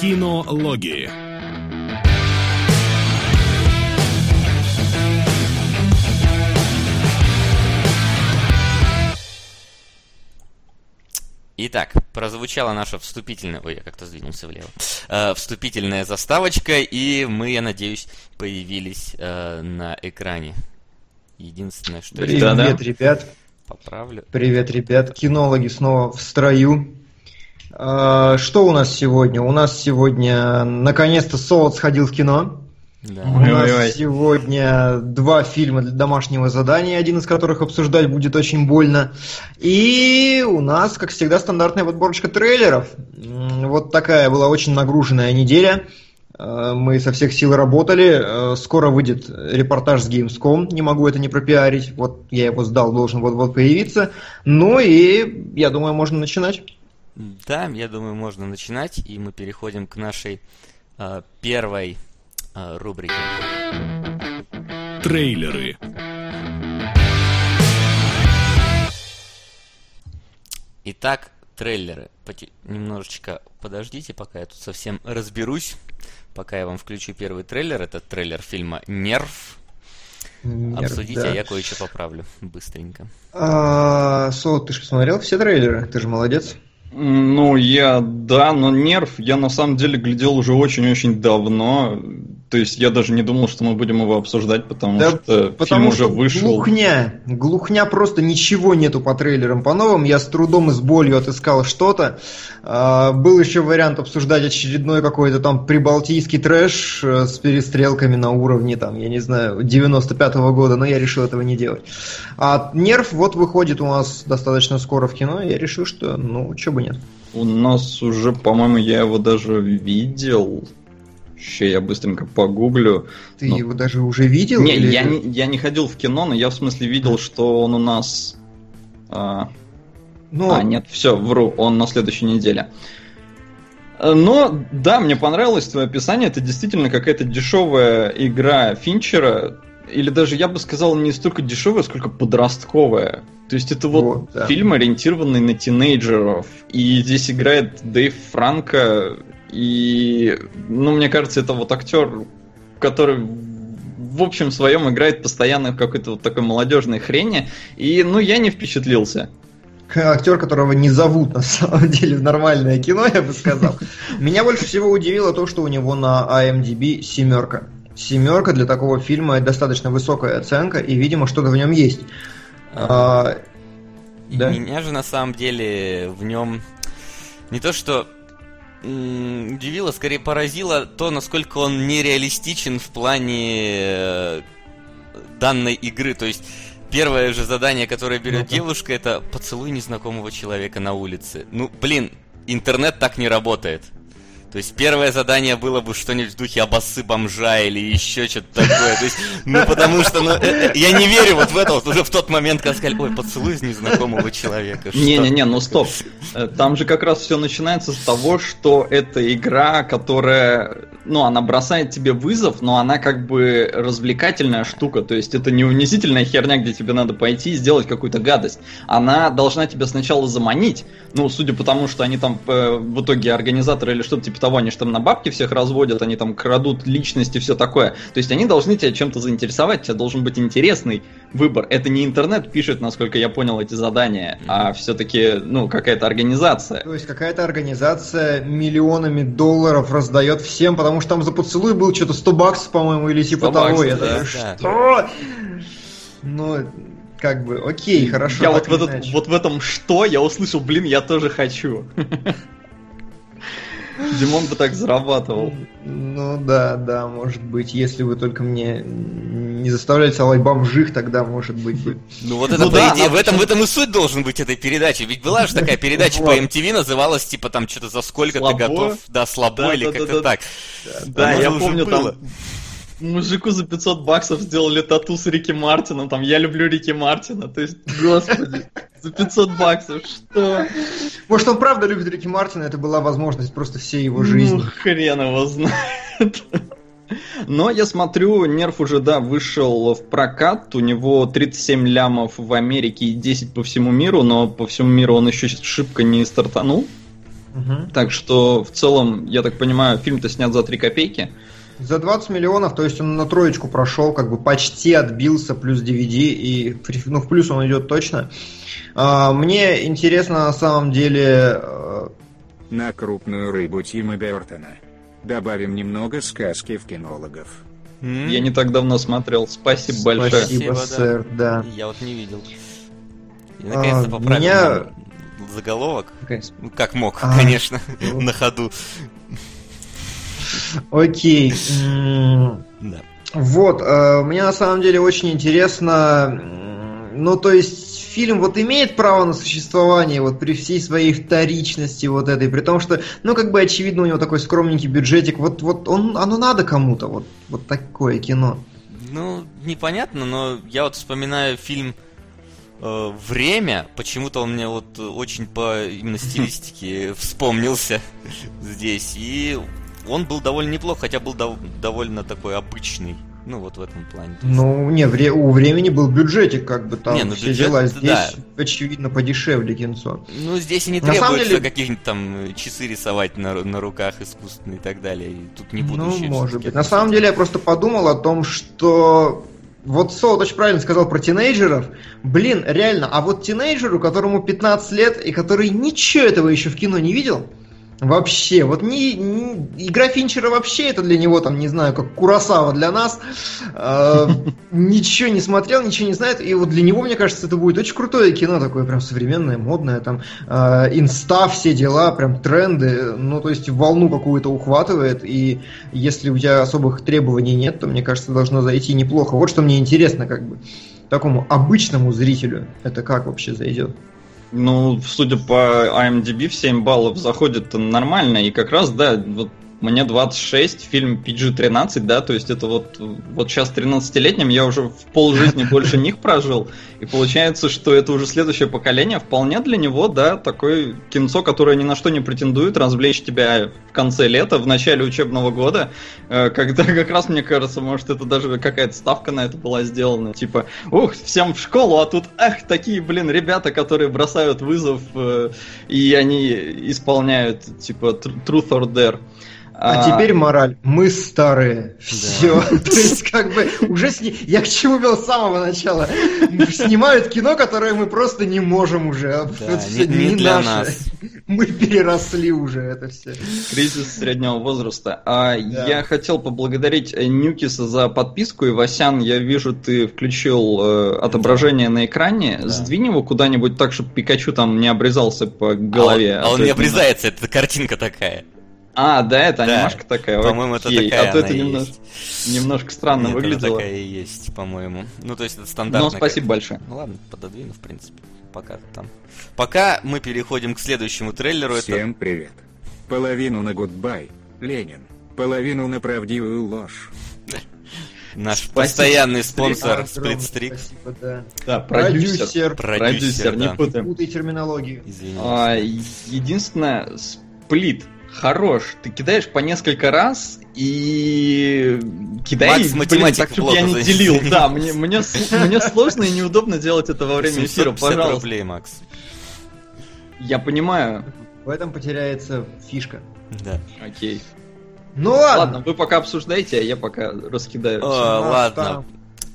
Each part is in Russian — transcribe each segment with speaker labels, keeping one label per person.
Speaker 1: Кинологии.
Speaker 2: Итак, прозвучала наша вступительная... Ой, я как-то сдвинулся влево. Э, вступительная заставочка, и мы, я надеюсь, появились э, на экране. Единственное, что...
Speaker 3: Привет, да, да. ребят.
Speaker 2: Поправлю.
Speaker 3: Привет, ребят. Кинологи снова в строю. Э, что у нас сегодня? У нас сегодня наконец-то Солод сходил в кино. Да. У ой, нас ой, сегодня два фильма для домашнего задания, один из которых обсуждать будет очень больно. И у нас, как всегда, стандартная подборочка трейлеров. Вот такая была очень нагруженная неделя. Э, мы со всех сил работали. Э, скоро выйдет репортаж с Gamescom. Не могу это не пропиарить. Вот я его сдал, должен вот-вот появиться. Ну и я думаю, можно начинать.
Speaker 2: Да, я думаю, можно начинать. И мы переходим к нашей э, первой а, рубрики.
Speaker 1: Трейлеры.
Speaker 2: Итак, трейлеры. Поти... Немножечко подождите, пока я тут совсем разберусь. Пока я вам включу первый трейлер. Это трейлер фильма «Нерв». Нерв Обсудите, да. а я кое-что поправлю быстренько.
Speaker 3: А, Соло, ты же посмотрел все трейлеры? Ты же молодец.
Speaker 4: Ну, я, да, но нерв я на самом деле глядел уже очень-очень давно. То есть я даже не думал, что мы будем его обсуждать, потому да что
Speaker 3: потому
Speaker 4: фильм что уже вышел.
Speaker 3: Глухня. Глухня просто ничего нету по трейлерам по новым. Я с трудом и с болью отыскал что-то. А, был еще вариант обсуждать очередной какой-то там прибалтийский трэш э, с перестрелками на уровне, там, я не знаю, 95-го года, но я решил этого не делать. А Нерв вот выходит у нас достаточно скоро в кино, я решил, что, ну, что бы нет.
Speaker 4: У нас уже, по-моему, я его даже видел. Еще я быстренько погуглю.
Speaker 3: Ты но... его даже уже видел?
Speaker 4: Не, или... я не, я не ходил в кино, но я в смысле видел, что он у нас. А, но... а нет, все, вру, он на следующей неделе. Но да, мне понравилось твое описание. Это действительно какая-то дешевая игра Финчера. Или даже я бы сказал, не столько дешевая, сколько подростковая. То есть это вот, вот да. фильм, ориентированный на тинейджеров. И здесь играет Дэйв Франко, и, ну, мне кажется, это вот актер, который в общем своем играет постоянно в какой-то вот такой молодежной хрени. И, ну, я не впечатлился.
Speaker 3: Актер, которого не зовут на самом деле в нормальное кино, я бы сказал. Меня больше всего удивило то, что у него на IMDb семерка. Семерка для такого фильма это достаточно высокая оценка, и, видимо, что-то в нем есть. А,
Speaker 2: да? Меня же на самом деле в нем не то что удивило, скорее поразило то, насколько он нереалистичен в плане э, данной игры. То есть первое же задание, которое берет ну девушка, это поцелуй незнакомого человека на улице. Ну, блин, интернет так не работает. То есть первое задание было бы что-нибудь в духе обосы бомжа или еще что-то такое. То есть, ну потому что, ну, э, э, я не верю вот в это вот уже в тот момент, когда сказали, ой, поцелуй из незнакомого человека.
Speaker 4: Не-не-не, ну стоп. Э, там же как раз все начинается с того, что это игра, которая, ну, она бросает тебе вызов, но она как бы развлекательная штука. То есть это не унизительная херня, где тебе надо пойти и сделать какую-то гадость. Она должна тебя сначала заманить. Ну, судя по тому, что они там в итоге организаторы или что-то типа типа того, они же там на бабки всех разводят, они там крадут личности, все такое. То есть они должны тебя чем-то заинтересовать, у тебя должен быть интересный выбор. Это не интернет пишет, насколько я понял, эти задания, а все-таки, ну, какая-то организация.
Speaker 3: То есть какая-то организация миллионами долларов раздает всем, потому что там за поцелуй был что-то 100 баксов, по-моему, или типа того. Баксов, я да, да. Что? Ну, как бы, окей, хорошо.
Speaker 4: Я вот в, этот, вот в этом что я услышал, блин, я тоже хочу. Димон бы так зарабатывал.
Speaker 3: Ну да, да, может быть, если вы только мне не заставляете салать бомжих, тогда может быть бы.
Speaker 2: Ну вот это ну, по да, идее, в этом, в этом и суть должен быть этой передачи. Ведь была же такая передача по MTV, называлась типа там что-то за сколько ты готов, да, слабо или как-то так.
Speaker 4: Да, я помню там мужику за 500 баксов сделали тату с Рики Мартином, там, я люблю Рики Мартина, то есть, господи, за 500 баксов, что?
Speaker 3: Может, он правда любит Рики Мартина, это была возможность просто всей его жизни. Ну,
Speaker 4: хрен его знает. Но я смотрю, Нерв уже, да, вышел в прокат. У него 37 лямов в Америке и 10 по всему миру, но по всему миру он еще шибко не стартанул. Угу. Так что, в целом, я так понимаю, фильм-то снят за 3 копейки.
Speaker 3: За 20 миллионов, то есть он на троечку прошел, как бы почти отбился, плюс DVD, и ну, в плюс он идет точно. А, мне интересно на самом деле... Э,
Speaker 1: на крупную рыбу Тима Бертона. Добавим немного сказки в кинологов.
Speaker 4: Я не так давно смотрел. Спасибо, Спасибо большое.
Speaker 3: Спасибо, сэр, да.
Speaker 2: Я вот не видел. Я наконец-то а, поправил меня... заголовок. Ну, как мог, а, конечно, ну... на ходу.
Speaker 3: Окей. Вот, э, мне на самом деле очень интересно, ну, то есть, фильм вот имеет право на существование вот при всей своей вторичности вот этой, при том, что, ну, как бы очевидно, у него такой скромненький бюджетик, вот, вот он, оно надо кому-то, вот, вот такое кино.
Speaker 2: Ну, непонятно, но я вот вспоминаю фильм э, «Время», почему-то он мне вот очень по именно стилистике вспомнился здесь, и он был довольно неплох, хотя был дов- довольно такой обычный. Ну, вот в этом плане.
Speaker 3: Ну, не, вре- у времени был бюджетик, как бы там не, ну, все бюджет, дела. Здесь, да. очевидно, подешевле кинцо.
Speaker 2: Ну, здесь и не на требуется деле... каких-нибудь там часы рисовать на, на руках искусственные и так далее. И тут не буду
Speaker 3: Ну, может быть. На самом деле, я просто подумал о том, что вот Солод очень правильно сказал про тинейджеров. Блин, реально, а вот тинейджеру, которому 15 лет и который ничего этого еще в кино не видел, Вообще, вот не, не игра Финчера вообще это для него там, не знаю, как Курасава для нас. Э, ничего не смотрел, ничего не знает. И вот для него, мне кажется, это будет очень крутое кино, такое прям современное, модное, там э, инста, все дела, прям тренды. Ну, то есть волну какую-то ухватывает. И если у тебя особых требований нет, то мне кажется, должно зайти неплохо. Вот что мне интересно, как бы такому обычному зрителю это как вообще зайдет.
Speaker 4: Ну, судя по IMDb, в 7 баллов заходит нормально. И как раз, да, вот мне 26, фильм PG-13, да, то есть это вот, вот сейчас 13-летним я уже в полжизни больше них прожил, и получается, что это уже следующее поколение, вполне для него, да, такой кинцо, которое ни на что не претендует, развлечь тебя в конце лета, в начале учебного года, э, когда как раз, мне кажется, может, это даже какая-то ставка на это была сделана, типа, ух, всем в школу, а тут, ах, такие, блин, ребята, которые бросают вызов, э, и они исполняют, типа, truth or dare.
Speaker 3: А, а теперь мораль. Мы старые. Все. То есть, как бы, уже сни... Я к чему вел с самого начала. Снимают кино, которое мы просто не можем уже. Да, это все не, не для наше. нас. Мы переросли уже это все.
Speaker 4: Кризис среднего возраста. А да. я хотел поблагодарить э, Нюкиса за подписку. И, Васян, я вижу, ты включил э, отображение на экране. Да. Сдвинь его куда-нибудь так, чтобы Пикачу там не обрезался по голове.
Speaker 2: А он, а он не обрезается, это картинка такая.
Speaker 4: А, да, это да. анимашка такая.
Speaker 2: По-моему, это такая.
Speaker 4: А то это немножко, немножко странно
Speaker 2: Нет,
Speaker 4: выглядело.
Speaker 2: такая и есть, по-моему. Ну, то есть это стандартная.
Speaker 4: Ну, спасибо как... большое.
Speaker 2: Ну ладно, пододвину, в принципе. Пока там. Пока мы переходим к следующему трейлеру.
Speaker 1: Всем это... привет. Половину на гудбай, Ленин. Половину на правдивую ложь.
Speaker 2: Наш спасибо. постоянный спонсор Сплитстрик.
Speaker 3: Да. да, продюсер.
Speaker 2: Продюсер, продюсер
Speaker 3: не да. путаем. Путай терминологию.
Speaker 4: Извините. А, единственное, сплит хорош. Ты кидаешь по несколько раз и кидай,
Speaker 2: Макс, блин, так, чтобы
Speaker 4: я не делил. Да, мне, мне, мне сложно и неудобно делать это во время эфира, пожалуйста.
Speaker 2: рублей, Макс.
Speaker 4: Я понимаю.
Speaker 3: В этом потеряется фишка.
Speaker 2: Да.
Speaker 4: Окей.
Speaker 3: Ну ладно.
Speaker 4: Ладно, вы пока обсуждаете, а я пока раскидаю.
Speaker 2: О, ладно.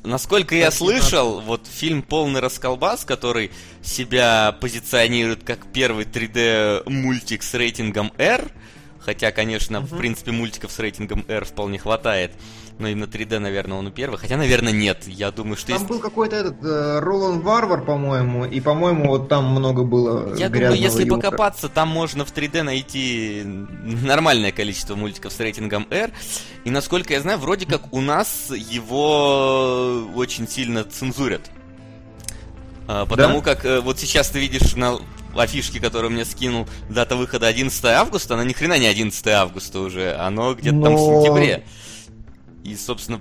Speaker 2: Насколько я слышал, вот фильм «Полный расколбас», который себя позиционирует как первый 3D мультик с рейтингом R, хотя, конечно, uh-huh. в принципе, мультиков с рейтингом R вполне хватает, но именно 3D, наверное, он у первый. Хотя, наверное, нет. Я думаю, что
Speaker 3: Там есть... был какой-то этот э, Роланд Варвар, по-моему, и, по-моему, вот там много было
Speaker 2: Я думаю, если юмора. покопаться, там можно в 3D найти нормальное количество мультиков с рейтингом R. И, насколько я знаю, вроде как у нас его очень сильно цензурят. А, потому да? как э, вот сейчас ты видишь на афишке, которую мне скинул, дата выхода 11 августа, она ни хрена не 11 августа уже, оно где-то Но... там в сентябре. И, собственно...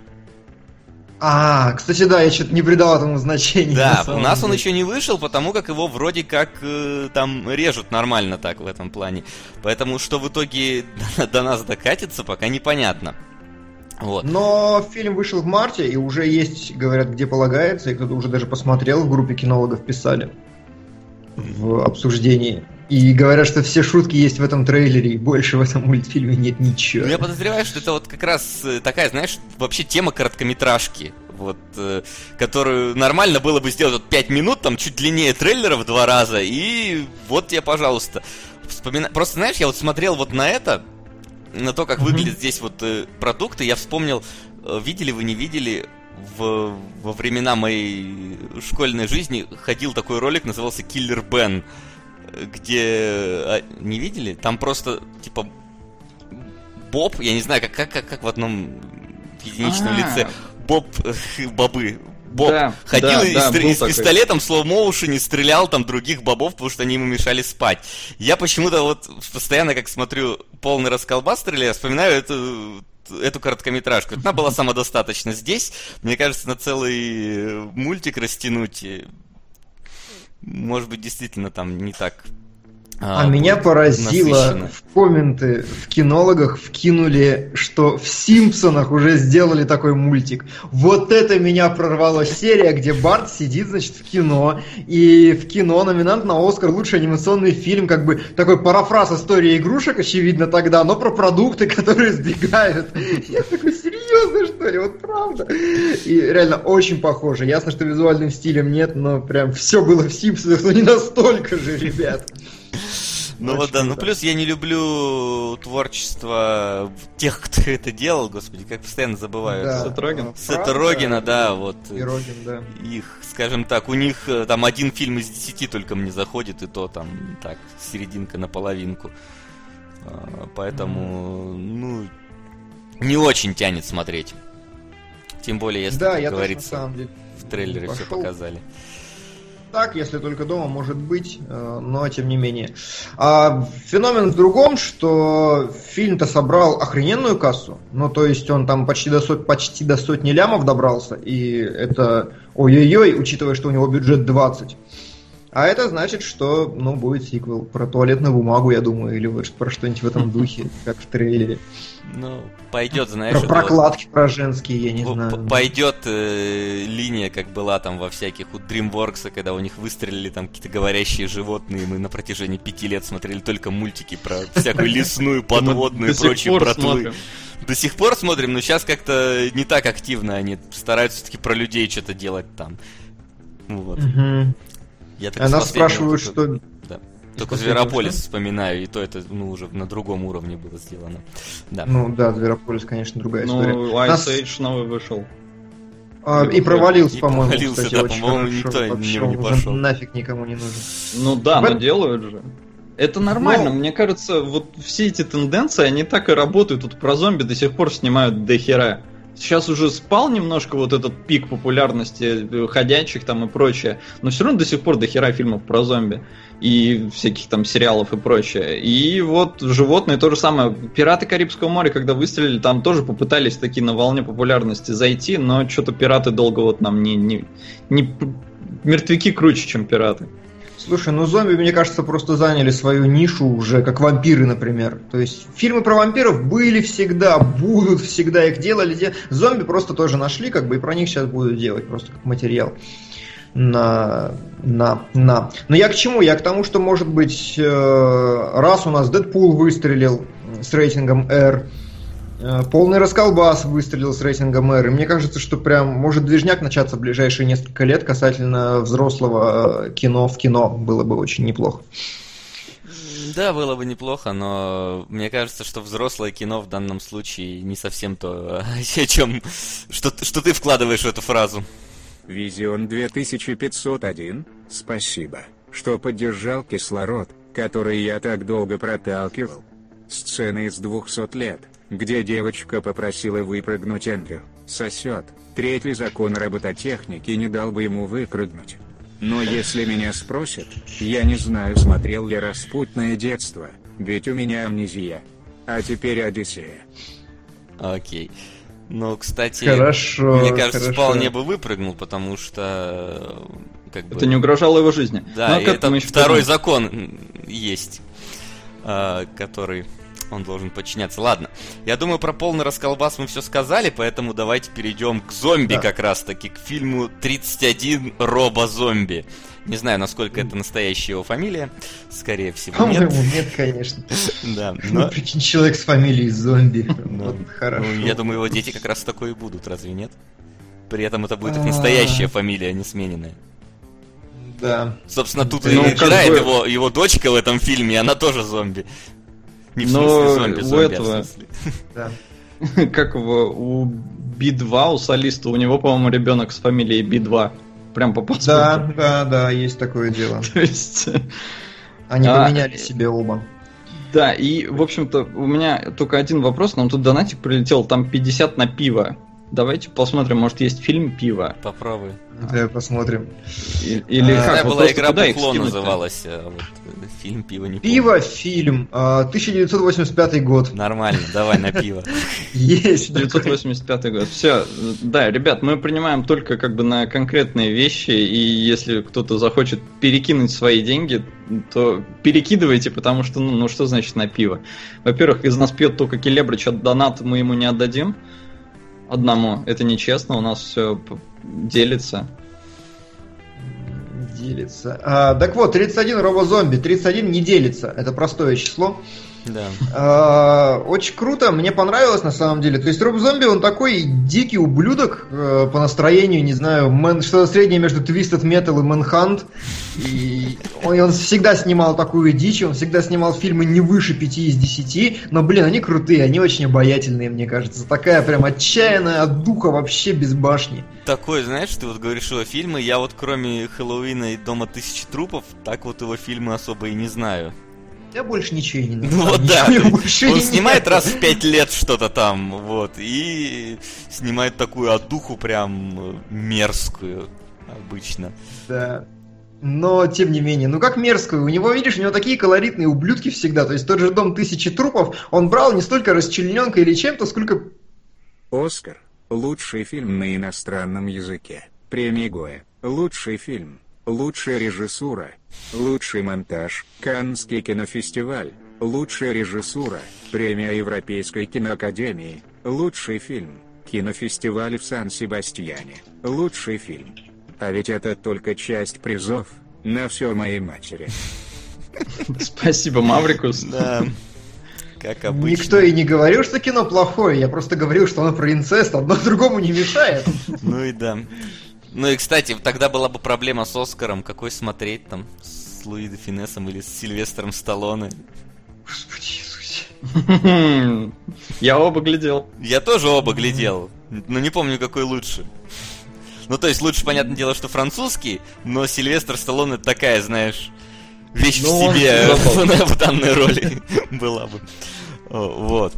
Speaker 3: А, кстати, да, я что-то не придал этому значения.
Speaker 2: Да, у нас деле. он еще не вышел, потому как его вроде как э, там режут нормально так в этом плане. Поэтому что в итоге до, до нас докатится, пока непонятно.
Speaker 3: Вот. Но фильм вышел в марте, и уже есть, говорят, где полагается, и кто-то уже даже посмотрел, в группе кинологов писали в обсуждении. и говорят, что все шутки есть в этом трейлере, и больше в этом мультфильме нет ничего.
Speaker 2: Я подозреваю, что это вот как раз э, такая, знаешь, вообще тема короткометражки вот, э, которую нормально было бы сделать вот 5 минут, там чуть длиннее трейлера в два раза, и вот тебе, пожалуйста. Вспомина... Просто, знаешь, я вот смотрел вот на это, на то, как mm-hmm. выглядят здесь вот э, продукты, я вспомнил, э, видели вы, не видели, в, во времена моей школьной жизни ходил такой ролик, назывался Киллер Бен, где... А, не видели? Там просто, типа, Боб, я не знаю, как, как, как, как в одном единичном А-а-а. лице, Боб, бобы, Боб да, ходил да, и да, с, с пистолетом в слоу-моушене стрелял там других бобов, потому что они ему мешали спать. Я почему-то вот постоянно, как смотрю полный расколбас стреляя, вспоминаю эту эту короткометражку. Она была самодостаточна. Здесь, мне кажется, на целый мультик растянуть, может быть, действительно там не так
Speaker 3: а, а меня поразило, насыщенно. в комменты в кинологах вкинули, что в Симпсонах уже сделали такой мультик. Вот это меня прорвало серия, где Барт сидит, значит, в кино, и в кино номинант на Оскар лучший анимационный фильм, как бы такой парафраз истории игрушек, очевидно, тогда, но про продукты, которые сбегают. Я такой, серьезно, что ли? Вот правда. И реально очень похоже. Ясно, что визуальным стилем нет, но прям все было в Симпсонах, но не настолько же, ребят.
Speaker 2: Ну вот да, ну плюс я не люблю творчество тех, кто это делал, господи, как постоянно забываю. Да.
Speaker 4: Сет Рогин.
Speaker 2: Сет Рогина, да, вот.
Speaker 3: И Рогин, да.
Speaker 2: Их, скажем так, у них э, там один фильм из десяти только мне заходит, и то там так, серединка на половинку. А, поэтому, ну, не очень тянет смотреть. Тем более, если, да, как говорится, тоже, на самом деле, в трейлере все показали
Speaker 3: так, если только дома, может быть, э, но тем не менее. А феномен в другом, что фильм-то собрал охрененную кассу, ну то есть он там почти до, сот, почти до сотни лямов добрался, и это ой-ой-ой, учитывая, что у него бюджет 20. А это значит, что, ну, будет сиквел про туалетную бумагу, я думаю, или вот про что-нибудь в этом духе, как в трейлере.
Speaker 2: Ну, пойдет, знаешь...
Speaker 3: Про прокладки вот, про женские, я не знаю.
Speaker 2: Пойдет э, линия, как была там во всяких у DreamWorks, когда у них выстрелили там какие-то говорящие животные, мы на протяжении пяти лет смотрели только мультики про всякую лесную, подводную и прочие братвы. До сих пор смотрим, но сейчас как-то не так активно они стараются все-таки про людей что-то делать там. Вот.
Speaker 3: Я так Она спрашивает, что...
Speaker 2: Да. Только Зверополис вспоминаю, и то это ну, уже на другом уровне было сделано.
Speaker 3: Да. Ну да, Зверополис, конечно, другая ну, история.
Speaker 4: Ну, Ice Нас... Age новый вышел.
Speaker 3: А, и провалился, по-моему,
Speaker 2: провалился, кстати, да, по-моему, никто вообще не пошел.
Speaker 3: Нафиг никому не нужен.
Speaker 4: Ну да, но делают же. Это нормально, но... мне кажется, вот все эти тенденции, они так и работают. Тут про зомби до сих пор снимают до хера сейчас уже спал немножко вот этот пик популярности э, ходячих там и прочее, но все равно до сих пор до хера фильмов про зомби и всяких там сериалов и прочее. И вот животные то же самое. Пираты Карибского моря, когда выстрелили, там тоже попытались такие на волне популярности зайти, но что-то пираты долго вот нам не, не, не... Мертвяки круче, чем пираты.
Speaker 3: Слушай, ну зомби, мне кажется, просто заняли свою нишу уже, как вампиры, например. То есть фильмы про вампиров были всегда, будут всегда, их делали. Зомби просто тоже нашли, как бы, и про них сейчас будут делать, просто как материал на, на, на. Но я к чему? Я к тому, что, может быть, э, раз у нас Дэдпул выстрелил с рейтингом R, полный расколбас выстрелил с рейтингом R. И мне кажется, что прям может движняк начаться в ближайшие несколько лет касательно взрослого э, кино в кино. Было бы очень неплохо.
Speaker 2: Да, было бы неплохо, но мне кажется, что взрослое кино в данном случае не совсем то, о чем, что, что ты вкладываешь в эту фразу.
Speaker 1: Визион 2501, спасибо, что поддержал кислород, который я так долго проталкивал. Сцена из 200 лет где девочка попросила выпрыгнуть Эндрю, сосет, третий закон робототехники не дал бы ему выпрыгнуть. Но если меня спросят, я не знаю смотрел ли «Распутное детство», ведь у меня амнезия. А теперь Одиссея.
Speaker 2: Окей. Ну, кстати,
Speaker 3: хорошо,
Speaker 2: мне кажется, хорошо. вполне бы выпрыгнул, потому что
Speaker 4: как бы... Это не угрожало его жизни.
Speaker 2: Да, ну, а это второй закон есть, а, который Он должен подчиняться. Ладно, я думаю, про полный расколбас мы все сказали, поэтому давайте перейдем к зомби да. как раз-таки, к фильму «31 робо-зомби». Не знаю, насколько это настоящая его фамилия. Скорее всего,
Speaker 3: По-моему, нет. нет, конечно.
Speaker 2: Да,
Speaker 3: но... Причем человек с фамилией зомби.
Speaker 2: Вот, хорошо. Ну, я думаю, его дети как раз такое и будут, разве нет? При этом это будет их настоящая фамилия, а не смененная.
Speaker 3: Да.
Speaker 2: Собственно, тут ну, и играет бы... его, его дочка в этом фильме, она тоже зомби.
Speaker 4: Не в смысле зомби, у зомби, этого... а в смысле. Да. Как его, у Би-2, у солиста, у него, по-моему, ребенок с фамилией Би-2. Прям по паспорту.
Speaker 3: Да, да, да, есть такое дело. То есть... Они а, поменяли себе оба.
Speaker 4: Да, и, в общем-то, у меня только один вопрос. Нам тут донатик прилетел, там 50 на пиво. Давайте посмотрим, может есть фильм «Пиво».
Speaker 2: Попробуй.
Speaker 3: Да, посмотрим.
Speaker 2: Или а, как? была игра Букло называлась. А вот, э, фильм «Пиво» не
Speaker 3: Пиво, фильм. 1985 а, год.
Speaker 2: Нормально, давай на пиво.
Speaker 3: Есть.
Speaker 4: 1985 год. Все, да, ребят, мы принимаем только как бы на конкретные вещи, и если кто-то захочет перекинуть свои деньги, то перекидывайте, потому что, ну, ну что значит на пиво? Во-первых, из нас пьет только Келебрич, а донат мы ему не отдадим одному. Это нечестно, у нас все делится.
Speaker 3: Делится. А, так вот, 31 робозомби. 31 не делится. Это простое число.
Speaker 2: Да.
Speaker 3: А, очень круто, мне понравилось на самом деле. То есть Роб Зомби, он такой дикий ублюдок э, по настроению, не знаю, мэн, что-то среднее между Twisted Metal и Manhunt. И он, он всегда снимал такую дичь, он всегда снимал фильмы не выше 5 из 10, но, блин, они крутые, они очень обаятельные, мне кажется. Такая прям отчаянная от духа вообще без башни.
Speaker 2: Такой, знаешь, ты вот говоришь его фильмы, я вот кроме Хэллоуина и Дома тысячи трупов, так вот его фильмы особо и не знаю.
Speaker 3: Я больше ничего не
Speaker 2: знаю. Ну вот да, он снимает раз в пять лет что-то там, вот, и снимает такую отдуху прям мерзкую обычно.
Speaker 3: Да. Но, тем не менее, ну как мерзкую. У него, видишь, у него такие колоритные ублюдки всегда. То есть тот же дом тысячи трупов, он брал не столько расчлененкой или чем-то, сколько...
Speaker 1: Оскар. Лучший фильм на иностранном языке. Премия Гоя. Лучший фильм. Лучшая режиссура. Лучший монтаж. Каннский кинофестиваль. Лучшая режиссура. Премия Европейской киноакадемии. Лучший фильм. Кинофестиваль в Сан-Себастьяне. Лучший фильм. А ведь это только часть призов. На все моей матери.
Speaker 4: Спасибо, Маврикус.
Speaker 2: Да. Как обычно.
Speaker 3: Никто и не говорил, что кино плохое, я просто говорил, что оно про инцест, одно другому не мешает.
Speaker 2: Ну и да. Ну и, кстати, тогда была бы проблема с Оскаром, какой смотреть там, с Луи де Финесом или с Сильвестром Сталлоне.
Speaker 3: Господи Иисусе.
Speaker 4: Я оба глядел.
Speaker 2: Я тоже оба глядел, но не помню, какой лучше. Ну, то есть лучше, понятное дело, что французский, но Сильвестр Сталлоне такая, знаешь, вещь ну, в себе в данной роли была бы. Вот.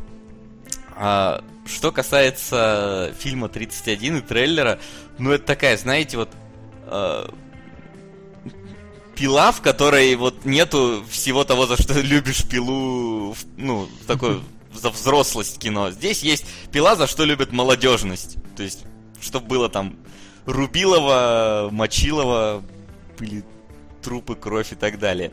Speaker 2: А, что касается фильма 31 и трейлера, ну это такая, знаете, вот э, пила, в которой вот нету всего того, за что любишь пилу, ну, такой за взрослость кино. Здесь есть пила, за что любят молодежность. То есть, чтобы было там Рубилова, Мочилова, были трупы, кровь и так далее.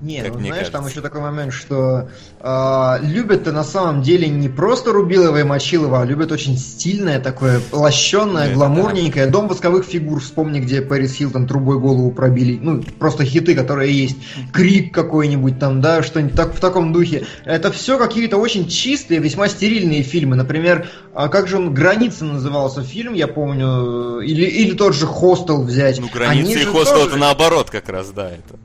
Speaker 3: Не, ну знаешь, кажется. там еще такой момент, что э, любят-то на самом деле не просто Рубилова и Мочилова, а любят очень стильное такое, лощенное, Это гламурненькое. Да. Дом восковых фигур, вспомни, где Пэрис Хилтон трубой голову пробили. Ну, просто хиты, которые есть. Крик какой-нибудь там, да, что-нибудь так, в таком духе. Это все какие-то очень чистые, весьма стерильные фильмы. Например, а как же он «Граница» назывался фильм, я помню, или, или тот же «Хостел» взять.
Speaker 2: Ну, «Граница» и «Хостел» тоже... это наоборот как раз, да, это...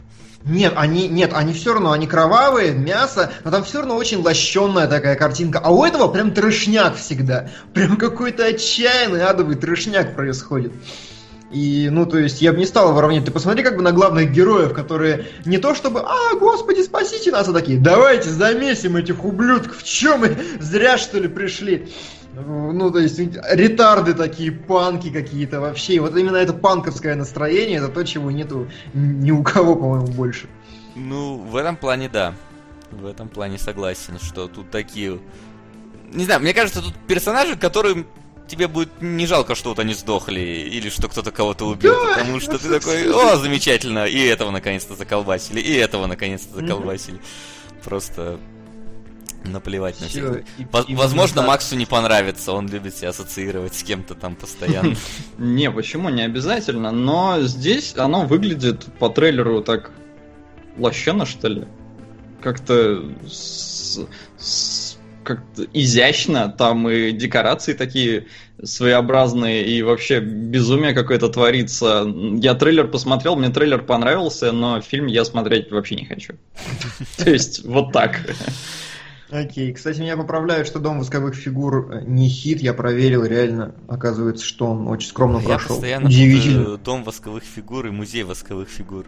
Speaker 3: Нет, они, нет, они все равно, они кровавые, мясо, но там все равно очень лощенная такая картинка. А у этого прям трешняк всегда. Прям какой-то отчаянный адовый трешняк происходит. И, ну, то есть, я бы не стал его равнять. Ты посмотри как бы на главных героев, которые не то чтобы, а, господи, спасите нас, а такие, давайте замесим этих ублюдков, чем мы зря, что ли, пришли. Ну, то есть, ретарды такие, панки какие-то вообще. И вот именно это панковское настроение, это то, чего нету ни у кого, по-моему, больше.
Speaker 2: Ну, в этом плане да. В этом плане согласен, что тут такие... Не знаю, мне кажется, тут персонажи, которым тебе будет не жалко, что вот они сдохли, или что кто-то кого-то убил, да, потому что ты такой, о, замечательно, и этого наконец-то заколбасили, и этого наконец-то заколбасили. Просто Наплевать на все. Возможно, Максу не понравится, он любит себя ассоциировать с кем-то там постоянно.
Speaker 4: Не, почему, не обязательно, но здесь оно выглядит по трейлеру так лощено, что ли. Как-то как-то изящно, там и декорации такие своеобразные, и вообще безумие какое-то творится. Я трейлер посмотрел, мне трейлер понравился, но фильм я смотреть вообще не хочу. То есть, вот так.
Speaker 3: Окей. Кстати, меня поправляют, что Дом восковых фигур э, не хит. Я проверил, реально. Оказывается, что он очень скромно
Speaker 2: я
Speaker 3: прошел.
Speaker 2: постоянно Удивительно. Дом восковых фигур и музей восковых фигур.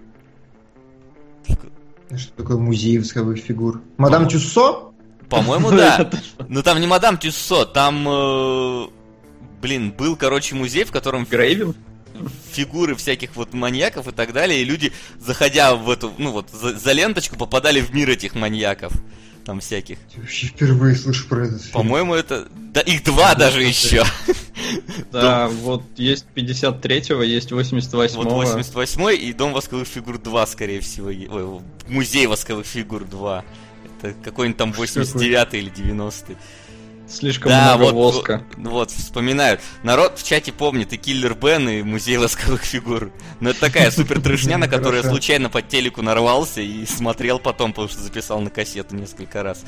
Speaker 3: Что такое музей восковых фигур? Мадам Тюссо?
Speaker 2: По-моему, да. Ну там не мадам Тюссо, там... Э, блин, был, короче, музей, в котором...
Speaker 4: Грейвен?
Speaker 2: фигуры всяких вот маньяков и так далее, и люди, заходя в эту, ну вот, за, за ленточку, попадали в мир этих маньяков там всяких.
Speaker 3: Я вообще впервые слышу про это.
Speaker 2: По-моему, это... Да, их два даже еще.
Speaker 4: Да, вот есть 53-го, есть 88-го.
Speaker 2: Вот 88-й и Дом восковых фигур 2, скорее всего. Ой, Музей восковых фигур 2. Это какой-нибудь там 89-й или 90-й.
Speaker 4: Слишком да, много
Speaker 2: вот,
Speaker 4: воска.
Speaker 2: Вот, вот, вспоминают. Народ в чате помнит и Киллер Бен, и Музей ласковых фигур. Но это такая супер трешня, на которую я случайно под телеку нарвался и смотрел потом, потому что записал на кассету несколько раз.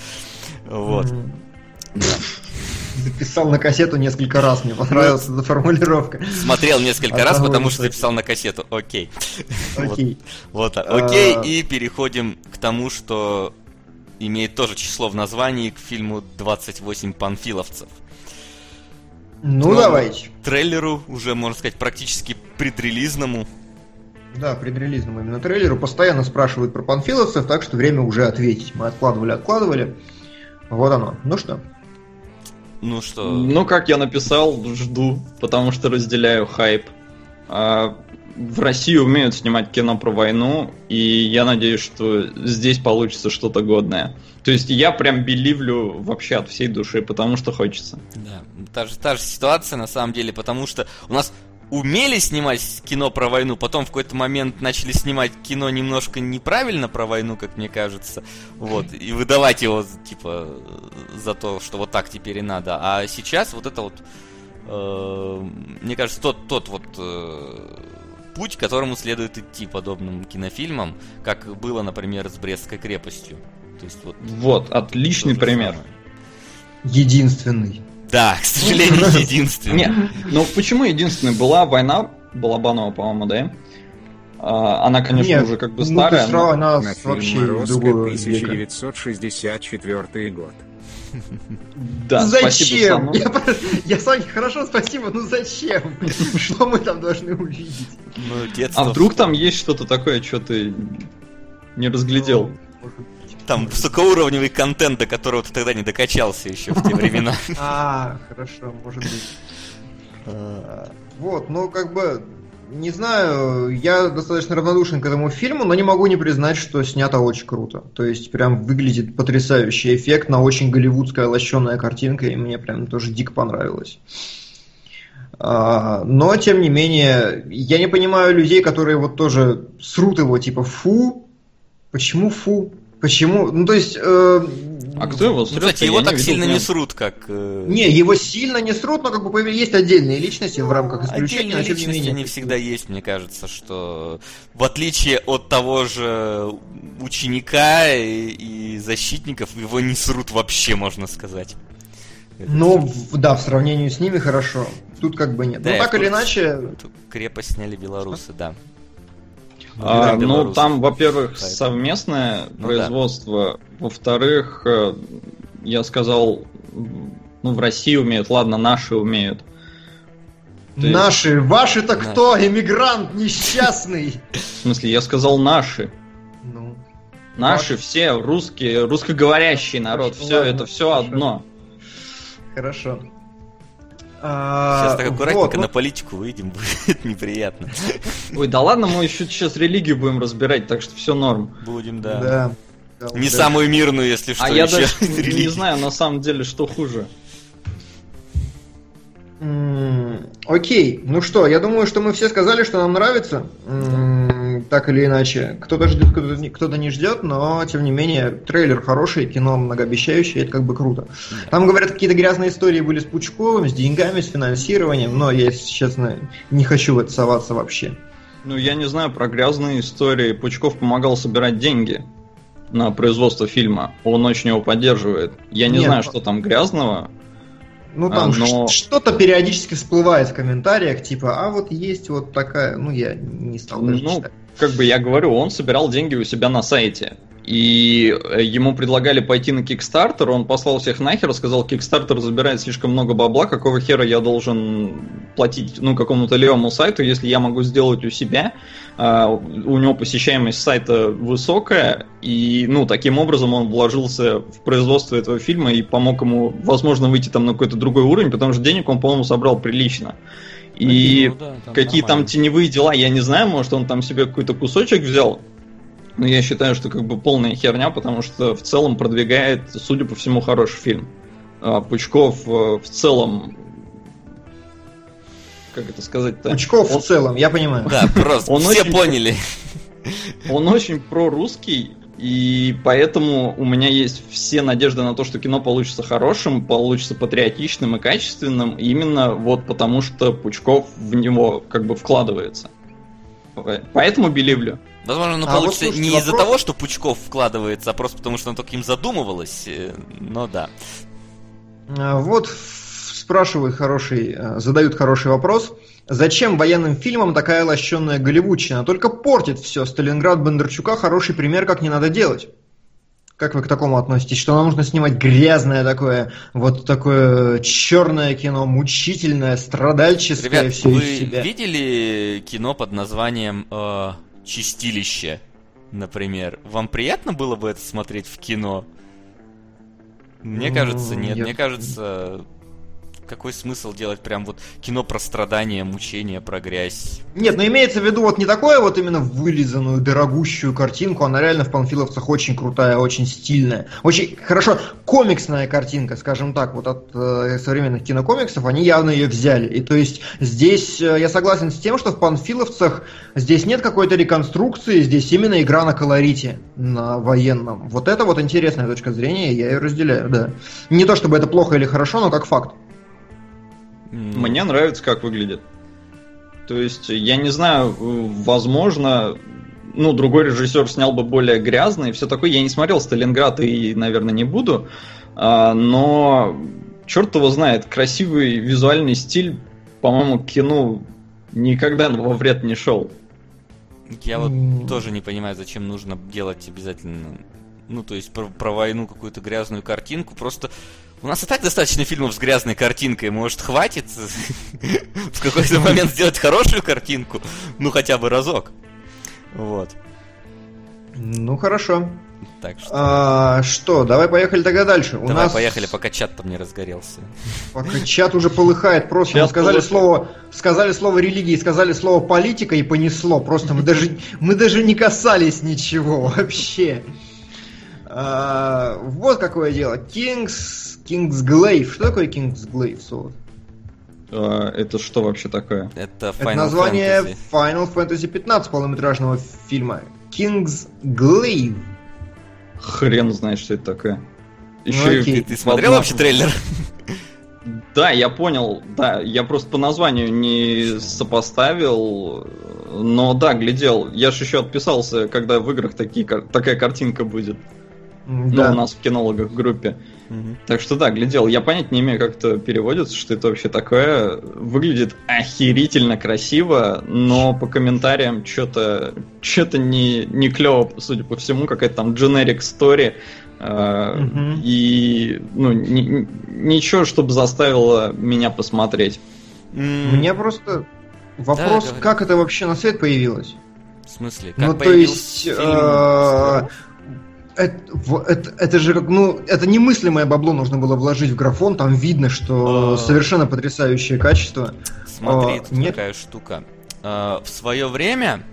Speaker 2: Вот.
Speaker 3: Записал на кассету несколько раз, мне понравилась эта формулировка.
Speaker 2: Смотрел несколько раз, потому что записал на кассету. Окей. Окей. Вот, окей, а. и переходим к тому, что имеет тоже число в названии к фильму «28 панфиловцев».
Speaker 3: Ну, Но давайте.
Speaker 2: Трейлеру уже, можно сказать, практически предрелизному.
Speaker 3: Да, предрелизному именно трейлеру. Постоянно спрашивают про панфиловцев, так что время уже ответить. Мы откладывали, откладывали. Вот оно. Ну что?
Speaker 2: Ну что?
Speaker 4: Ну, как я написал, жду, потому что разделяю хайп. А, в России умеют снимать кино про войну, и я надеюсь, что здесь получится что-то годное. То есть я прям беливлю вообще от всей души, потому что хочется.
Speaker 2: Да, та же, та же ситуация на самом деле, потому что у нас умели снимать кино про войну, потом в какой-то момент начали снимать кино немножко неправильно про войну, как мне кажется, вот, и выдавать его, типа, за то, что вот так теперь и надо. А сейчас вот это вот, э, мне кажется, тот, тот вот э, путь, которому следует идти подобным кинофильмам, как было, например, с Брестской крепостью.
Speaker 4: То есть вот, вот отличный пример. Самое.
Speaker 3: Единственный.
Speaker 2: Да, к сожалению, единственный.
Speaker 4: Нет, ну почему единственный? Была война Балабанова, по-моему, да? А, она, конечно, Нет, уже как бы ну, старая.
Speaker 1: Но... Она вообще 1964 год.
Speaker 3: Да, зачем? Я, я с вами хорошо, спасибо, ну зачем? Что мы там должны увидеть? Ну,
Speaker 4: а вдруг там есть что-то такое, что ты не разглядел? Ну,
Speaker 2: там высокоуровневый контент, до которого ты тогда не докачался еще в те времена.
Speaker 3: А, хорошо, может быть. Вот, ну как бы не знаю, я достаточно равнодушен к этому фильму, но не могу не признать, что снято очень круто. То есть прям выглядит потрясающий эффект на очень голливудская лощеная картинка, и мне прям тоже дико понравилось. А, но, тем не менее, я не понимаю людей, которые вот тоже срут его, типа, фу, почему фу? Почему? Ну, то есть, э,
Speaker 4: а кто его
Speaker 2: срет? Ну, кстати, его так сильно не срут, как...
Speaker 3: Э... Не, его сильно не срут, но как бы есть отдельные личности в рамках исключения.
Speaker 2: Отдельные личности они всегда есть, мне кажется, что в отличие от того же ученика и, и защитников, его не срут вообще, можно сказать.
Speaker 3: Ну, да, в сравнении с ними хорошо. Тут как бы нет. Да, ну, так или иначе...
Speaker 2: Крепость сняли белорусы, да.
Speaker 4: А, ну, там, во-первых, совместное ну, производство, да. во-вторых, э, я сказал, ну, в России умеют, ладно, наши умеют.
Speaker 3: Ты... Наши? Ваши-то кто? Эмигрант несчастный!
Speaker 4: В смысле, я сказал наши. Ну. Наши ваши. все русские, русскоговорящий народ, все это все одно.
Speaker 3: Хорошо.
Speaker 2: Сейчас так аккуратненько вот, ну... на политику выйдем, будет неприятно.
Speaker 4: Ой, да ладно, мы еще сейчас религию будем разбирать, так что все норм.
Speaker 2: Будем, да. да. Не да. самую мирную, если что.
Speaker 4: А я даже не знаю, на самом деле, что хуже.
Speaker 3: Окей, ну что, я думаю, что мы все сказали, что нам нравится. Так или иначе. Кто-то ждет, кто-то, кто не ждет, но тем не менее трейлер хороший, кино многообещающее, это как бы круто. Там, говорят, какие-то грязные истории были с Пучковым, с деньгами, с финансированием, но я, если честно, не хочу в это соваться вообще.
Speaker 4: Ну, я не знаю про грязные истории. Пучков помогал собирать деньги на производство фильма. Он очень его поддерживает. Я не Нет, знаю, что там грязного.
Speaker 3: Ну там а, но... что-то периодически всплывает в комментариях, типа, а вот есть вот такая, ну я не стал даже
Speaker 4: Ну, читать. Как бы я говорю, он собирал деньги у себя на сайте. И э, ему предлагали пойти на Kickstarter, он послал всех нахер, сказал, Kickstarter забирает слишком много бабла, какого хера я должен платить ну, какому-то левому сайту, если я могу сделать у себя. Uh, у него посещаемость сайта высокая, и ну, таким образом он вложился в производство этого фильма и помог ему, возможно, выйти там на какой-то другой уровень, потому что денег он, по-моему, собрал прилично. И ну, да, там какие нормально. там теневые дела, я не знаю, может он там себе какой-то кусочек взял, но я считаю, что как бы полная херня, потому что в целом продвигает, судя по всему, хороший фильм. А Пучков э, в целом как это сказать-то?
Speaker 3: Пучков он... в целом, я понимаю.
Speaker 2: Да, просто он все очень... поняли.
Speaker 4: Он очень прорусский, и поэтому у меня есть все надежды на то, что кино получится хорошим, получится патриотичным и качественным, именно вот потому что Пучков в него как бы вкладывается. Поэтому беливлю.
Speaker 2: Возможно, оно а получится вот, слушайте, не из-за того, что Пучков вкладывается, а просто потому, что он только им задумывалось. Э, но да.
Speaker 3: А, вот спрашивают хороший, э, задают хороший вопрос. Зачем военным фильмам такая лощенная голливудчина? Только портит все. Сталинград Бондарчука хороший пример, как не надо делать. Как вы к такому относитесь? Что нам нужно снимать грязное такое, вот такое черное кино, мучительное, страдальческое
Speaker 2: Ребят, все вы из себя. видели кино под названием э, чистилище, например. Вам приятно было бы это смотреть в кино? Мне кажется, нет. Мне кажется, какой смысл делать прям вот кино про страдания, мучения, про грязь?
Speaker 3: Нет, но имеется в виду вот не такое вот именно вылизанную, дорогущую картинку, она реально в «Панфиловцах» очень крутая, очень стильная. Очень хорошо, комиксная картинка, скажем так, вот от э, современных кинокомиксов, они явно ее взяли. И то есть здесь э, я согласен с тем, что в «Панфиловцах» здесь нет какой-то реконструкции, здесь именно игра на колорите, на военном. Вот это вот интересная точка зрения, я ее разделяю, да. Не то чтобы это плохо или хорошо, но как факт.
Speaker 4: Мне нравится, как выглядит. То есть, я не знаю, возможно, ну, другой режиссер снял бы более грязно и все такое. Я не смотрел Сталинград и, наверное, не буду. А, но черт его знает, красивый визуальный стиль, по-моему, кино никогда во вред не шел.
Speaker 2: Я вот тоже не понимаю, зачем нужно делать обязательно, ну, то есть про, про войну какую-то грязную картинку. Просто у нас и так достаточно фильмов с грязной картинкой. Может, хватит в какой-то момент сделать хорошую картинку? Ну, хотя бы разок. Вот.
Speaker 3: Ну, хорошо. Так что... А, что, давай поехали тогда дальше.
Speaker 2: У давай нас... поехали, пока чат там не разгорелся.
Speaker 3: Пока чат уже полыхает, просто чат мы сказали слово, сказали слово религии, сказали слово политика и понесло. Просто мы даже, мы даже не касались ничего вообще. А, вот какое дело. Kings Kingsglaive. Что такое Kingsglaive, Солод?
Speaker 4: А, это что вообще такое?
Speaker 2: Это,
Speaker 3: Final это название Fantasy. Final Fantasy 15 полнометражного фильма. Kingsglaive.
Speaker 4: Хрен знает, что это такое.
Speaker 2: Еще ну, окей. Ты, ты смотрел вообще трейлер?
Speaker 4: Да, я понял, да, я просто по названию не сопоставил, но да, глядел. Я же еще отписался, когда в играх такие, такая картинка будет. Да. Ну, у нас в кинологах в группе. Угу. Так что да, глядел. Я понять не имею, как это переводится, что это вообще такое. Выглядит охерительно красиво, но по комментариям что-то что-то не, не клево, судя по всему, какая-то там generic story. Uh, угу. И ну, ни, ничего, чтобы заставило меня посмотреть.
Speaker 3: Мне просто вопрос, да, как это вообще на свет появилось?
Speaker 2: В смысле?
Speaker 3: Как ну, то есть, фильм, э, это, это, это же как, ну, это немыслимое бабло нужно было вложить в графон, там видно, что а... совершенно потрясающее качество.
Speaker 2: Смотри, а, нет... такая штука. А, в свое время,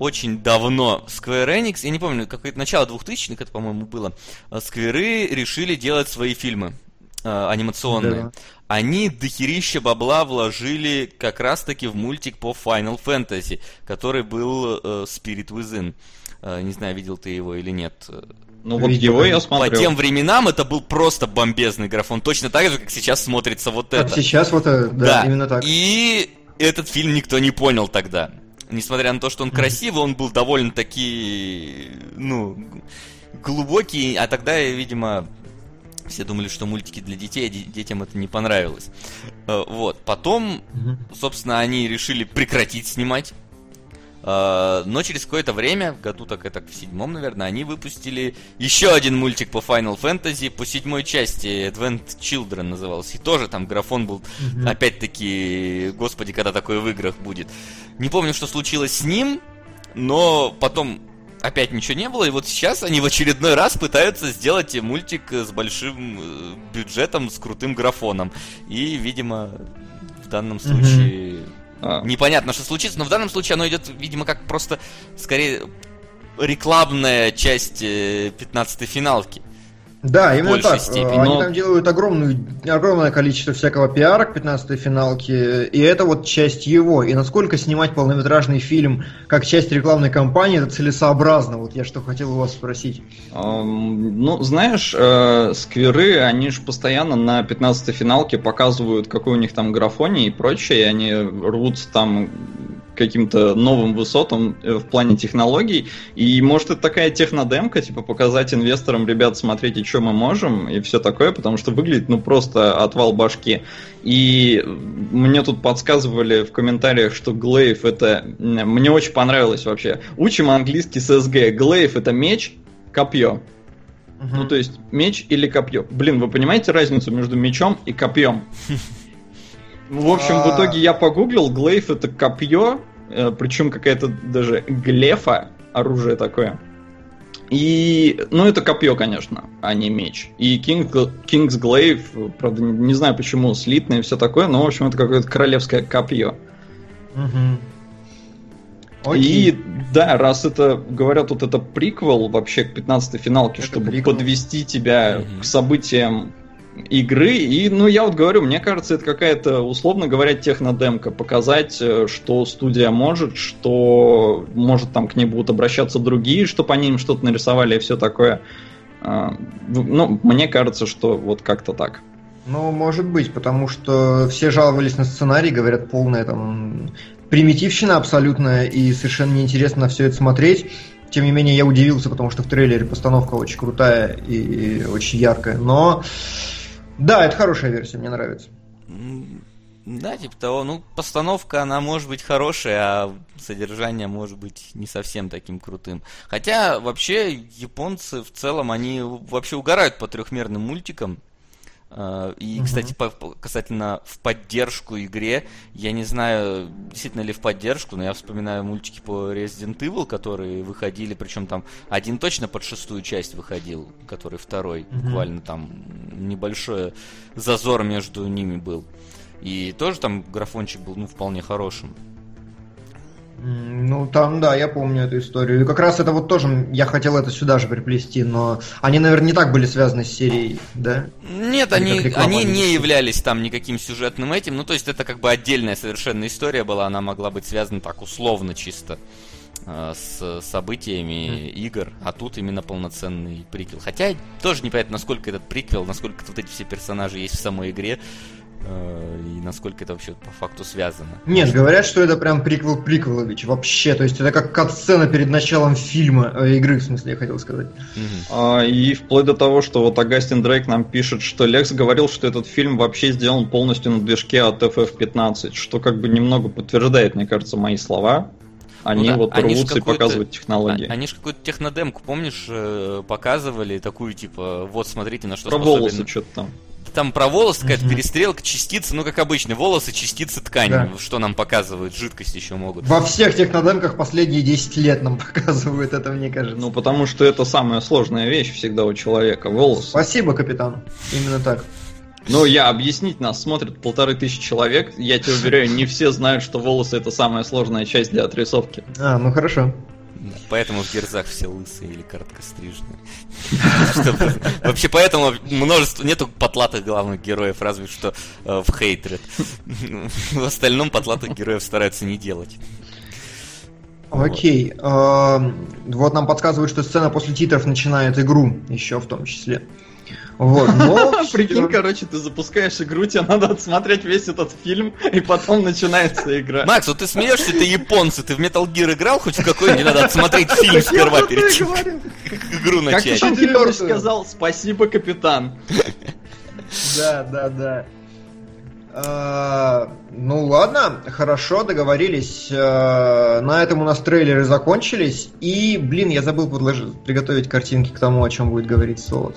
Speaker 2: очень давно, Square Enix, я не помню, какое-то начало 2000-х, это, по-моему, было, Скверы решили делать свои фильмы. э, анимационные, да. они дохерища бабла вложили как раз-таки в мультик по Final Fantasy, который был э, Spirit Within. Э, не знаю, видел ты его или нет.
Speaker 4: Ну вот его я смотрел.
Speaker 2: По тем временам это был просто бомбезный графон. Точно так же, как сейчас смотрится вот как это.
Speaker 3: сейчас вот это, да, да, именно так.
Speaker 2: И этот фильм никто не понял тогда. Несмотря на то, что он красивый, он был довольно-таки, ну, глубокий, а тогда, видимо, все думали, что мультики для детей, а детям это не понравилось. Э, вот. Потом, собственно, они решили прекратить снимать но через какое-то время, в году так это в седьмом, наверное, они выпустили еще один мультик по Final Fantasy по седьмой части, Advent Children назывался. И тоже там графон был, mm-hmm. опять-таки, господи, когда такое в играх будет. Не помню, что случилось с ним, но потом опять ничего не было, и вот сейчас они в очередной раз пытаются сделать мультик с большим э, бюджетом, с крутым графоном. И, видимо, в данном случае... Mm-hmm а. Непонятно, что случится, но в данном случае оно идет, видимо, как просто скорее рекламная часть 15-й э, финалки.
Speaker 3: Да, именно так. Степени. Они но... там делают огромную, огромное количество всякого пиара к 15-й финалке, и это вот часть его. И насколько снимать полнометражный фильм как часть рекламной кампании, это целесообразно? Вот я что хотел у вас спросить.
Speaker 4: Ну, знаешь, э, скверы, они же постоянно на 15-й финалке показывают, какой у них там графоний и прочее, и они рвутся там каким-то новым высотам э, в плане технологий. И может это такая технодемка, типа показать инвесторам, ребят, смотрите, что мы можем, и все такое, потому что выглядит, ну, просто отвал башки. И мне тут подсказывали в комментариях, что Глейв это... Мне очень понравилось вообще. Учим английский с СГ. Глейв это меч, копье. Uh-huh. Ну, то есть, меч или копье. Блин, вы понимаете разницу между мечом и копьем? В общем, в а. итоге я погуглил, глейф это копье, э, причем какая-то даже глефа, оружие такое. И, ну, это копье, конечно, а не меч. И King, King's Glaive, правда, не, не знаю почему, слитное и все такое, но, в общем, это какое-то королевское копье. Угу. И, да, раз это, говорят, вот это приквел вообще к 15-й финалке, это чтобы приквел. подвести тебя угу. к событиям игры. И, ну, я вот говорю, мне кажется, это какая-то, условно говоря, технодемка. Показать, э, что студия может, что, может, там к ней будут обращаться другие, чтобы они им что-то нарисовали и все такое. А, ну, мне кажется, что вот как-то так.
Speaker 3: Ну, может быть, потому что все жаловались на сценарий, говорят, полная там примитивщина абсолютная, и совершенно неинтересно на все это смотреть. Тем не менее, я удивился, потому что в трейлере постановка очень крутая и очень яркая. Но да, это хорошая версия, мне нравится.
Speaker 2: Да, типа того. Ну, постановка, она может быть хорошая, а содержание может быть не совсем таким крутым. Хотя, вообще, японцы в целом, они вообще угорают по трехмерным мультикам. А, и, кстати, по, касательно в поддержку игре, я не знаю, действительно ли в поддержку, но я вспоминаю мультики по Resident Evil, которые выходили, причем там один точно под шестую часть выходил, который второй, mm-hmm. буквально там небольшой зазор между ними был. И тоже там графончик был, ну, вполне хорошим.
Speaker 3: Ну, там, да, я помню эту историю. И как раз это вот тоже, я хотел это сюда же приплести, но они, наверное, не так были связаны с серией, да?
Speaker 2: Нет, они, они не являлись там никаким сюжетным этим. Ну, то есть это как бы отдельная совершенно история была, она могла быть связана так условно чисто э, с событиями mm. игр, а тут именно полноценный приквел. Хотя тоже непонятно, насколько этот приквел, насколько вот эти все персонажи есть в самой игре. Э, и насколько это вообще по факту связано.
Speaker 3: Нет, говорят, что это прям приквел Приквелович вообще, то есть это как кат-сцена перед началом фильма, э, игры, в смысле, я хотел сказать.
Speaker 4: Угу. А, и вплоть до того, что вот Агастин Дрейк нам пишет, что Лекс говорил, что этот фильм вообще сделан полностью на движке от FF-15, что как бы немного подтверждает, мне кажется, мои слова. Они ну, да, вот они рвутся и показывают технологии.
Speaker 2: Они же какую-то технодемку, помнишь, э, показывали, такую типа, вот смотрите, на что
Speaker 4: Про способен... волосы что-то там
Speaker 2: там про волосы какая-то угу. перестрелка, частицы, ну как обычно, волосы, частицы ткани, да. что нам показывают, жидкость еще могут.
Speaker 3: Во всех технодемках последние 10 лет нам показывают это, мне кажется.
Speaker 4: Ну потому что это самая сложная вещь всегда у человека, волосы.
Speaker 3: Спасибо, капитан, именно так.
Speaker 4: Ну, я объяснить, нас смотрят полторы тысячи человек. Я тебе уверяю, не все знают, что волосы это самая сложная часть для отрисовки.
Speaker 3: А, ну хорошо.
Speaker 2: Поэтому в Герзах все лысые или короткострижные. Вообще поэтому множество, нету потлатых главных героев, разве что э, в Хейтред. В остальном потлатых героев стараются не делать.
Speaker 3: Окей. Вот нам подсказывают, что сцена после титров начинает игру еще в том числе.
Speaker 4: Вот, но... Прикинь, короче, ты запускаешь игру, тебе надо отсмотреть весь этот фильм, и потом начинается игра.
Speaker 2: Макс, вот ты смеешься, ты японцы, ты в Metal Gear играл хоть в какой-нибудь? Надо отсмотреть фильм сперва перед тем, как игру начать.
Speaker 4: Как ты сказал, спасибо, капитан.
Speaker 3: Да, да, да. А, ну ладно, хорошо, договорились. А, на этом у нас трейлеры закончились. И, блин, я забыл подложить, приготовить картинки к тому, о чем будет говорить Солод.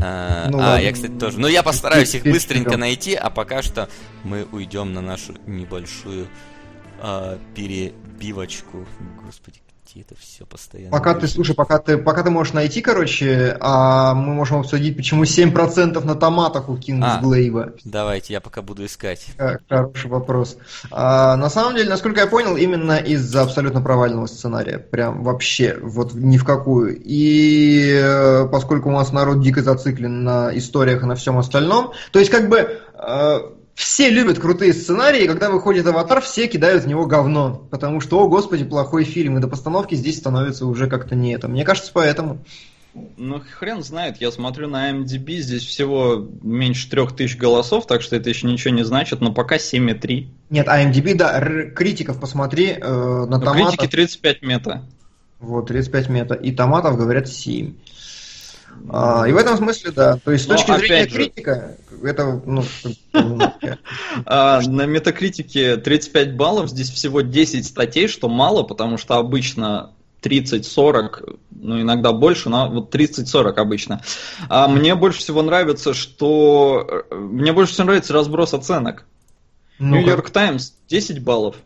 Speaker 2: А, ну, а я, кстати, тоже. Ну, я постараюсь их быстренько найти, а пока что мы уйдем на нашу небольшую а, перебивочку. Господи, где это все постоянно.
Speaker 3: Пока ты, слушай, пока ты, пока ты можешь найти, короче, а мы можем обсудить, почему 7% на томатах у Кингсглейва.
Speaker 2: А, давайте, я пока буду искать.
Speaker 3: Хороший вопрос. А, на самом деле, насколько я понял, именно из-за абсолютно провального сценария. Прям вообще, вот ни в какую. И э, поскольку у нас народ дико зациклен на историях и на всем остальном, то есть как бы э, все любят крутые сценарии, и когда выходит аватар, все кидают в него говно. Потому что, о господи, плохой фильм, и до постановки здесь становится уже как-то не это. Мне кажется, поэтому.
Speaker 4: Ну, хрен знает, я смотрю на MDB, здесь всего меньше трех тысяч голосов, так что это еще ничего не значит, но пока 7,3.
Speaker 3: Нет, IMDb, да, критиков посмотри, э, на ну, томатов...
Speaker 4: Критики 35 мета.
Speaker 3: Вот, 35 мета, и томатов говорят 7. А, и в этом смысле, да. То есть, с точки зрения же, критика, это, ну,
Speaker 4: а, на метакритике 35 баллов, здесь всего 10 статей, что мало, потому что обычно 30-40, ну иногда больше, но вот 30-40 обычно. А мне больше всего нравится, что... Мне больше всего нравится разброс оценок. New York Times 10 баллов.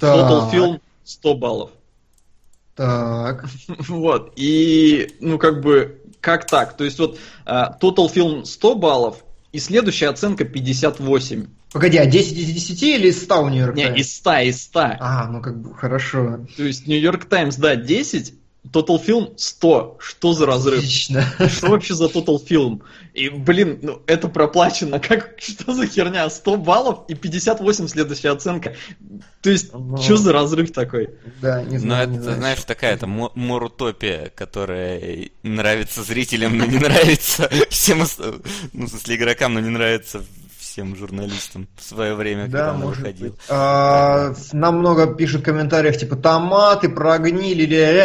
Speaker 4: Total Film 100 баллов.
Speaker 3: Так.
Speaker 4: Вот. И, ну, как бы, как так? То есть вот uh, Total Film 100 баллов, и следующая оценка 58.
Speaker 3: Погоди, а 10 из 10 или из 100 у Нью-Йорк
Speaker 4: Таймс? Не, из 100, из 100.
Speaker 3: А, ну как бы хорошо.
Speaker 4: То есть Нью-Йорк Таймс, да, 10, Total Film 100. Что за разрыв? Отлично. Что вообще за Total Film? И, блин, ну это проплачено. Как, что за херня? 100 баллов и 58 следующая оценка. То есть, Но... Ну, что за разрыв такой?
Speaker 2: Да, не знаю. Ну, это, знаю. знаешь, такая это морутопия, которая нравится зрителям, но не нравится всем, ну, в смысле, игрокам, но не нравится всем журналистам в свое время, да, когда он выходил.
Speaker 3: А, нам много пишут в комментариях, типа, томаты прогнили.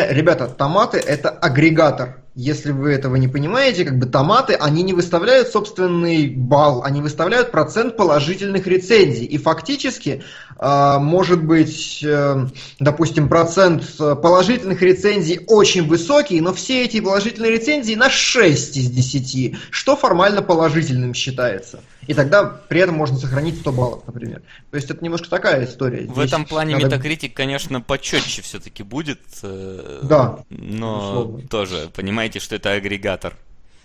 Speaker 3: Ребята, томаты это агрегатор. Если вы этого не понимаете, как бы томаты, они не выставляют собственный балл, они выставляют процент положительных рецензий. И фактически э, может быть, э, допустим, процент положительных рецензий очень высокий, но все эти положительные рецензии на 6 из 10, что формально положительным считается. И тогда при этом можно сохранить 100 баллов, например. То есть это немножко такая история.
Speaker 2: В этом плане надо... Metacritic, конечно, почетче все-таки будет. Э,
Speaker 3: да.
Speaker 2: Но безусловно. тоже понимаете, что это агрегатор.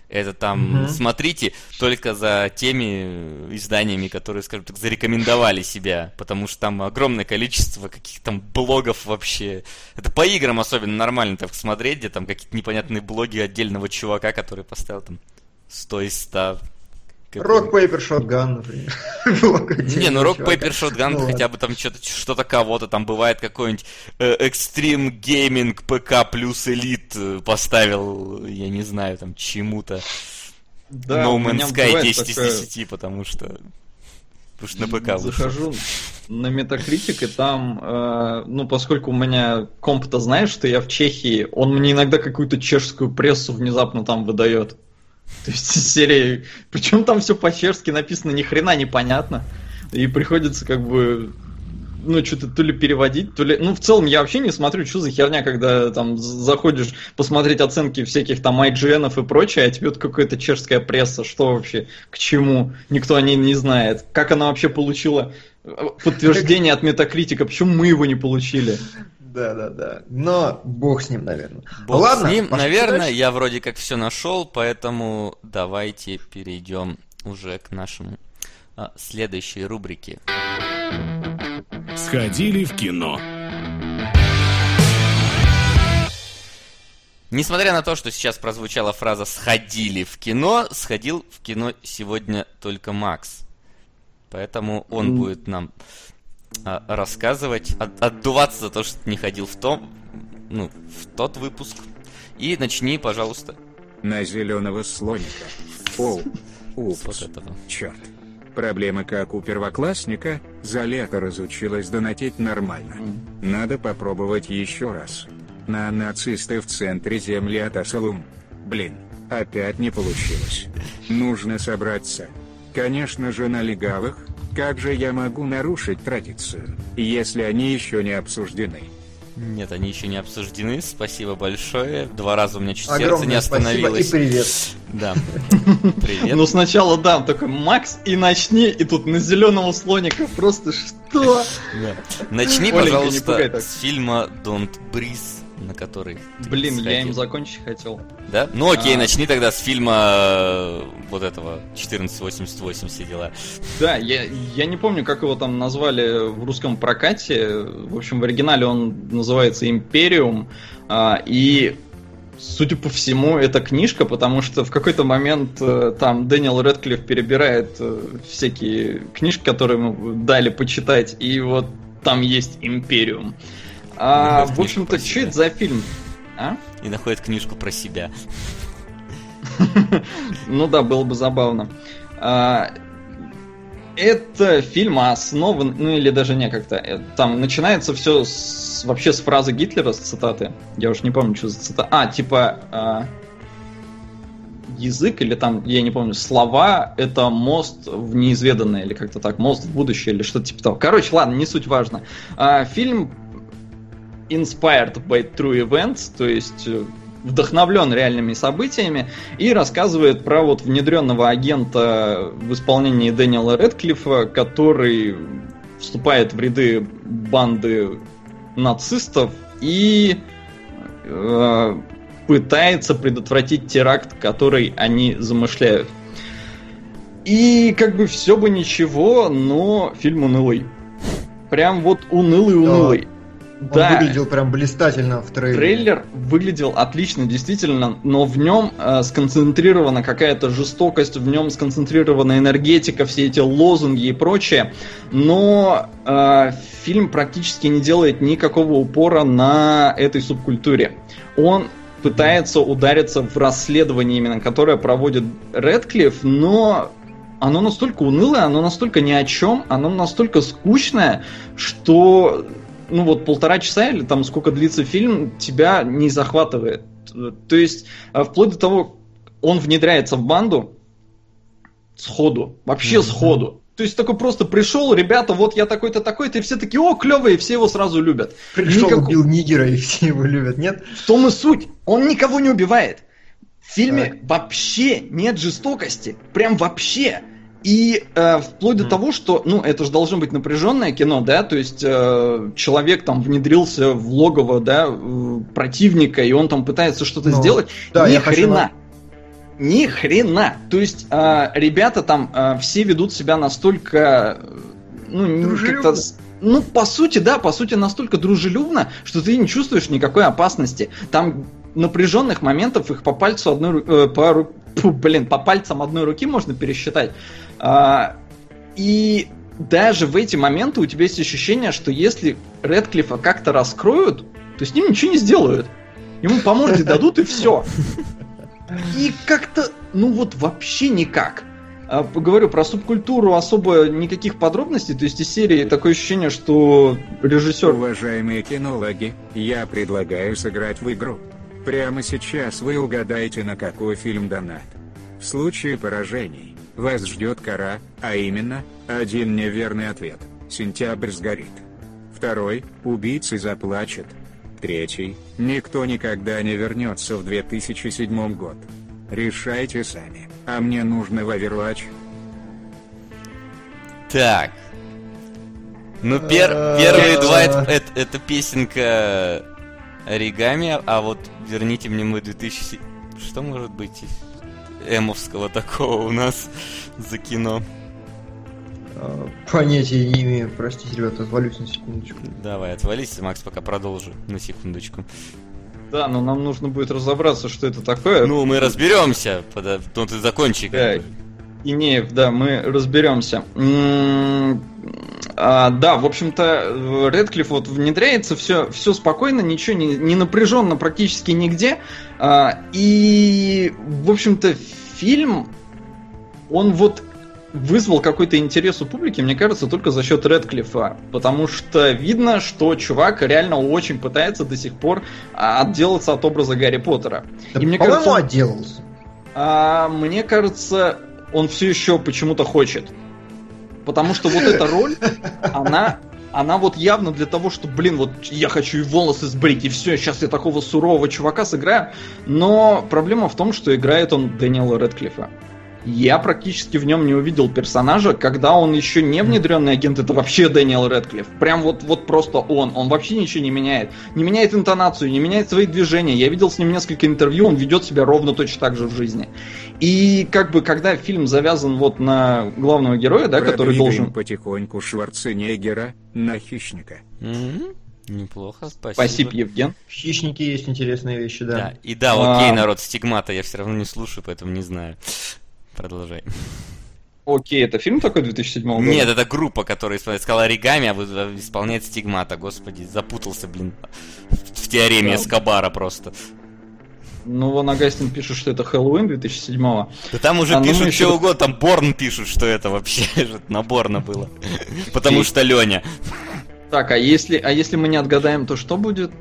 Speaker 2: Это там, угу. смотрите только за теми изданиями, которые, скажем так, зарекомендовали себя, потому что там огромное количество каких-то там блогов вообще. Это по играм особенно нормально так смотреть, где там какие-то непонятные блоги отдельного чувака, который поставил там 100 из 100
Speaker 3: Rock Paper Shotgun, например.
Speaker 2: Не, ну Rock Paper Shotgun хотя бы там что-то что-то кого-то там бывает какой-нибудь Extreme Gaming PC Plus Elite э, поставил, я не знаю, там чему-то. Да, No Man's Sky 10 из 10, потому что Потому что на ПК
Speaker 4: Захожу на Metacritic, и там, э, ну, поскольку у меня комп-то знаешь, что я в Чехии, он мне иногда какую-то чешскую прессу внезапно там выдает. То есть серии... Причем там все по-чешски написано, ни хрена непонятно. И приходится как бы ну, что-то то ли переводить, то ли... Ну, в целом, я вообще не смотрю, что за херня, когда там заходишь посмотреть оценки всяких там IGN и прочее, а тебе вот какая-то чешская пресса, что вообще, к чему, никто о ней не знает. Как она вообще получила э, подтверждение от Метакритика, почему мы его не получили?
Speaker 3: Да, да, да. Но бог с ним, наверное.
Speaker 2: Бог Ладно, с ним, наверное, дальше. я вроде как все нашел, поэтому давайте перейдем уже к нашему а, следующей рубрике.
Speaker 5: Сходили в кино.
Speaker 2: Несмотря на то, что сейчас прозвучала фраза «сходили в кино», сходил в кино сегодня только Макс. Поэтому он mm. будет нам рассказывать, от, отдуваться за то, что не ходил в том, ну, в тот выпуск. И начни, пожалуйста.
Speaker 1: На зеленого слоника. О, упс, черт. Проблема как у первоклассника, за лето разучилась донатить нормально. Надо попробовать еще раз. На нацисты в центре земли от Асалум. Блин, опять не получилось. Нужно собраться. Конечно же на легавых, как же я могу нарушить традицию, если они еще не обсуждены?
Speaker 2: Нет, они еще не обсуждены. Спасибо большое. Два раза у меня чуть Огромное сердце не остановилось.
Speaker 3: Спасибо и привет.
Speaker 2: Да. Привет.
Speaker 4: Ну сначала да, такой Макс и начни, и тут на зеленого слоника просто что?
Speaker 2: Начни, пожалуйста, с фильма Don't Breathe на который...
Speaker 4: Блин, я им закончить хотел.
Speaker 2: Да? Ну окей, а... начни тогда с фильма э, вот этого 1488 все дела.
Speaker 4: Да, я, я не помню, как его там назвали в русском прокате. В общем, в оригинале он называется «Империум». А, и Судя по всему, это книжка, потому что в какой-то момент э, там Дэниел Редклифф перебирает э, всякие книжки, которые ему дали почитать, и вот там есть Империум. А, в общем-то, что это за фильм?
Speaker 2: А? И находит книжку про себя.
Speaker 4: Ну да, было бы забавно. А, это фильм основан, ну или даже не как-то. Э, там начинается все с, вообще с фразы Гитлера, с цитаты. Я уж не помню, что за цитата. А, типа а, язык или там, я не помню, слова это мост в неизведанное или как-то так, мост в будущее или что-то типа того. Короче, ладно, не суть важно. А, фильм inspired by true events, то есть э, вдохновлен реальными событиями и рассказывает про вот внедренного агента в исполнении Дэниела Редклиффа, который вступает в ряды банды нацистов и э, пытается предотвратить теракт, который они замышляют. И как бы все бы ничего, но фильм унылый. Прям вот унылый-унылый. Да.
Speaker 3: Он да. выглядел прям блистательно в трейлере.
Speaker 4: Трейлер выглядел отлично, действительно, но в нем э, сконцентрирована какая-то жестокость, в нем сконцентрирована энергетика, все эти лозунги и прочее. Но э, фильм практически не делает никакого упора на этой субкультуре. Он пытается удариться в расследование именно, которое проводит Редклифф, но оно настолько унылое, оно настолько ни о чем, оно настолько скучное, что ну вот полтора часа или там сколько длится фильм, тебя не захватывает. То есть, а, вплоть до того, он внедряется в банду сходу, вообще mm-hmm. сходу. То есть такой просто пришел, ребята, вот я такой-то такой-то, и все такие, о, клевые, все его сразу любят.
Speaker 3: Пришел, Никак... убил нигера, и все его любят, нет?
Speaker 4: В том и суть. Он никого не убивает. В фильме так. вообще нет жестокости. Прям вообще. И э, вплоть до mm. того, что, ну, это же должно быть напряженное кино, да, то есть э, человек там внедрился в логово, да, э, противника, и он там пытается что-то ну, сделать. Да, Ни хрена. Хочу... Ни хрена. То есть э, ребята там э, все ведут себя настолько, э, ну, как-то ну, по сути, да, по сути, настолько дружелюбно, что ты не чувствуешь никакой опасности. Там напряженных моментов их по пальцу одной э, по, блин, по пальцам одной руки можно пересчитать. А, и даже в эти моменты у тебя есть ощущение, что если Редклифа как-то раскроют, то с ним ничего не сделают. Ему по морде дадут и все. И как-то, ну вот вообще никак. А, поговорю про субкультуру особо никаких подробностей, то есть из серии такое ощущение, что режиссер...
Speaker 1: Уважаемые кинологи, я предлагаю сыграть в игру. Прямо сейчас вы угадаете на какой фильм донат. В случае поражений, вас ждет кара, а именно, один неверный ответ. Сентябрь сгорит. Второй, убийцы заплачет. Третий, никто никогда не вернется в 2007 год. Решайте сами, а мне нужно в Overwatch.
Speaker 2: Так. Ну, пер первые два это, это, это песенка оригами, а вот верните мне мой 2000... Что может быть? Эмовского такого у нас за кино?
Speaker 3: А, понятия не имею. Простите, ребята, отвалюсь на секундочку.
Speaker 2: Давай, отвались, Макс, пока продолжу на секундочку.
Speaker 4: Да, но нам нужно будет разобраться, что это такое.
Speaker 2: Ну, мы разберемся. Ну, ты закончи. Да,
Speaker 4: Инеев, да, мы разберемся. А, да, в общем-то, Редклифф вот внедряется, все, все спокойно, ничего не, не напряженно практически нигде. А, и, в общем-то, фильм, он вот вызвал какой-то интерес у публики, мне кажется, только за счет Редклифа. Потому что видно, что чувак реально очень пытается до сих пор отделаться от образа Гарри Поттера.
Speaker 3: Да, и мне кажется, отделался.
Speaker 4: А, мне кажется, он все еще почему-то хочет. Потому что вот эта роль, она она вот явно для того, что, блин, вот я хочу и волосы сбрить, и все, сейчас я такого сурового чувака сыграю. Но проблема в том, что играет он Дэниела Редклиффа я практически в нем не увидел персонажа, когда он еще не внедренный агент, это вообще Дэниел Редклифф. Прям вот, вот просто он. Он вообще ничего не меняет. Не меняет интонацию, не меняет свои движения. Я видел с ним несколько интервью, он ведет себя ровно точно так же в жизни. И как бы, когда фильм завязан вот на главного героя, да, который должен...
Speaker 1: потихоньку Шварценеггера на хищника.
Speaker 2: Mm-hmm. Неплохо, спасибо.
Speaker 4: Спасибо, Евген.
Speaker 3: В «Хищнике» есть интересные вещи, да. да.
Speaker 2: И да, окей, а... народ, стигмата я все равно не слушаю, поэтому не знаю. Продолжай.
Speaker 4: Окей, это фильм такой 2007 года?
Speaker 2: Нет, это группа, которая исполняет сказала оригами, а исполняет стигмата. Господи, запутался, блин, в теореме Эскобара просто.
Speaker 4: Ну, вон Агастин пишет, что это Хэллоуин 2007-го.
Speaker 2: Да там уже а, ну, пишут ну, что угодно, там Борн пишут, что это вообще наборно было. Потому что Леня.
Speaker 4: Так, а если, а если мы не отгадаем, то что будет?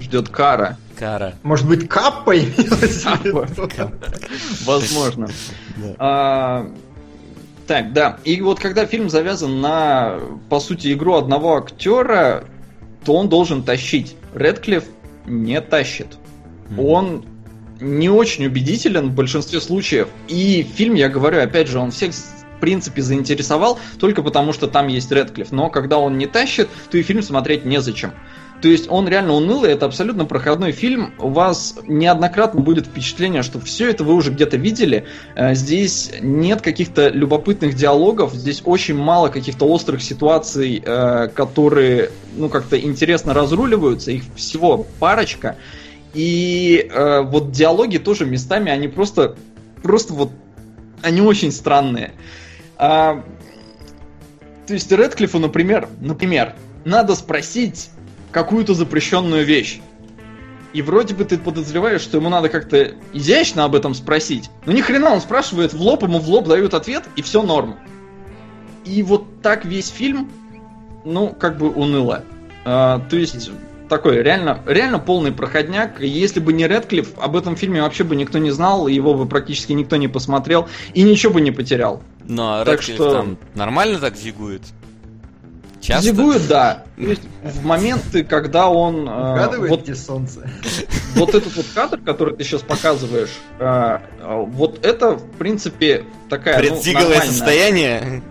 Speaker 4: Ждет кара.
Speaker 2: Кара.
Speaker 3: Может быть, каппой?
Speaker 4: Возможно. А, так, да. И вот когда фильм завязан на, по сути, игру одного актера, то он должен тащить. Редклифф не тащит. Он не очень убедителен в большинстве случаев. И фильм, я говорю, опять же, он всех в принципе заинтересовал только потому, что там есть Редклифф. Но когда он не тащит, то и фильм смотреть незачем. То есть он реально унылый, это абсолютно проходной фильм. У вас неоднократно будет впечатление, что все это вы уже где-то видели. Э, здесь нет каких-то любопытных диалогов, здесь очень мало каких-то острых ситуаций, э, которые, ну, как-то интересно разруливаются. Их всего парочка. И э, вот диалоги тоже местами, они просто, просто вот, они очень странные. А, то есть Редклифу, например, например, надо спросить какую-то запрещенную вещь. И вроде бы ты подозреваешь, что ему надо как-то изящно об этом спросить. Но ни хрена он спрашивает в лоб, ему в лоб дают ответ, и все норм. И вот так весь фильм, ну, как бы уныло. А, то есть, такой реально, реально полный проходняк. Если бы не Редклифф, об этом фильме вообще бы никто не знал, его бы практически никто не посмотрел и ничего бы не потерял.
Speaker 2: Ну, а так что... там нормально так зигует?
Speaker 4: Часто? Зигует, да. То есть в моменты, когда он...
Speaker 3: Э, вот, солнце.
Speaker 4: Вот этот вот кадр, который ты сейчас показываешь, э, э, вот это, в принципе, такая...
Speaker 2: Предсиговое ну, состояние?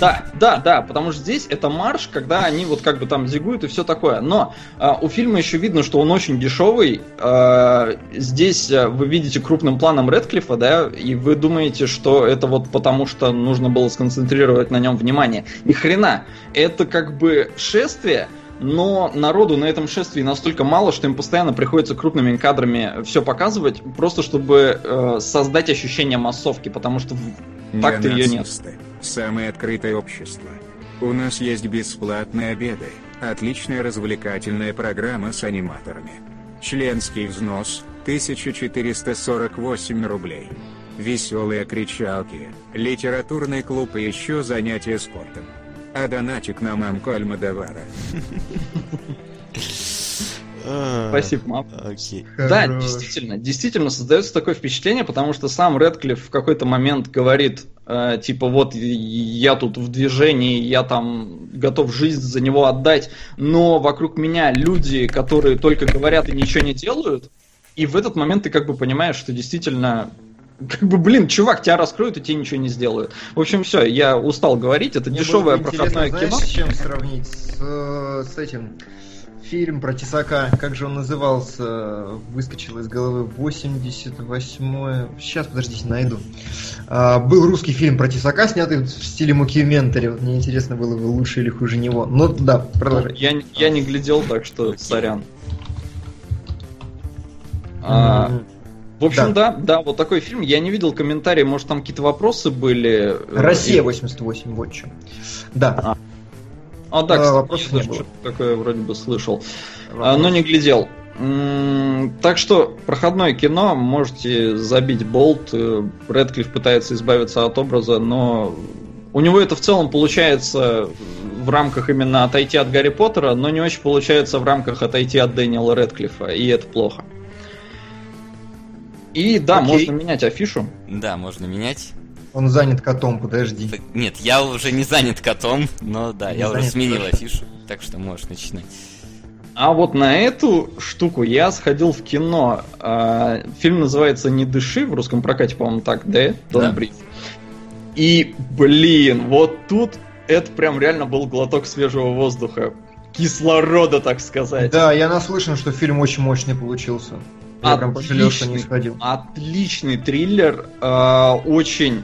Speaker 4: Да, да, да, потому что здесь это марш, когда они вот как бы там зигуют и все такое. Но э, у фильма еще видно, что он очень дешевый. Э, здесь э, вы видите крупным планом Редклифа, да, и вы думаете, что это вот потому, что нужно было сконцентрировать на нем внимание. Ни хрена. Это как бы шествие, но народу на этом шествии настолько мало, что им постоянно приходится крупными кадрами все показывать, просто чтобы э, создать ощущение массовки, потому что так-то ее нет.
Speaker 1: Самое открытое общество. У нас есть бесплатные обеды, отличная развлекательная программа с аниматорами. Членский взнос 1448 рублей. Веселые кричалки, литературный клуб и еще занятия спортом. А донатик на мамку Альмадавара.
Speaker 4: Спасибо, мам. Окей. Да, действительно, действительно создается такое впечатление, потому что сам Редклифф в какой-то момент говорит, э, типа, вот я тут в движении, я там готов жизнь за него отдать, но вокруг меня люди, которые только говорят и ничего не делают, и в этот момент ты как бы понимаешь, что действительно как бы, блин, чувак, тебя раскроют и тебе ничего не сделают. В общем, все, я устал говорить, это Мне дешевое проходное
Speaker 3: кино. Знаешь, с чем сравнить? С, э, с этим фильм про Тесака, как же он назывался, выскочил из головы 88 Сейчас, подождите, найду. А, был русский фильм про Тесака, снятый в стиле мокьюментари. Вот мне интересно было бы лучше или хуже него. Но да, продолжай.
Speaker 4: Я, я не глядел, так что сорян. А, в общем, да. да, да, вот такой фильм. Я не видел комментарии, может, там какие-то вопросы были.
Speaker 3: Россия 88, вот что. Да.
Speaker 4: А, а да, кстати, вопросов не было. такое вроде бы слышал. А, но не глядел. Так что проходное кино, можете забить болт. Э, Редклифф пытается избавиться от образа, но у него это в целом получается в рамках именно отойти от Гарри Поттера, но не очень получается в рамках отойти от Дэниела Редклиффа, и это плохо. И да, Окей. можно менять афишу.
Speaker 2: Да, можно менять.
Speaker 3: Он занят котом, подожди.
Speaker 2: Нет, я уже не занят котом, но да, не я уже сменил хорошо. афишу, так что можешь начинать.
Speaker 4: А вот на эту штуку я сходил в кино. А, фильм называется «Не дыши», в русском прокате, по-моему, так, да? Don't да. И, блин, вот тут это прям реально был глоток свежего воздуха. Кислорода, так сказать.
Speaker 3: Да, я наслышан, что фильм очень мощный получился.
Speaker 4: Я отличный, прям пожалел, что не сходил. Отличный триллер, э, очень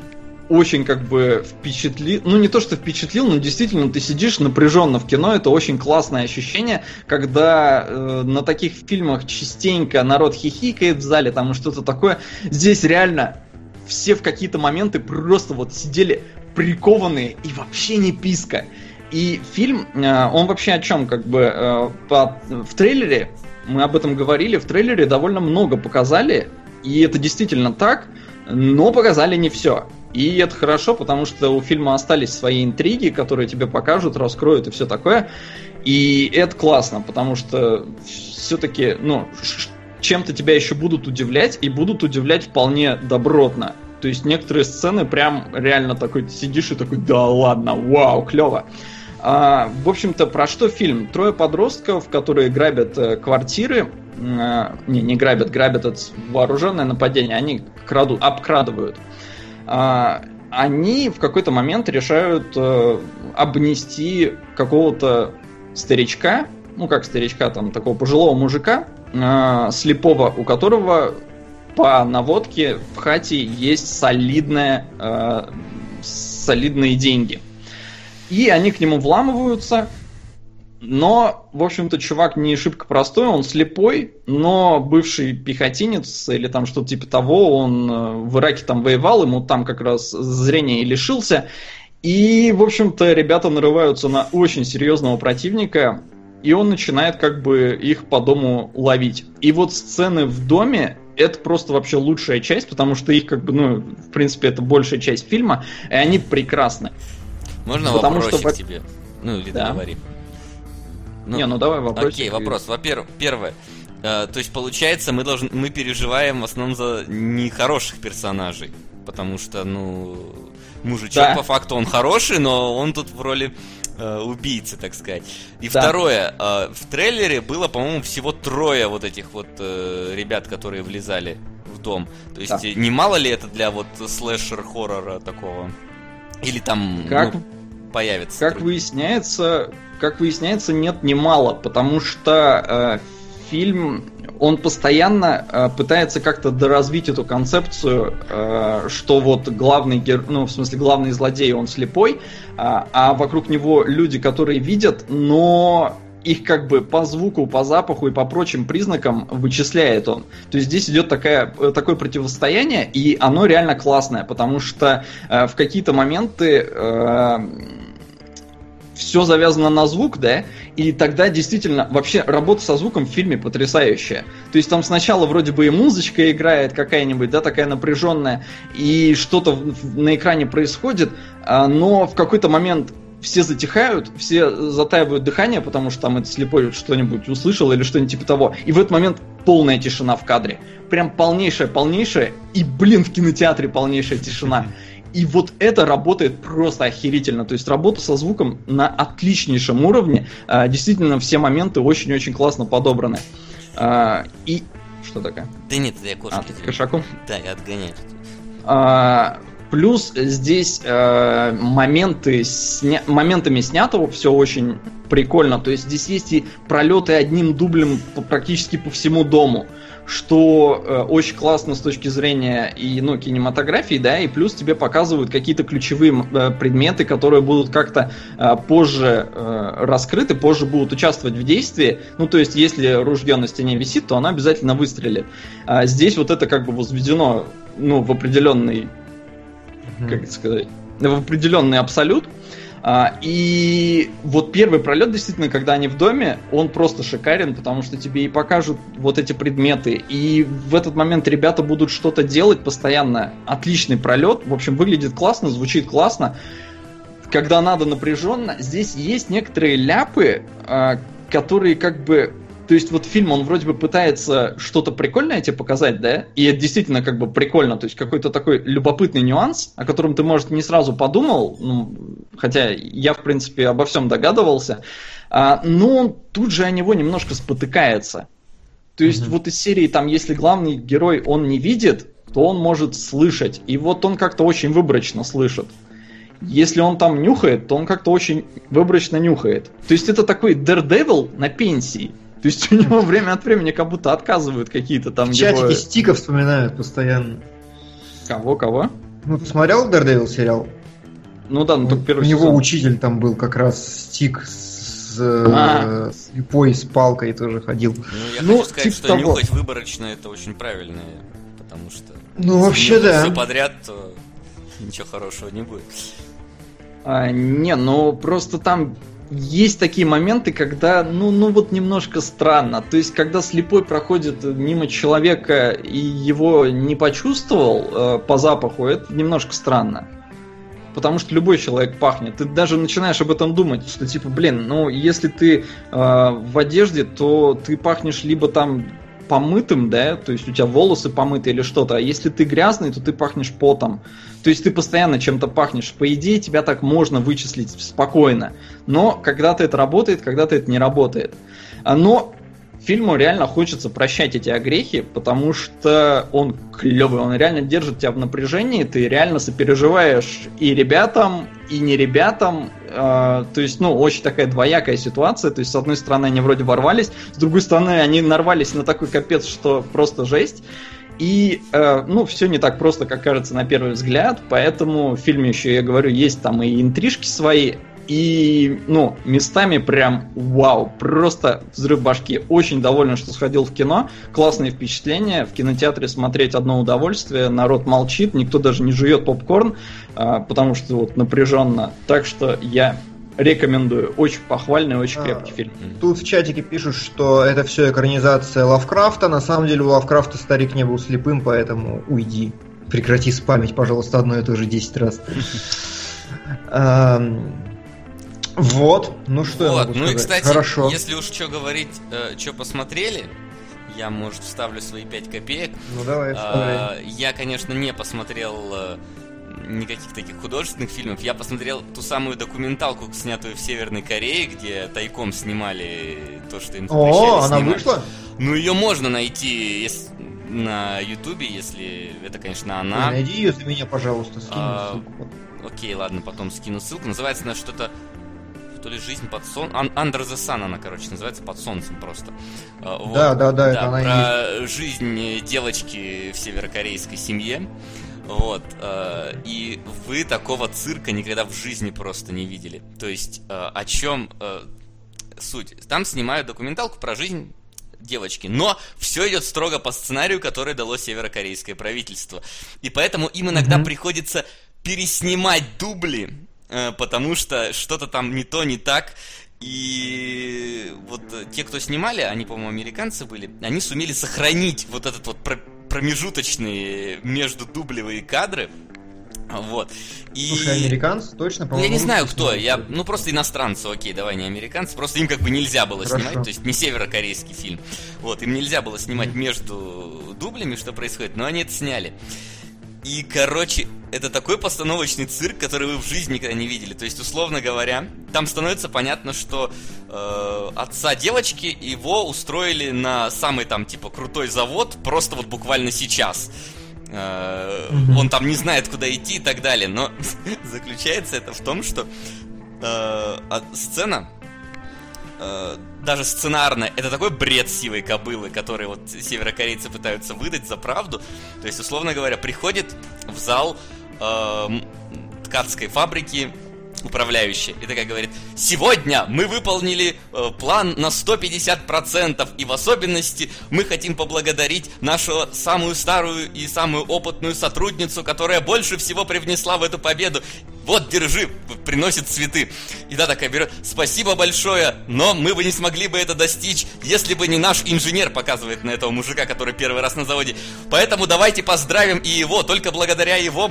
Speaker 4: очень как бы впечатлил, ну не то что впечатлил, но действительно ты сидишь напряженно в кино, это очень классное ощущение, когда э, на таких фильмах частенько народ хихикает в зале, там что-то такое. Здесь реально все в какие-то моменты просто вот сидели прикованные и вообще не писка. И фильм, э, он вообще о чем, как бы, э, по, в трейлере мы об этом говорили, в трейлере довольно много показали, и это действительно так, но показали не все. И это хорошо, потому что у фильма остались свои интриги, которые тебе покажут, раскроют и все такое. И это классно, потому что все-таки, ну, чем-то тебя еще будут удивлять, и будут удивлять вполне добротно. То есть некоторые сцены прям реально такой сидишь и такой, да ладно, вау, клево. А, в общем-то, про что фильм? Трое подростков, которые грабят э, квартиры, э, не, не грабят, грабят это вооруженное нападение, они крадут, обкрадывают. Они в какой-то момент решают э, обнести какого-то старичка, ну как старичка, там такого пожилого мужика, э, слепого, у которого по наводке в хате есть солидная, э, солидные деньги. И они к нему вламываются, но, в общем-то, чувак не шибко простой, он слепой, но бывший пехотинец или там что-то типа того, он э, в Ираке там воевал, ему там как раз зрение и лишился. И, в общем-то, ребята нарываются на очень серьезного противника, и он начинает как бы их по дому ловить. И вот сцены в доме это просто вообще лучшая часть, потому что их как бы, ну, в принципе, это большая часть фильма, и они прекрасны.
Speaker 2: Можно Потому вопросик что... тебе? Ну, или да. договори.
Speaker 4: Ну, Не, ну давай вопрос.
Speaker 2: Окей, вопрос. Во-первых, первое. Э, то есть, получается, мы, должны, мы переживаем в основном за нехороших персонажей. Потому что, ну, мужичок да. по факту он хороший, но он тут в роли э, убийцы, так сказать. И да. второе, э, в трейлере было, по-моему, всего трое вот этих вот э, ребят, которые влезали в дом. То есть, да. не мало ли это для вот слэшер-хоррора такого? Или там...
Speaker 4: Как? Ну, появится. Как выясняется, как выясняется, нет немало, потому что э, фильм он постоянно э, пытается как-то доразвить эту концепцию, э, что вот главный гер... ну в смысле главный злодей он слепой, э, а вокруг него люди, которые видят, но их как бы по звуку, по запаху и по прочим признакам вычисляет он. То есть здесь идет такая, такое противостояние, и оно реально классное, потому что э, в какие-то моменты э, все завязано на звук, да, и тогда действительно вообще работа со звуком в фильме потрясающая. То есть там сначала вроде бы и музычка играет какая-нибудь, да, такая напряженная, и что-то на экране происходит, а, но в какой-то момент все затихают, все затаивают дыхание, потому что там это слепой что-нибудь услышал или что-нибудь типа того. И в этот момент полная тишина в кадре. Прям полнейшая, полнейшая. И, блин, в кинотеатре полнейшая тишина. И вот это работает просто охерительно. То есть работа со звуком на отличнейшем уровне. А, действительно, все моменты очень-очень классно подобраны. А, и... Что такое?
Speaker 2: Да нет, я кошки.
Speaker 4: А, кошаку?
Speaker 2: Да, я отгоняю.
Speaker 4: А, Плюс здесь э, моменты сня... моментами снятого все очень прикольно. То есть здесь есть и пролеты одним дублем практически по всему дому. Что э, очень классно с точки зрения и ну, кинематографии, да, и плюс тебе показывают какие-то ключевые э, предметы, которые будут как-то э, позже э, раскрыты, позже будут участвовать в действии. Ну, то есть, если ружье на стене висит, то оно обязательно выстрелит. А здесь вот это как бы возведено ну, в определенный, mm-hmm. как это сказать, в определенный абсолют. А, и вот первый пролет, действительно, когда они в доме, он просто шикарен, потому что тебе и покажут вот эти предметы. И в этот момент ребята будут что-то делать постоянно. Отличный пролет. В общем, выглядит классно, звучит классно. Когда надо напряженно, здесь есть некоторые ляпы, а, которые как бы то есть вот фильм, он вроде бы пытается что-то прикольное тебе показать, да? И это действительно как бы прикольно. То есть какой-то такой любопытный нюанс, о котором ты, может, не сразу подумал, ну, хотя я, в принципе, обо всем догадывался. А, но он тут же о него немножко спотыкается. То есть mm-hmm. вот из серии там, если главный герой он не видит, то он может слышать. И вот он как-то очень выборочно слышит. Если он там нюхает, то он как-то очень выборочно нюхает. То есть это такой Daredevil на пенсии. То есть у него время от времени как будто отказывают какие-то там... В
Speaker 3: чатике его... Стика вспоминают постоянно.
Speaker 4: Кого, кого?
Speaker 3: Ну, ты смотрел Daredevil сериал?
Speaker 4: Ну да, ну только первый
Speaker 3: У него учитель там был как раз Стик с а. слепой, с палкой тоже ходил.
Speaker 2: Ну, я ну, хочу сказать, типа что того. нюхать выборочно это очень правильно, потому что...
Speaker 3: Ну, вообще да.
Speaker 2: все подряд, то ничего хорошего не будет.
Speaker 4: А, не, ну просто там есть такие моменты, когда, ну, ну вот немножко странно. То есть, когда слепой проходит мимо человека и его не почувствовал э, по запаху, это немножко странно. Потому что любой человек пахнет. Ты даже начинаешь об этом думать, что типа, блин, ну если ты э, в одежде, то ты пахнешь либо там помытым, да, то есть у тебя волосы помыты или что-то, а если ты грязный, то ты пахнешь потом. То есть ты постоянно чем-то пахнешь. По идее, тебя так можно вычислить спокойно. Но когда-то это работает, когда-то это не работает. А, но фильму реально хочется прощать эти огрехи, потому что он клевый, он реально держит тебя в напряжении, ты реально сопереживаешь и ребятам, и не ребятам. Э, то есть, ну, очень такая двоякая ситуация. То есть, с одной стороны, они вроде ворвались, с другой стороны, они нарвались на такой капец, что просто жесть. И, э, ну, все не так просто, как кажется на первый взгляд, поэтому в фильме еще, я говорю, есть там и интрижки свои, и, ну, местами прям вау, просто взрыв башки. Очень доволен, что сходил в кино. Классные впечатления. В кинотеатре смотреть одно удовольствие. Народ молчит, никто даже не жует попкорн, а, потому что вот напряженно. Так что я рекомендую. Очень похвальный, очень а, крепкий фильм.
Speaker 3: Тут в чатике пишут, что это все экранизация Лавкрафта. На самом деле у Лавкрафта старик не был слепым, поэтому уйди. Прекрати спамить, пожалуйста, одно и то же 10 раз. Вот, ну что вот. я могу
Speaker 2: Ну сказать? и, кстати, Хорошо. если уж что говорить, э, что посмотрели, я, может, вставлю свои 5 копеек.
Speaker 3: Ну давай,
Speaker 2: э, Я, конечно, не посмотрел э, никаких таких художественных фильмов. Я посмотрел ту самую документалку, снятую в Северной Корее, где тайком снимали то, что им запрещали О,
Speaker 3: она вышла?
Speaker 2: Ну, ее можно найти если, на Ютубе, если это, конечно, она.
Speaker 3: Найди ее за меня, пожалуйста, скинь а, ссылку.
Speaker 2: Окей, ладно, потом скину ссылку. Называется она что-то то ли жизнь под сон... Under the Sun она, короче, называется под солнцем просто.
Speaker 3: А, вот. Да, да, да, да, это
Speaker 2: она про есть. жизнь девочки в северокорейской семье. Вот. Э, и вы такого цирка никогда в жизни просто не видели. То есть, э, о чем суть? Там снимают документалку про жизнь девочки. Но все идет строго по сценарию, который дало северокорейское правительство. И поэтому им иногда mm-hmm. приходится переснимать дубли потому что что-то там не то, не так. И вот те, кто снимали, они, по-моему, американцы были, они сумели сохранить вот этот вот промежуточные между дублевые кадры. Вот.
Speaker 3: И... Слушай, американцы точно,
Speaker 2: по-моему. Я не знаю, кто. Я, ну, просто иностранцы, окей, давай, не американцы. Просто им как бы нельзя было Хорошо. снимать, то есть не северокорейский фильм. Вот, им нельзя было снимать между дублями, что происходит, но они это сняли. И, короче, это такой постановочный цирк, который вы в жизни никогда не видели. То есть, условно говоря, там становится понятно, что э, отца девочки его устроили на самый там типа крутой завод просто вот буквально сейчас. Э. Он там не знает, куда идти и так далее. Но заключается это в том, что э, сцена э, даже сценарно, это такой бред сивой кобылы, который вот северокорейцы пытаются выдать за правду. То есть, условно говоря, приходит в зал э, ткацкой фабрики управляющая и такая говорит, сегодня мы выполнили э, план на 150%, и в особенности мы хотим поблагодарить нашу самую старую и самую опытную сотрудницу, которая больше всего привнесла в эту победу. Вот, держи, приносит цветы. И да, такая берет, спасибо большое, но мы бы не смогли бы это достичь, если бы не наш инженер, показывает на этого мужика, который первый раз на заводе. Поэтому давайте поздравим и его, только благодаря его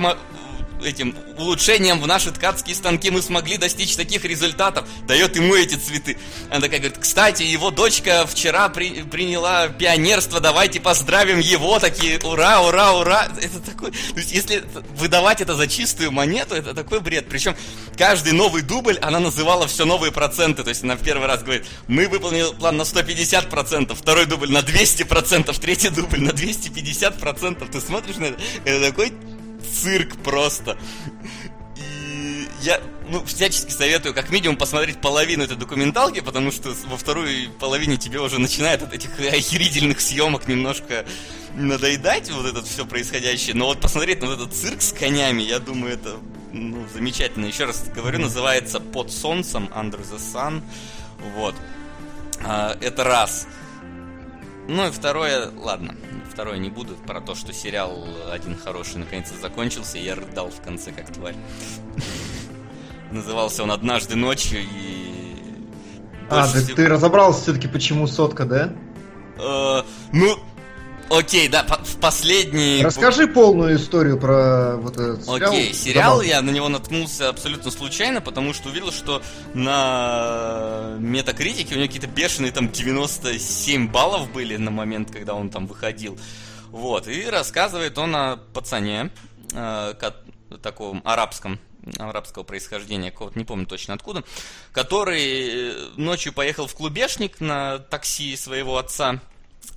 Speaker 2: этим улучшением в наши ткацкие станки мы смогли достичь таких результатов, дает ему эти цветы. Она такая говорит, кстати, его дочка вчера при, приняла пионерство, давайте поздравим его, такие, ура, ура, ура. Это такой, то есть если выдавать это за чистую монету, это такой бред. Причем каждый новый дубль, она называла все новые проценты, то есть она в первый раз говорит, мы выполнили план на 150%, второй дубль на 200%, третий дубль на 250%. Ты смотришь на это, это такой цирк просто. И я, ну, всячески советую как минимум посмотреть половину этой документалки, потому что во второй половине тебе уже начинает от этих охерительных съемок немножко надоедать вот это все происходящее. Но вот посмотреть на вот этот цирк с конями, я думаю, это ну, замечательно. Еще раз говорю, называется «Под солнцем», «Under the Sun». Вот. А, это раз. Ну и второе, ладно, второе не буду, про то, что сериал один хороший наконец-то закончился, и я рыдал в конце как тварь. Назывался он «Однажды ночью» и...
Speaker 3: А, ты, ты разобрался все-таки, почему сотка, да?
Speaker 2: Э, ну, Окей, да, в последний...
Speaker 3: Расскажи полную историю про вот этот
Speaker 2: сериал. Окей, сериал, я на него наткнулся абсолютно случайно, потому что увидел, что на метакритике у него какие-то бешеные там 97 баллов были на момент, когда он там выходил. Вот, и рассказывает он о пацане, э, таком арабском, арабского происхождения, какого-то не помню точно откуда, который ночью поехал в клубешник на такси своего отца,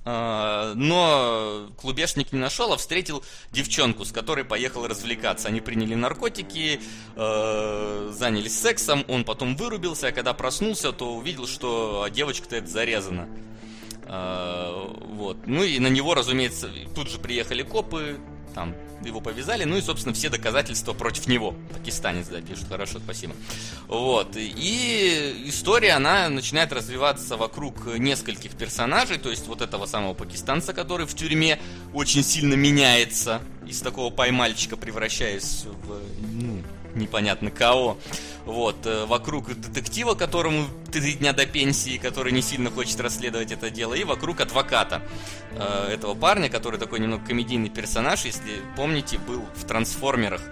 Speaker 2: но клубешник не нашел, а встретил девчонку, с которой поехал развлекаться. Они приняли наркотики, э, занялись сексом, он потом вырубился, а когда проснулся, то увидел, что девочка-то это зарезана. Э, вот. Ну и на него, разумеется, тут же приехали копы, там его повязали, ну и, собственно, все доказательства против него. Пакистанец, да, пишет, хорошо, спасибо. Вот, и история, она начинает развиваться вокруг нескольких персонажей, то есть вот этого самого пакистанца, который в тюрьме очень сильно меняется, из такого поймальчика превращаясь в, ну, непонятно кого. Вот, э, вокруг детектива, которому три дня до пенсии, который не сильно хочет расследовать это дело, и вокруг адвоката э, этого парня, который такой немного комедийный персонаж, если помните, был в «Трансформерах»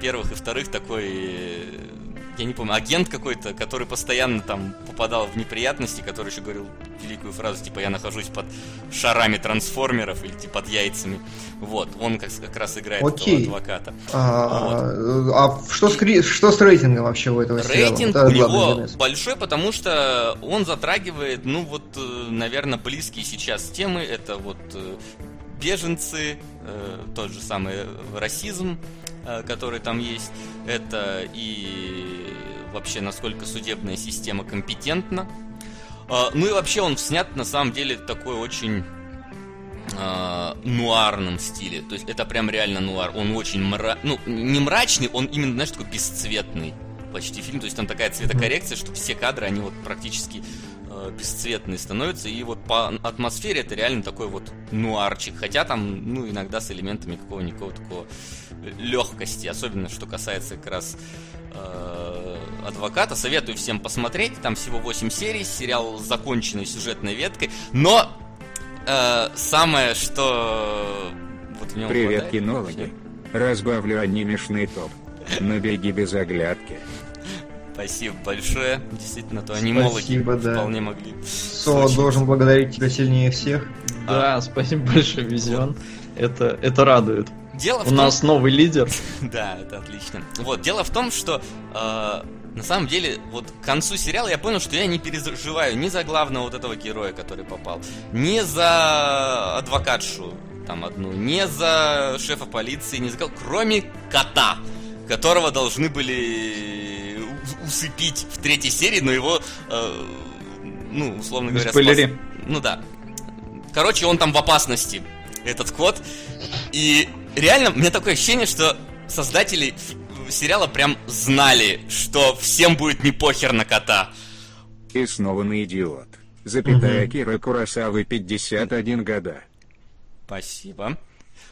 Speaker 2: первых и вторых такой э, я не помню, агент какой-то, который постоянно там попадал в неприятности, который еще говорил великую фразу, типа, я нахожусь под шарами трансформеров или типа под яйцами. Вот, он как, как раз играет
Speaker 3: Окей.
Speaker 2: этого адвоката.
Speaker 3: А, вот. а что, с, что с рейтингом вообще у этого
Speaker 2: сериала? Рейтинг у него большой, потому что он затрагивает, ну вот, э, наверное, близкие сейчас темы. Это вот э, беженцы, э, тот же самый расизм, Э, который там есть. Это и вообще насколько судебная система компетентна. Э, ну и вообще он снят на самом деле такой очень э, нуарном стиле. То есть это прям реально нуар. Он очень мра... Ну, не мрачный, он именно, знаешь, такой бесцветный почти фильм. То есть там такая цветокоррекция, что все кадры, они вот практически э, бесцветные становятся. И вот по атмосфере это реально такой вот нуарчик. Хотя там, ну, иногда с элементами какого-никакого такого легкости, особенно что касается как раз э, адвоката. Советую всем посмотреть. Там всего 8 серий, сериал с законченной сюжетной веткой. Но э, самое, что вот в нем
Speaker 1: Привет, хватает, кинологи. Разбавлю анимешный топ. Набеги без оглядки.
Speaker 2: Спасибо большое. Действительно, то анимологи спасибо, да. вполне могли.
Speaker 3: Со должен благодарить тебя сильнее всех.
Speaker 4: Да, а. спасибо большое, Визион. Это, это радует. Дело У том... нас новый лидер.
Speaker 2: да, это отлично. Вот, дело в том, что э, на самом деле, вот к концу сериала я понял, что я не переживаю ни за главного вот этого героя, который попал, ни за адвокатшу там одну, не за шефа полиции, не за кого, кроме кота, которого должны были усыпить в третьей серии, но его э, ну, условно говоря... Спас... Ну да. Короче, он там в опасности, этот кот. И реально, у меня такое ощущение, что создатели сериала прям знали, что всем будет не похер на кота.
Speaker 1: И снова на идиот. Запятая угу. Кира Курасавы 51 года.
Speaker 2: Спасибо.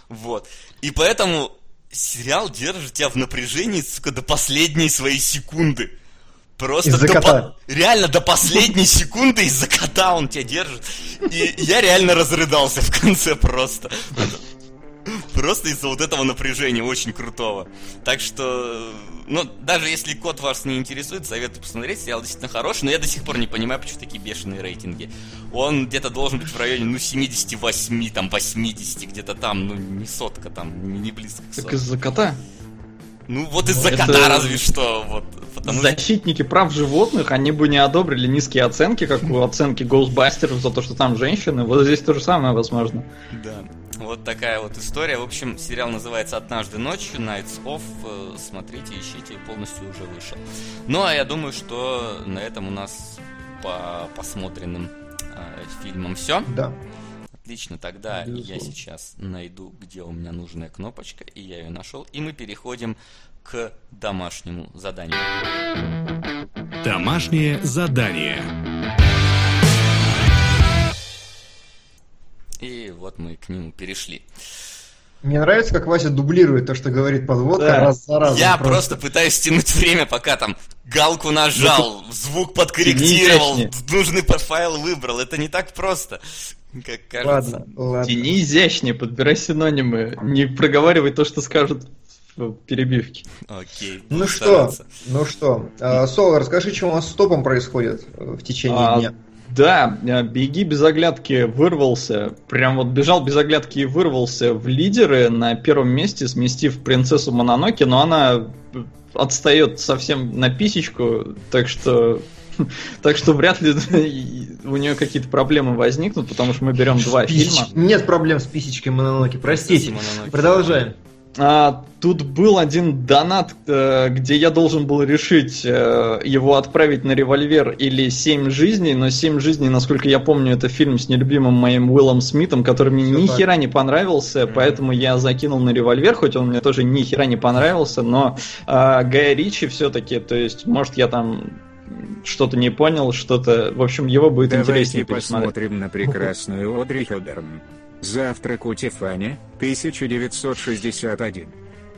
Speaker 2: Вот. И поэтому сериал держит тебя в напряжении, сука, до последней своей секунды. Просто из-за кота. По... реально до последней секунды из-за кота он тебя держит. И я реально разрыдался в конце просто. Просто из-за вот этого напряжения очень крутого. Так что, ну, даже если код вас не интересует, советую посмотреть. Сериал действительно хороший, но я до сих пор не понимаю, почему такие бешеные рейтинги. Он где-то должен быть в районе, ну, 78, там, 80, где-то там, ну, не сотка там, не близко к
Speaker 4: сотке. Так из-за кота?
Speaker 2: Ну вот из-за это... кота разве что. Вот,
Speaker 4: потому Защитники прав животных, они бы не одобрили низкие оценки, как у оценки Ghostbusters за то, что там женщины. Вот здесь то же самое возможно.
Speaker 2: Да. Вот такая вот история. В общем, сериал называется «Однажды ночью», «Nights Off». Э, смотрите, ищите, полностью уже вышел. Ну, а я думаю, что на этом у нас по посмотренным э, фильмам все.
Speaker 3: Да.
Speaker 2: Отлично, тогда Безусловно. я сейчас найду, где у меня нужная кнопочка, и я ее нашел. И мы переходим к домашнему заданию.
Speaker 5: Домашнее задание.
Speaker 2: И вот мы к нему перешли.
Speaker 3: Мне нравится, как Вася дублирует то, что говорит подводка да. раз за разом.
Speaker 2: Я просто. просто пытаюсь тянуть время, пока там галку нажал, ну, звук подкорректировал, нужный файл выбрал. Это не так просто, как кажется.
Speaker 4: Ладно, ладно. Тяни изящнее, подбирай синонимы. Не проговаривай то, что скажут в перебивке.
Speaker 2: Окей.
Speaker 3: Ну что, ну что, а, Соло, расскажи, что у нас с топом происходит в течение а, дня.
Speaker 4: Да, э, беги без оглядки вырвался, прям вот бежал без оглядки и вырвался в лидеры на первом месте, сместив принцессу Мононоки, но она отстает совсем на писечку, так что так что вряд ли у нее какие-то проблемы возникнут, потому что мы берем два фильма.
Speaker 3: Нет проблем с писечкой Мононоки, простите. Продолжаем.
Speaker 4: А, тут был один донат, э, где я должен был решить, э, его отправить на револьвер или «Семь жизней», но «Семь жизней», насколько я помню, это фильм с нелюбимым моим Уиллом Смитом, который мне ни хера не понравился, mm-hmm. поэтому я закинул на револьвер, хоть он мне тоже ни хера не понравился, но э, Гая Ричи все-таки, то есть, может, я там что-то не понял, что-то... В общем, его будет Давайте интереснее
Speaker 1: посмотрим на прекрасную Одри Хёдерн. Завтрак у Тифани, 1961.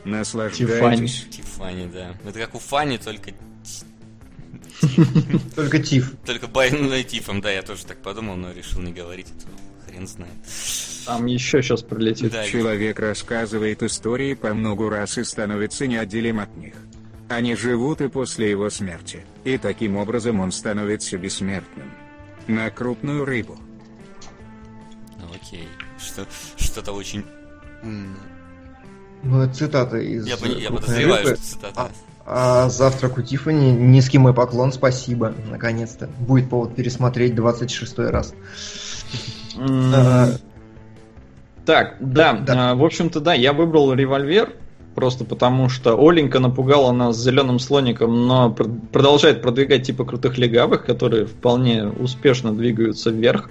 Speaker 1: Наслаждайтесь.
Speaker 2: Тифани, да. Это как у Фани, только...
Speaker 3: Только Тиф.
Speaker 2: Только Байной Тифом, да, я тоже так подумал, но решил не говорить. Хрен знает.
Speaker 4: Там еще сейчас прилетит.
Speaker 1: Человек рассказывает истории по многу раз и становится неотделим от них. Они живут и после его смерти, и таким образом он становится бессмертным. На крупную рыбу.
Speaker 2: Окей что что-то очень
Speaker 3: Ну, это цитата из...
Speaker 2: Я, я подозреваю, что цитата.
Speaker 3: А, а завтрак у Тиффани, низкий мой поклон, спасибо, наконец-то. Будет повод пересмотреть 26 раз.
Speaker 4: Так, да, да. А, в общем-то, да, я выбрал револьвер, просто потому что Оленька напугала нас зеленым слоником, но продолжает продвигать типа крутых легавых, которые вполне успешно двигаются вверх.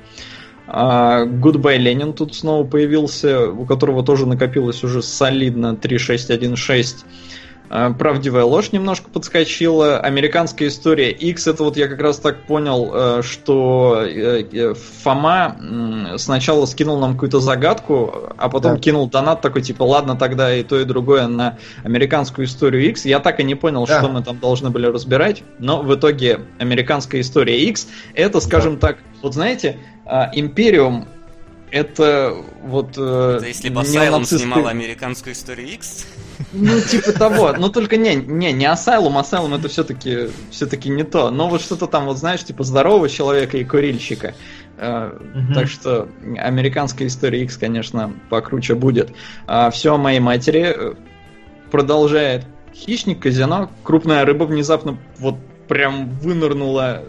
Speaker 4: А, Goodbye Ленин тут снова появился, у которого тоже накопилось уже солидно 3616. А, правдивая ложь немножко подскочила. Американская история X, это вот я как раз так понял, э, что э, э, Фома сначала скинул нам какую-то загадку, а потом да. кинул донат такой, типа, ладно, тогда и то, и другое на американскую историю X. Я так и не понял, да. что мы там должны были разбирать, но в итоге американская история X, это, скажем да. так, вот знаете, а, Империум это вот...
Speaker 2: Э, это если бы Asylum снимал американскую историю X?
Speaker 4: Ну, типа того. Но только не, не, не Asylum. Asylum это все-таки все-таки не то. Но вот что-то там, вот знаешь, типа здорового человека и курильщика. Uh-huh. Так что американская история X, конечно, покруче будет. А все о моей матери э, продолжает. Хищник, казино, крупная рыба внезапно вот прям вынырнула,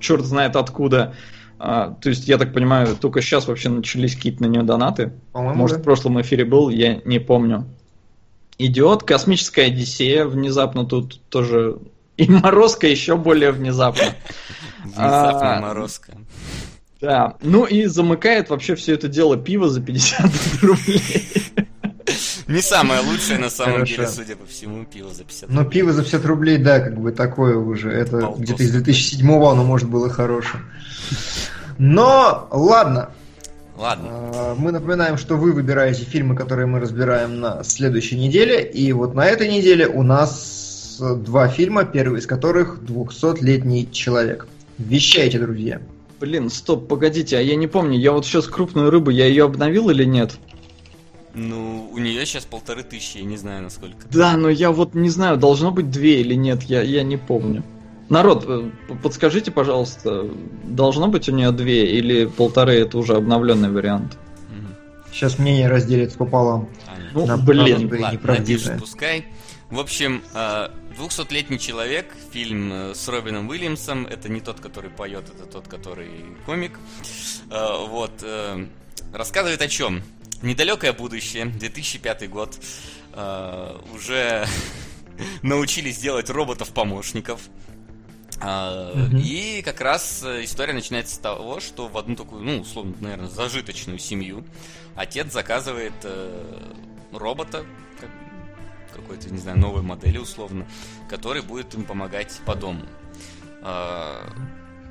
Speaker 4: черт знает откуда. А, то есть, я так понимаю, только сейчас вообще начались какие-то на нее донаты. По-моему, Может, да. в прошлом эфире был, я не помню. Идиот, космическая Одиссея внезапно тут тоже И морозка еще более внезапно.
Speaker 2: Внезапная а, морозка.
Speaker 4: Да, ну и замыкает вообще все это дело пиво за 50 рублей.
Speaker 2: Не самое лучшее, на самом Хорошо. деле, судя по всему, пиво за 50
Speaker 3: рублей. Но пиво за 50 рублей, да, как бы такое уже. Это где-то из 2007-го оно, может, было хорошим. Но, ладно.
Speaker 2: Ладно.
Speaker 3: А, мы напоминаем, что вы выбираете фильмы, которые мы разбираем на следующей неделе. И вот на этой неделе у нас два фильма, первый из которых «200-летний человек». Вещайте, друзья.
Speaker 4: Блин, стоп, погодите, а я не помню, я вот сейчас крупную рыбу, я ее обновил или нет?
Speaker 2: Ну, у нее сейчас полторы тысячи, я не знаю насколько.
Speaker 4: Да, но я вот не знаю, должно быть две или нет, я, я не помню. Народ, э, подскажите, пожалуйста, должно быть у нее две или полторы это уже обновленный вариант?
Speaker 3: Сейчас мнение разделится пополам.
Speaker 2: Ну, На, блин, ладно, надеюсь, пускай. В общем, 200-летний э, человек, фильм э, с Робином Уильямсом, это не тот, который поет, это тот, который комик. Вот, рассказывает о чем? Недалекое будущее, 2005 год, уже научились делать роботов-помощников. Uh, И как раз э, история начинается с того, что в одну такую, ну, условно, наверное, зажиточную семью отец заказывает э, робота, как, какой-то, не знаю, новой модели условно, который будет им помогать по дому. Э,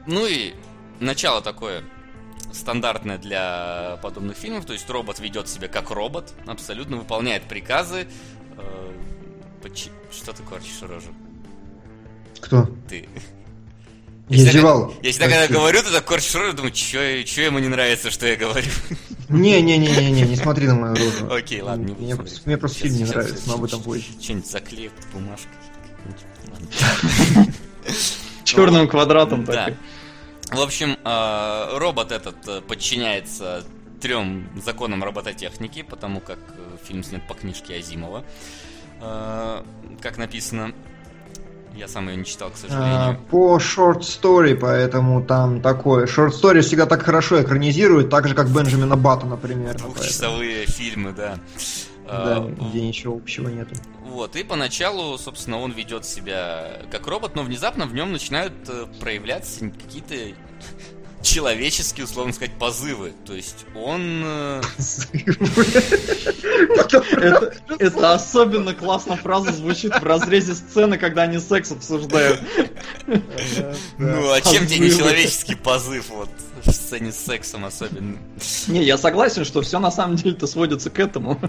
Speaker 2: ну и начало такое стандартное для подобных фильмов, то есть робот ведет себя как робот, абсолютно выполняет приказы. Э, что ты корчишь рожу?
Speaker 3: Кто?
Speaker 2: Ты.
Speaker 3: Я зевал.
Speaker 2: Я всегда, когда говорю, ты так корчишь рожу, думаю, что ему не нравится, что я говорю.
Speaker 3: Не-не-не-не, не смотри на мою рожу.
Speaker 2: Окей, ладно, не
Speaker 3: буду Мне просто фильм не нравится, но об этом позже.
Speaker 2: Что-нибудь заклею бумажкой.
Speaker 4: Черным квадратом
Speaker 2: так. В общем, а, робот этот э, подчиняется трем законам робототехники, потому как э, фильм снят по книжке Азимова. Как написано, я сам ее не читал, к сожалению.
Speaker 3: По short story, поэтому там такое. Short story всегда так хорошо экранизируют, так же, как Бенджамина Бата, например.
Speaker 2: Двухчасовые фильмы, да.
Speaker 3: Да, где ничего общего нету.
Speaker 2: Вот, и поначалу, собственно, он ведет себя как робот, но внезапно в нем начинают э, проявляться какие-то человеческие, условно сказать, позывы. То есть он... Э,
Speaker 4: это особенно классно фраза звучит в разрезе сцены, когда они секс обсуждают.
Speaker 2: Ну, а чем тебе не человеческий позыв, вот, в сцене с сексом особенно?
Speaker 4: Не, я согласен, что все на самом деле-то сводится к этому.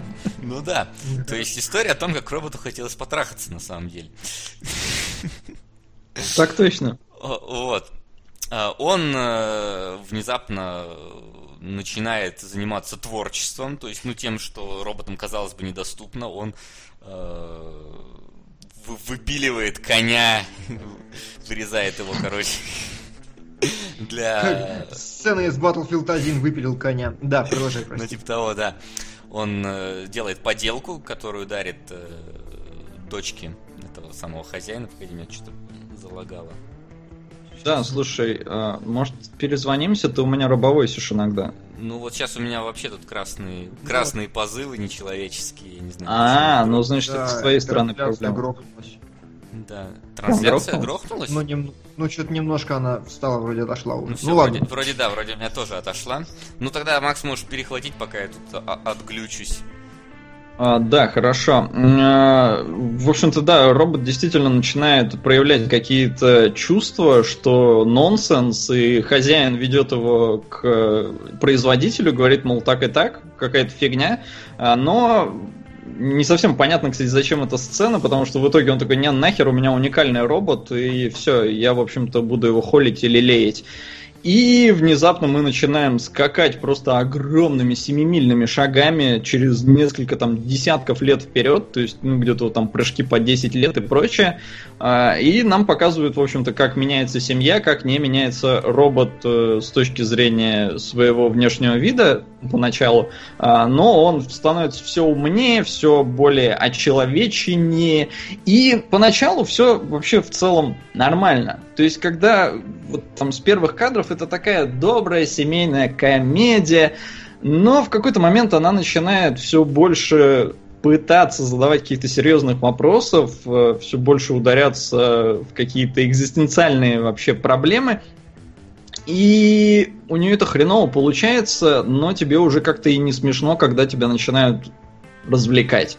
Speaker 2: Ну да. То есть история о том, как роботу хотелось потрахаться на самом деле.
Speaker 4: Так точно.
Speaker 2: Вот. А, он э, внезапно начинает заниматься творчеством, то есть, ну, тем, что роботам, казалось бы, недоступно, он э, выпиливает коня, вырезает его, короче, для...
Speaker 3: Сцена из Battlefield 1 выпилил коня. Да, продолжай,
Speaker 2: прости. Ну, типа того, да. Он э, делает поделку, которую дарит э, дочке этого самого хозяина. Погоди, меня что-то залагало.
Speaker 4: Да, слушай, а, может перезвонимся, ты у меня рабовойсишь иногда.
Speaker 2: Ну вот сейчас у меня вообще тут красные, ну, красные позывы нечеловеческие, я не знаю.
Speaker 4: А, ну значит да, это с твоей стороны проблема.
Speaker 2: Да, трансляция грохнулась?
Speaker 3: Ну, нем... ну что-то немножко она встала, вроде отошла уже.
Speaker 2: Ну, все, ну вроде, ладно. вроде да, вроде у меня тоже отошла. Ну тогда, Макс, можешь перехватить, пока я тут отглючусь.
Speaker 4: А, да, хорошо. А, в общем-то, да, робот действительно начинает проявлять какие-то чувства, что нонсенс, и хозяин ведет его к производителю, говорит, мол, так и так, какая-то фигня, а, но не совсем понятно, кстати, зачем эта сцена, потому что в итоге он такой, не, нахер, у меня уникальный робот, и все, я, в общем-то, буду его холить или леять. И внезапно мы начинаем скакать просто огромными семимильными шагами через несколько там десятков лет вперед, то есть ну, где-то там прыжки по 10 лет и прочее. А, и нам показывают, в общем-то, как меняется семья, как не меняется робот э, с точки зрения своего внешнего вида поначалу, а, но он становится все умнее, все более очеловеченнее, и поначалу все вообще в целом нормально. То есть, когда вот там с первых кадров это такая добрая семейная комедия, но в какой-то момент она начинает все больше пытаться задавать каких-то серьезных вопросов, э, все больше ударяться в какие-то экзистенциальные вообще проблемы. И у нее это хреново получается, но тебе уже как-то и не смешно, когда тебя начинают развлекать.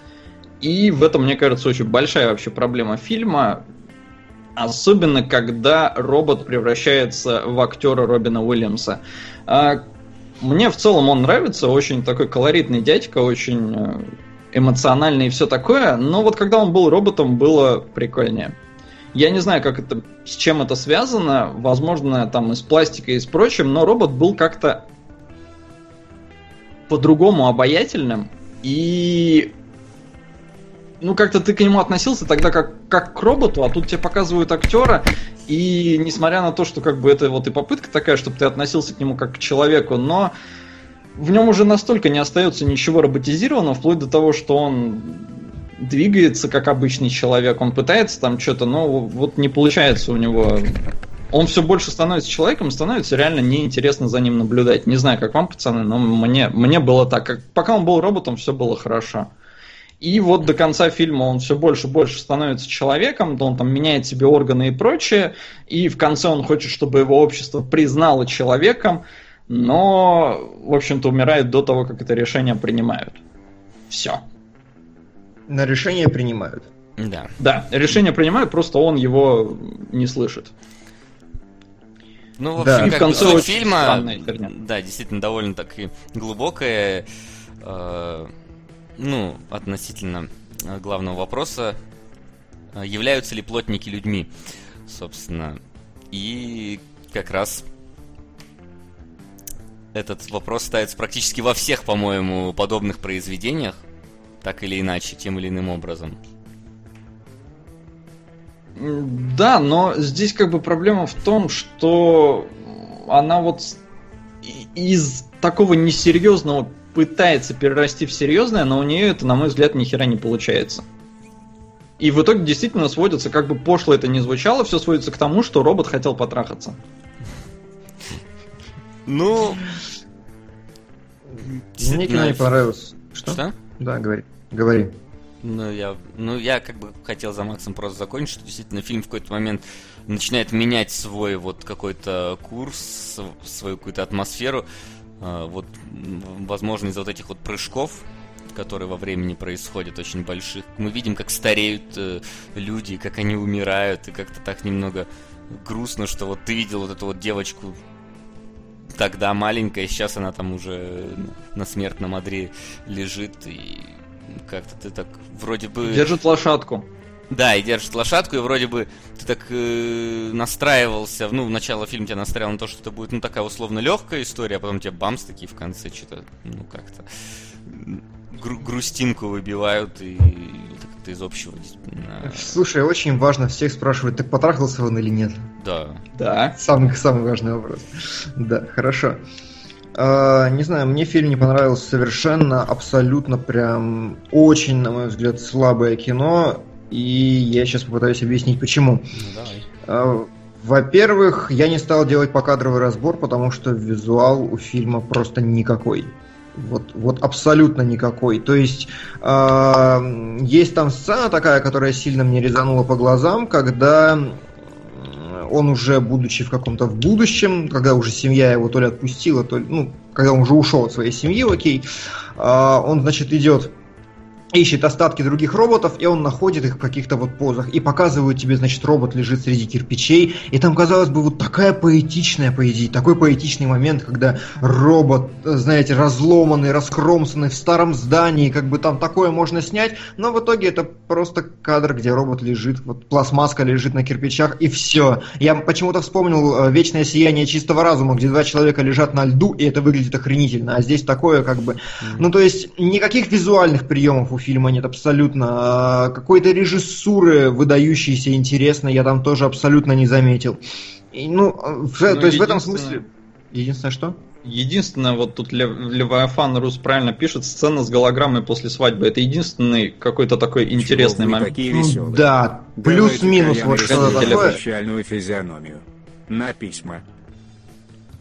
Speaker 4: И в этом, мне кажется, очень большая вообще проблема фильма. Особенно, когда робот превращается в актера Робина Уильямса. А, мне в целом он нравится, очень такой колоритный дядька, очень э, эмоциональный и все такое, но вот когда он был роботом, было прикольнее. Я не знаю, как это, с чем это связано, возможно, там из пластика и с прочим, но робот был как-то по-другому обаятельным, и ну, как-то ты к нему относился тогда как, как к роботу, а тут тебе показывают актера, и несмотря на то, что как бы это вот и попытка такая, чтобы ты относился к нему как к человеку, но в нем уже настолько не остается ничего роботизированного, вплоть до того, что он двигается как обычный человек, он пытается там что-то, но вот не получается у него. Он все больше становится человеком, становится реально неинтересно за ним наблюдать. Не знаю, как вам, пацаны, но мне, мне было так. Как, пока он был роботом, все было хорошо. И вот до конца фильма он все больше и больше становится человеком, он там меняет себе органы и прочее, и в конце он хочет, чтобы его общество признало человеком, но, в общем-то, умирает до того, как это решение принимают. Все.
Speaker 3: На решение принимают.
Speaker 4: Да. Да, решение принимают, просто он его не слышит.
Speaker 2: Ну, в общем, да. как в конце суть фильма, да, действительно довольно так и глубокая. Э, ну, относительно э, главного вопроса, э, являются ли плотники людьми, собственно. И как раз этот вопрос ставится практически во всех, по-моему, подобных произведениях, так или иначе, тем или иным образом.
Speaker 4: Да, но здесь как бы проблема в том, что она вот из такого несерьезного пытается перерасти в серьезное, но у нее это, на мой взгляд, ни хера не получается. И в итоге действительно сводится, как бы пошло это не звучало, все сводится к тому, что робот хотел потрахаться.
Speaker 2: Ну...
Speaker 3: Мне кино не понравилось.
Speaker 2: Что? Что?
Speaker 3: Да, говори. Говори.
Speaker 2: Ну я, ну, я как бы хотел за Максом просто закончить, что действительно фильм в какой-то момент начинает менять свой вот какой-то курс, свою какую-то атмосферу. А, вот, возможно, из-за вот этих вот прыжков, которые во времени происходят, очень больших, мы видим, как стареют э, люди, как они умирают, и как-то так немного грустно, что вот ты видел вот эту вот девочку тогда маленькая, сейчас она там уже на смертном одре лежит, и как-то ты так вроде бы...
Speaker 4: Держит лошадку.
Speaker 2: Да, и держит лошадку, и вроде бы ты так э, настраивался, ну, в начало фильма тебя настраивал на то, что это будет, ну, такая условно легкая история, а потом тебе бамс такие в конце что-то, ну, как-то гру- грустинку выбивают, и как-то из общего.
Speaker 3: Слушай, очень важно всех спрашивать, так потрахался он или нет?
Speaker 2: Да.
Speaker 3: Да. Самый, самый важный вопрос. Да, хорошо. Uh, не знаю, мне фильм не понравился совершенно, абсолютно прям очень, на мой взгляд, слабое кино. И я сейчас попытаюсь объяснить, почему. Ну, а, во-первых, я не стал делать покадровый разбор, потому что визуал у фильма просто никакой. Вот, вот абсолютно никакой. То есть э, есть там сцена такая, которая сильно мне резанула по глазам, когда он уже, будучи в каком-то в будущем, когда уже семья его то ли отпустила, то ли, ну, когда он уже ушел от своей семьи, окей, э, он, значит, идет ищет остатки других роботов, и он находит их в каких-то вот позах. И показывают тебе, значит, робот лежит среди кирпичей. И там, казалось бы, вот такая поэтичная поэзия, такой поэтичный момент, когда робот, знаете, разломанный, раскромсанный в старом здании, как бы там такое можно снять. Но в итоге это просто кадр, где робот лежит, вот пластмаска лежит на кирпичах, и все. Я почему-то вспомнил э, «Вечное сияние чистого разума», где два человека лежат на льду, и это выглядит охренительно. А здесь такое, как бы... Ну, то есть, никаких визуальных приемов у фильма нет абсолютно. А, какой-то режиссуры выдающейся, интересной я там тоже абсолютно не заметил. И, ну, в, ну, то есть в этом смысле... Единственное что?
Speaker 4: Единственное, вот тут Лев, Левиафан Рус правильно пишет, сцена с голограммой после свадьбы. Это единственный какой-то такой интересный Чего момент. Такие
Speaker 3: ну, да, плюс-минус вот что-то такое.
Speaker 1: печальную физиономию. На письма.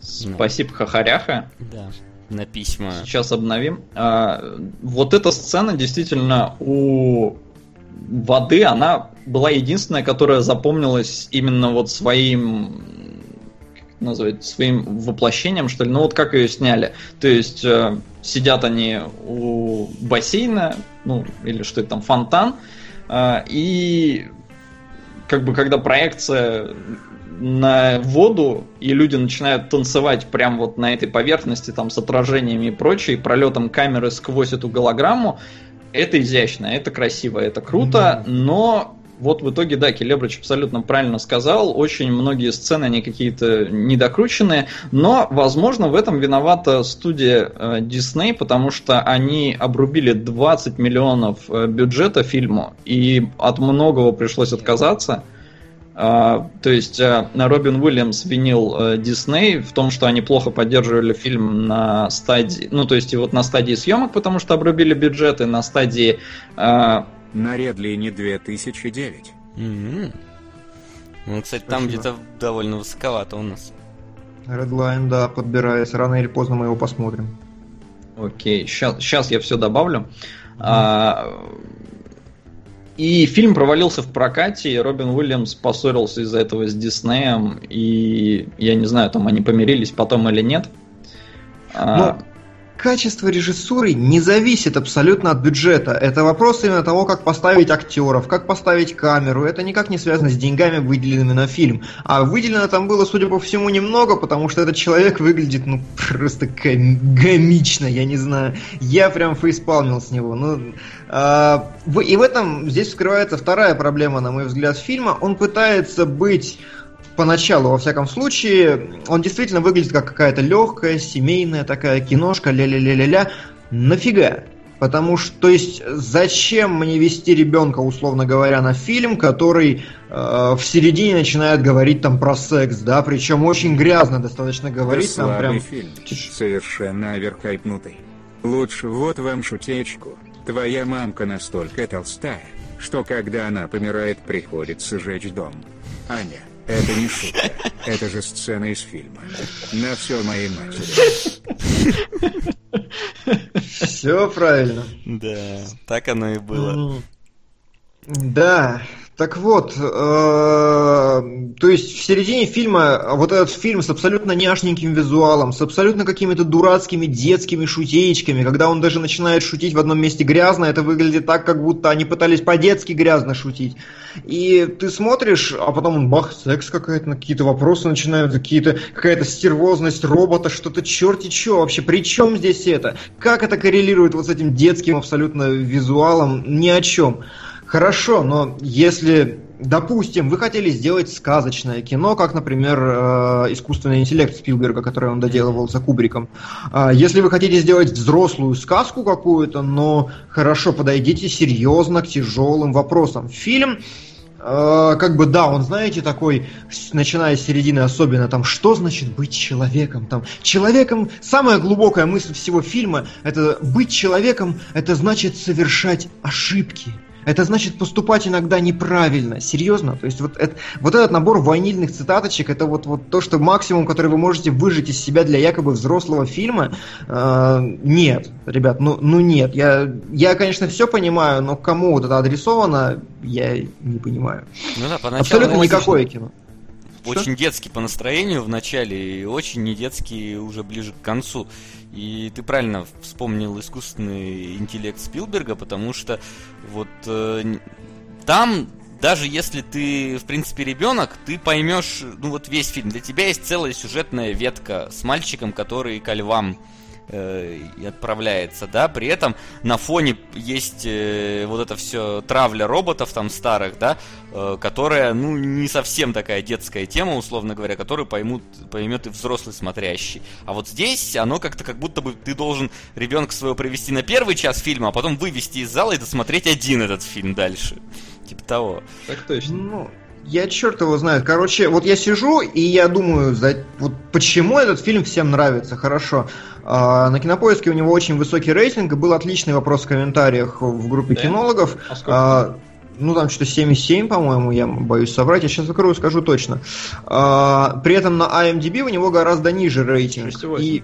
Speaker 4: Спасибо, Хахаряха.
Speaker 2: Да. На письма.
Speaker 4: Сейчас обновим. А, вот эта сцена действительно у воды, она была единственная, которая запомнилась именно вот своим назвать, своим воплощением, что ли. Ну вот как ее сняли. То есть э, сидят они у бассейна, ну или что это там, фонтан, э, и как бы когда проекция на воду, и люди начинают танцевать прямо вот на этой поверхности, там, с отражениями и прочее, пролетом камеры сквозь эту голограмму, это изящно, это красиво, это круто, mm-hmm. но вот в итоге, да, Келебрич абсолютно правильно сказал, очень многие сцены, они какие-то недокрученные, но, возможно, в этом виновата студия э, Disney, потому что они обрубили 20 миллионов э, бюджета фильму, и от многого пришлось отказаться. Uh, то есть uh, Робин Уильямс винил uh, Дисней в том, что они плохо поддерживали фильм на стадии, ну то есть и вот на стадии съемок, потому что обрубили бюджеты, на стадии
Speaker 1: на Редлине 2009.
Speaker 2: Mm-hmm. Ну, кстати, Спасибо. там где-то довольно высоковато у нас.
Speaker 3: Redline, да, подбирается. Рано или поздно мы его посмотрим.
Speaker 4: Окей, сейчас, сейчас я все добавлю. Mm-hmm. А, и фильм провалился в прокате, и Робин Уильямс поссорился из-за этого с Диснеем, и я не знаю, там они помирились потом или нет.
Speaker 3: А, ну, качество режиссуры не зависит абсолютно от бюджета. Это вопрос именно того, как поставить актеров, как поставить камеру. Это никак не связано с деньгами, выделенными на фильм. А выделено там было, судя по всему, немного, потому что этот человек выглядит, ну, просто гомично, я не знаю. Я прям фейспалмил с него. Ну, а, и в этом здесь скрывается вторая проблема, на мой взгляд, фильма. Он пытается быть поначалу, во всяком случае, он действительно выглядит как какая-то легкая, семейная такая киношка, ля-ля-ля-ля-ля. Нафига? Потому что, то есть, зачем мне вести ребенка, условно говоря, на фильм, который э, в середине начинает говорить там про секс, да, причем очень грязно достаточно говорить
Speaker 1: там прям. фильм, совершенно оверхайпнутый. Лучше вот вам шутечку. Твоя мамка настолько толстая, что когда она помирает, приходится сжечь дом. Аня, это не шутка. Это же сцена из фильма. На все моей матери.
Speaker 3: Все правильно.
Speaker 2: Да, так оно и было.
Speaker 3: Да, так вот, э, то есть в середине фильма вот этот фильм с абсолютно няшненьким визуалом, с абсолютно какими-то дурацкими детскими шутеечками, когда он даже начинает шутить в одном месте грязно, это выглядит так, как будто они пытались по-детски грязно шутить. И ты смотришь, а потом он бах, секс какая-то, какие-то вопросы начинают, какие-то какая-то стервозность робота, что-то черти что вообще, при чем здесь это? Как это коррелирует вот с этим детским абсолютно визуалом? Ни о чем. Хорошо, но если, допустим, вы хотели сделать сказочное кино, как, например, э, искусственный интеллект Спилберга, который он доделывал за Кубриком. Э, если вы хотите сделать взрослую сказку какую-то, но хорошо, подойдите серьезно к тяжелым вопросам. Фильм э, как бы да, он, знаете, такой, начиная с середины особенно, там, что значит быть человеком? Там, человеком, самая глубокая мысль всего фильма, это быть человеком, это значит совершать ошибки. Это значит поступать иногда неправильно. Серьезно? То есть вот, это, вот этот набор ванильных цитаточек, это вот, вот то, что максимум, который вы можете выжить из себя для якобы взрослого фильма. Э, нет, ребят, ну, ну нет. Я, я, конечно, все понимаю, но кому вот это адресовано, я не понимаю.
Speaker 2: Ну да, поначалу
Speaker 3: Абсолютно никакое кино
Speaker 2: очень Что? детский по настроению в начале и очень не детский уже ближе к концу. И ты правильно вспомнил искусственный интеллект Спилберга, потому что вот э, там даже если ты, в принципе, ребенок, ты поймешь, ну вот весь фильм. Для тебя есть целая сюжетная ветка с мальчиком, который ко львам э, отправляется, да, при этом на фоне есть э, вот это все травля роботов там старых, да, э, которая, ну, не совсем такая детская тема, условно говоря, которую поймут, поймет и взрослый смотрящий. А вот здесь оно как-то как будто бы ты должен ребенка своего привести на первый час фильма, а потом вывести из зала и досмотреть один этот фильм дальше. Типа того.
Speaker 3: Так точно. Ну, я черт его знает. Короче, вот я сижу и я думаю, за, вот почему этот фильм всем нравится. Хорошо. А, на кинопоиске у него очень высокий рейтинг. Был отличный вопрос в комментариях в группе да? кинологов. А а, ну, там что-то 7,7, по-моему, я боюсь соврать. Я сейчас закрою, скажу точно. А, при этом на IMDb у него гораздо ниже рейтинг. 6,8. И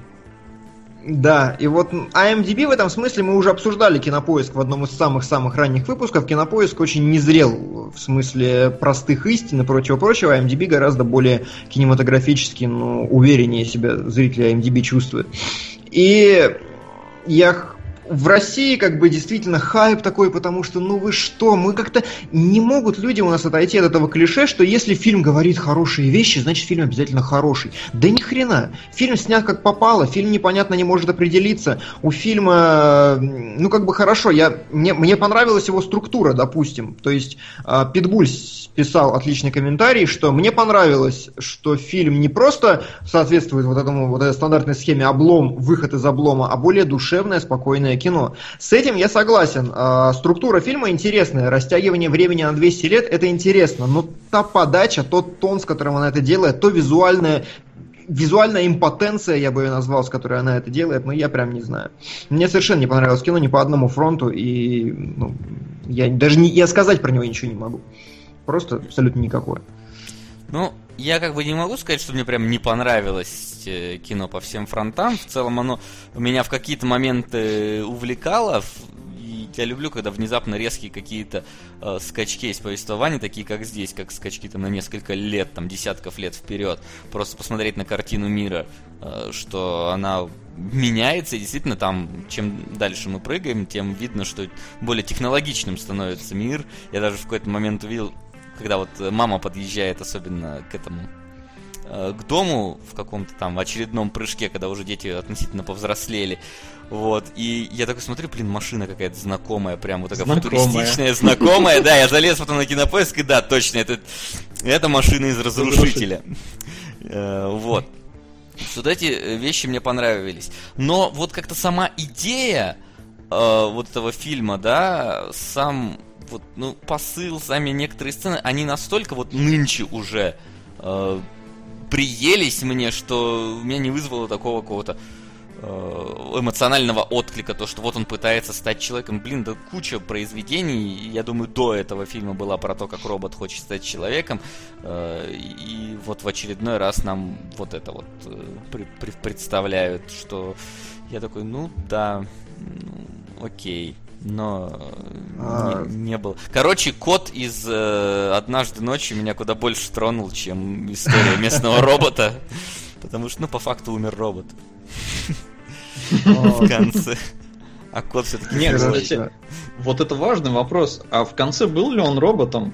Speaker 3: Да, и вот IMDb в этом смысле мы уже обсуждали Кинопоиск в одном из самых-самых ранних выпусков. Кинопоиск очень незрел в смысле простых истин и прочего-прочего. IMDb гораздо более кинематографически, ну, увереннее себя зрители IMDb чувствуют. И я в России как бы действительно хайп такой, потому что, ну вы что, мы как-то не могут люди у нас отойти от этого клише, что если фильм говорит хорошие вещи, значит фильм обязательно хороший. Да ни хрена. Фильм снят как попало, фильм непонятно не может определиться. У фильма, ну как бы хорошо, я, мне, мне понравилась его структура, допустим. То есть а, Питбуль писал отличный комментарий, что мне понравилось, что фильм не просто соответствует вот этому вот этой стандартной схеме облом, выход из облома, а более душевное, спокойное кино. С этим я согласен. А, структура фильма интересная, растягивание времени на 200 лет это интересно, но та подача, тот тон, с которым она это делает, то визуальное визуальная импотенция, я бы ее назвал, с которой она это делает, но я прям не знаю. Мне совершенно не понравилось кино ни по одному фронту, и ну, я даже не, я сказать про него ничего не могу. Просто абсолютно никакое.
Speaker 2: Ну, я как бы не могу сказать, что мне прям не понравилось э, кино по всем фронтам. В целом оно меня в какие-то моменты увлекало. И я люблю, когда внезапно резкие какие-то э, скачки есть повествования, такие как здесь, как скачки там на несколько лет, там десятков лет вперед. Просто посмотреть на картину мира, э, что она меняется, и действительно там, чем дальше мы прыгаем, тем видно, что более технологичным становится мир. Я даже в какой-то момент увидел когда вот мама подъезжает особенно к этому э, к дому в каком-то там очередном прыжке, когда уже дети относительно повзрослели. Вот, и я такой смотрю, блин, машина какая-то знакомая, прям вот такая знакомая. футуристичная, знакомая, да, я залез потом на кинопоиск, и да, точно, это, это машина из Разрушителя. Э, вот. Вот эти вещи мне понравились. Но вот как-то сама идея э, вот этого фильма, да, сам вот, ну, посыл, сами некоторые сцены, они настолько вот нынче уже э, приелись мне, что меня не вызвало такого какого-то э, эмоционального отклика, то, что вот он пытается стать человеком. Блин, да куча произведений, я думаю, до этого фильма была про то, как робот хочет стать человеком, э, и вот в очередной раз нам вот это вот э, представляют, что я такой, ну да, ну, окей но а... не, не был. Короче, кот из э, «Однажды ночью» меня куда больше тронул, чем история местного робота. Потому что, ну, по факту умер робот. В конце. А кот все-таки...
Speaker 4: Нет, кстати, вот это важный вопрос. А в конце был ли он роботом?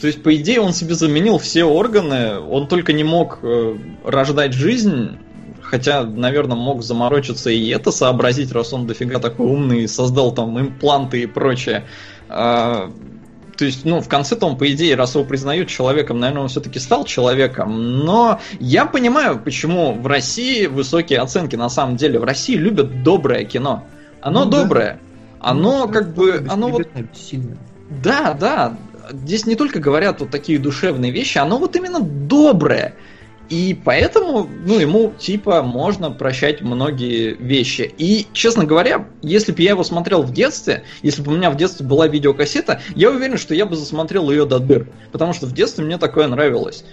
Speaker 4: То есть, по идее, он себе заменил все органы, он только не мог э, рождать жизнь, Хотя, наверное, мог заморочиться и это сообразить, раз он дофига такой умный, создал там импланты и прочее. А, то есть, ну, в конце-то он, по идее, раз его признают человеком, наверное, он все-таки стал человеком. Но я понимаю, почему в России высокие оценки. На самом деле, в России любят доброе кино. Оно ну, доброе. Да. Оно ну, как бы... Оно вот... Сильно. Да, да. Здесь не только говорят вот такие душевные вещи, оно вот именно доброе. И поэтому, ну, ему, типа, можно прощать многие вещи. И, честно говоря, если бы я его смотрел в детстве, если бы у меня в детстве была видеокассета, я уверен, что я бы засмотрел ее до дыр. Потому что в детстве мне такое нравилось.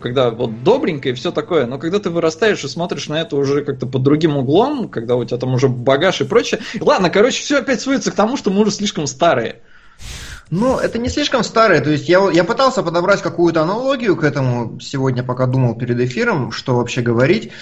Speaker 4: Когда вот добренько и все такое. Но когда ты вырастаешь и смотришь на это уже как-то под другим углом, когда у тебя там уже багаж и прочее. Ладно, короче, все опять сводится к тому, что мы уже слишком старые.
Speaker 3: Ну, это не слишком старое. То есть я, я пытался подобрать какую-то аналогию к этому сегодня, пока думал перед эфиром, что вообще говорить.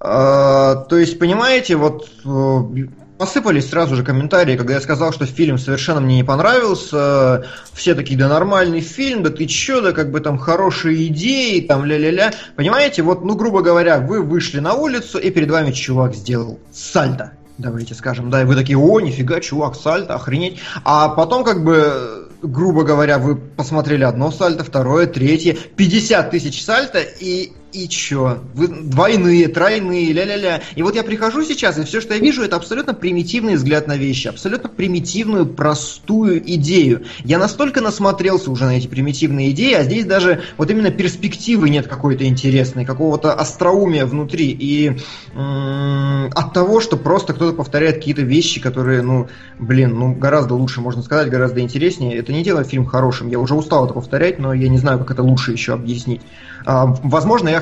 Speaker 3: А, то есть, понимаете, вот э, посыпались сразу же комментарии, когда я сказал, что фильм совершенно мне не понравился. Все такие, да нормальный фильм, да ты чё, да как бы там хорошие идеи, там ля-ля-ля. Понимаете, вот, ну, грубо говоря, вы вышли на улицу, и перед вами чувак сделал сальто давайте скажем, да, и вы такие, о, нифига, чувак, сальто, охренеть. А потом, как бы, грубо говоря, вы посмотрели одно сальто, второе, третье, 50 тысяч сальто, и и чё? Вы двойные, тройные, ля-ля-ля. И вот я прихожу сейчас, и все, что я вижу, это абсолютно примитивный взгляд на вещи, абсолютно примитивную, простую идею. Я настолько насмотрелся уже на эти примитивные идеи, а здесь даже вот именно перспективы нет какой-то интересной, какого-то остроумия внутри. И от того, что просто кто-то повторяет какие-то вещи, которые, ну, блин, ну, гораздо лучше, можно сказать, гораздо интереснее, это не делает фильм хорошим. Я уже устал это повторять, но я не знаю, как это лучше еще объяснить. А, возможно, я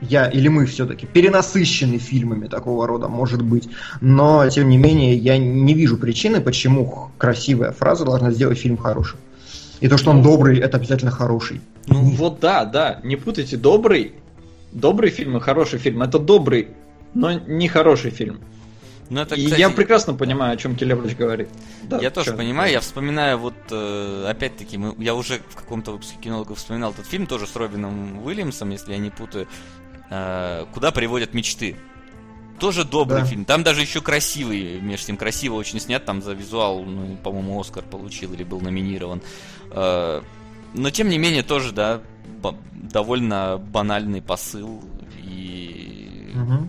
Speaker 3: я или мы все-таки перенасыщены фильмами такого рода, может быть. Но, тем не менее, я не вижу причины, почему красивая фраза должна сделать фильм хорошим. И то, что он добрый, это обязательно хороший.
Speaker 4: Ну вот да, да. Не путайте добрый. Добрый фильм и хороший фильм. Это добрый, но не хороший фильм. Ну, это, кстати, я прекрасно понимаю, о чем Келебрич говорит.
Speaker 2: Да, я тоже понимаю, я вспоминаю, вот, э, опять-таки, мы, я уже в каком-то выпуске кинологов вспоминал этот фильм, тоже с Робином Уильямсом, если я не путаю, э, «Куда приводят мечты». Тоже добрый да. фильм. Там даже еще красивый, между тем красиво очень снят, там за визуал, ну, по-моему, Оскар получил или был номинирован. Э, но, тем не менее, тоже, да, довольно банальный посыл и... Угу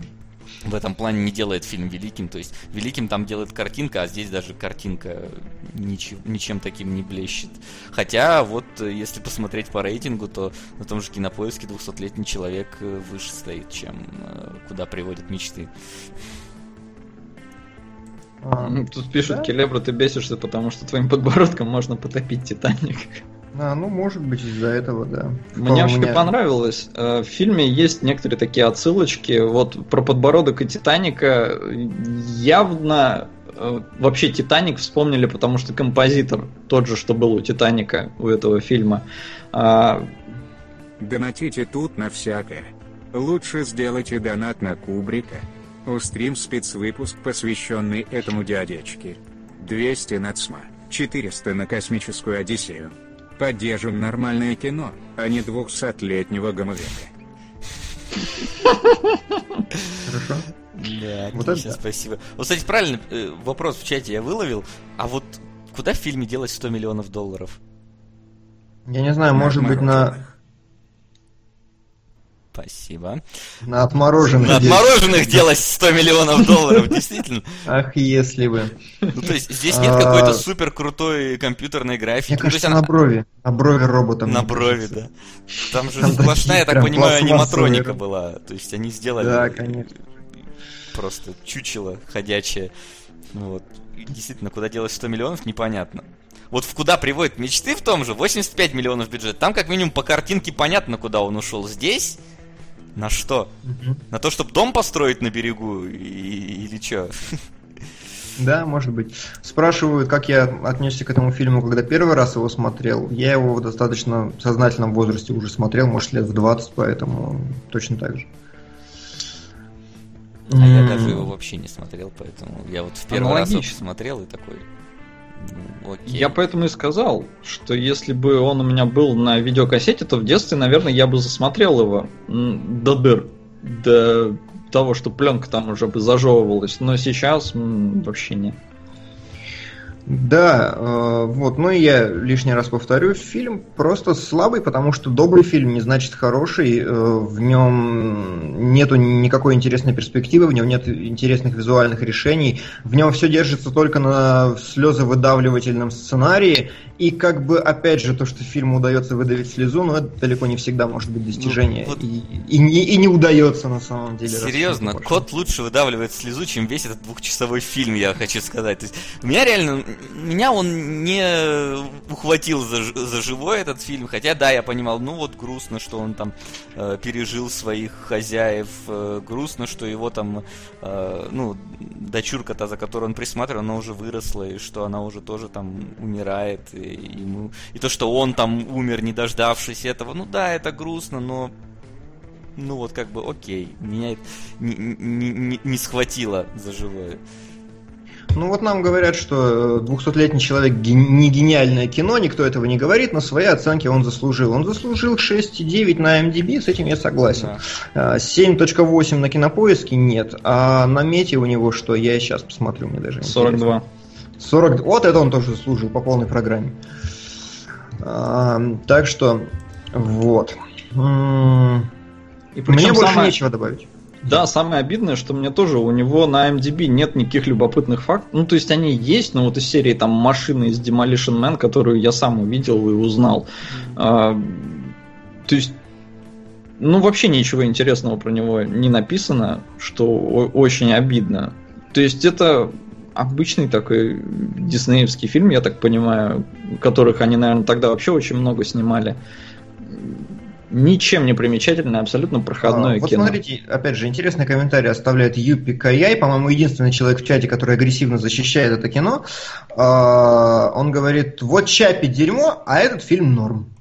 Speaker 2: в этом плане не делает фильм великим. То есть великим там делает картинка, а здесь даже картинка ничем, ничем таким не блещет. Хотя вот если посмотреть по рейтингу, то на том же кинопоиске 200-летний человек э, выше стоит, чем э, куда приводят мечты.
Speaker 4: А, Тут пишут, да? Келебра, ты бесишься, потому что твоим подбородком можно потопить Титаник.
Speaker 3: А, ну, может быть, из-за этого, да.
Speaker 4: Мне вообще меня... понравилось. Э, в фильме есть некоторые такие отсылочки. Вот про подбородок и Титаника явно э, вообще Титаник вспомнили, потому что композитор тот же, что был у Титаника, у этого фильма. А,
Speaker 1: Донатите тут на всякое. Лучше сделайте донат на Кубрика. Устрим спецвыпуск, посвященный этому дядечке. 200 на ЦМА, 400 на космическую Одиссею. Поддержим нормальное кино, а не двухсотлетнего гомовека.
Speaker 2: Хорошо. Да, вот отлично, это... спасибо. Вот, кстати, правильно э, вопрос в чате я выловил. А вот куда в фильме делать 100 миллионов долларов?
Speaker 3: Я не знаю, может быть на
Speaker 2: Спасибо.
Speaker 3: На отмороженных.
Speaker 2: На отмороженных делать 100 миллионов долларов, действительно.
Speaker 3: Ах, если бы.
Speaker 2: Ну, то есть здесь нет какой-то а, супер крутой компьютерной графики. Мне
Speaker 3: кажется, на брови. На брови робота.
Speaker 2: На брови, да. Там же сплошная, я так понимаю, аниматроника была. То есть они сделали...
Speaker 3: Да, конечно.
Speaker 2: Просто чучело ходячее. Ну вот. Действительно, куда делать 100 миллионов, непонятно. Вот в куда приводит мечты в том же, 85 миллионов бюджет. Там как минимум по картинке понятно, куда он ушел. Здесь на что? Угу. На то, чтобы дом построить на берегу и, или что?
Speaker 3: Да, может быть. Спрашивают, как я отнесся к этому фильму, когда первый раз его смотрел. Я его в достаточно сознательном возрасте уже смотрел, может, лет в 20, поэтому точно так же.
Speaker 2: А mm. я даже его вообще не смотрел, поэтому я вот в первый Аналогично. раз его посмотрел и такой,
Speaker 4: Окей. Я поэтому и сказал, что если бы он у меня был на видеокассете, то в детстве, наверное, я бы засмотрел его до дыр, до того, что пленка там уже бы зажевывалась. Но сейчас вообще нет.
Speaker 3: Да, э, вот, ну и я лишний раз повторю, фильм просто слабый, потому что добрый фильм не значит хороший, э, в нем нету никакой интересной перспективы, в нем нет интересных визуальных решений, в нем все держится только на слезовыдавливательном сценарии, и как бы, опять же, то, что фильму удается выдавить слезу, но это далеко не всегда может быть достижение. Ну, вот... и, и, и, и не удается на самом деле.
Speaker 2: Серьезно, кот лучше выдавливает слезу, чем весь этот двухчасовой фильм, я хочу сказать. То есть, меня реально, меня он не ухватил за, за живой этот фильм, хотя, да, я понимал, ну вот грустно, что он там э, пережил своих хозяев, э, грустно, что его там, э, ну, дочурка-то, за которую он присматривал, она уже выросла, и что она уже тоже там умирает, и, ему, и то, что он там умер, не дождавшись этого, ну да, это грустно, но ну вот как бы окей, меня не, не, не, не схватило за живое.
Speaker 3: Ну вот нам говорят, что 200-летний человек не гениальное кино, никто этого не говорит, но свои оценки он заслужил. Он заслужил 6,9 на MDB, с этим я согласен. Да. 7.8 на кинопоиске нет, а на мете у него что, я сейчас посмотрю, мне даже
Speaker 4: 42.
Speaker 3: 40, вот это он тоже заслужил по полной программе. А, так что, вот. И Мне больше самое... нечего добавить.
Speaker 4: Да, самое обидное, что мне тоже у него на MDB нет никаких любопытных фактов. Ну, то есть они есть, но вот из серии там машины из Demolition Man, которую я сам увидел и узнал. А, то есть, ну, вообще ничего интересного про него не написано, что очень обидно. То есть это обычный такой диснеевский фильм, я так понимаю, которых они, наверное, тогда вообще очень много снимали. ничем не примечательное, абсолютно проходное
Speaker 3: а, вот
Speaker 4: кино.
Speaker 3: Смотрите, опять же, интересный комментарий оставляет Юпи Каяй, по-моему, единственный человек в чате, который агрессивно защищает это кино. А, он говорит, вот Чапи дерьмо, а этот фильм норм.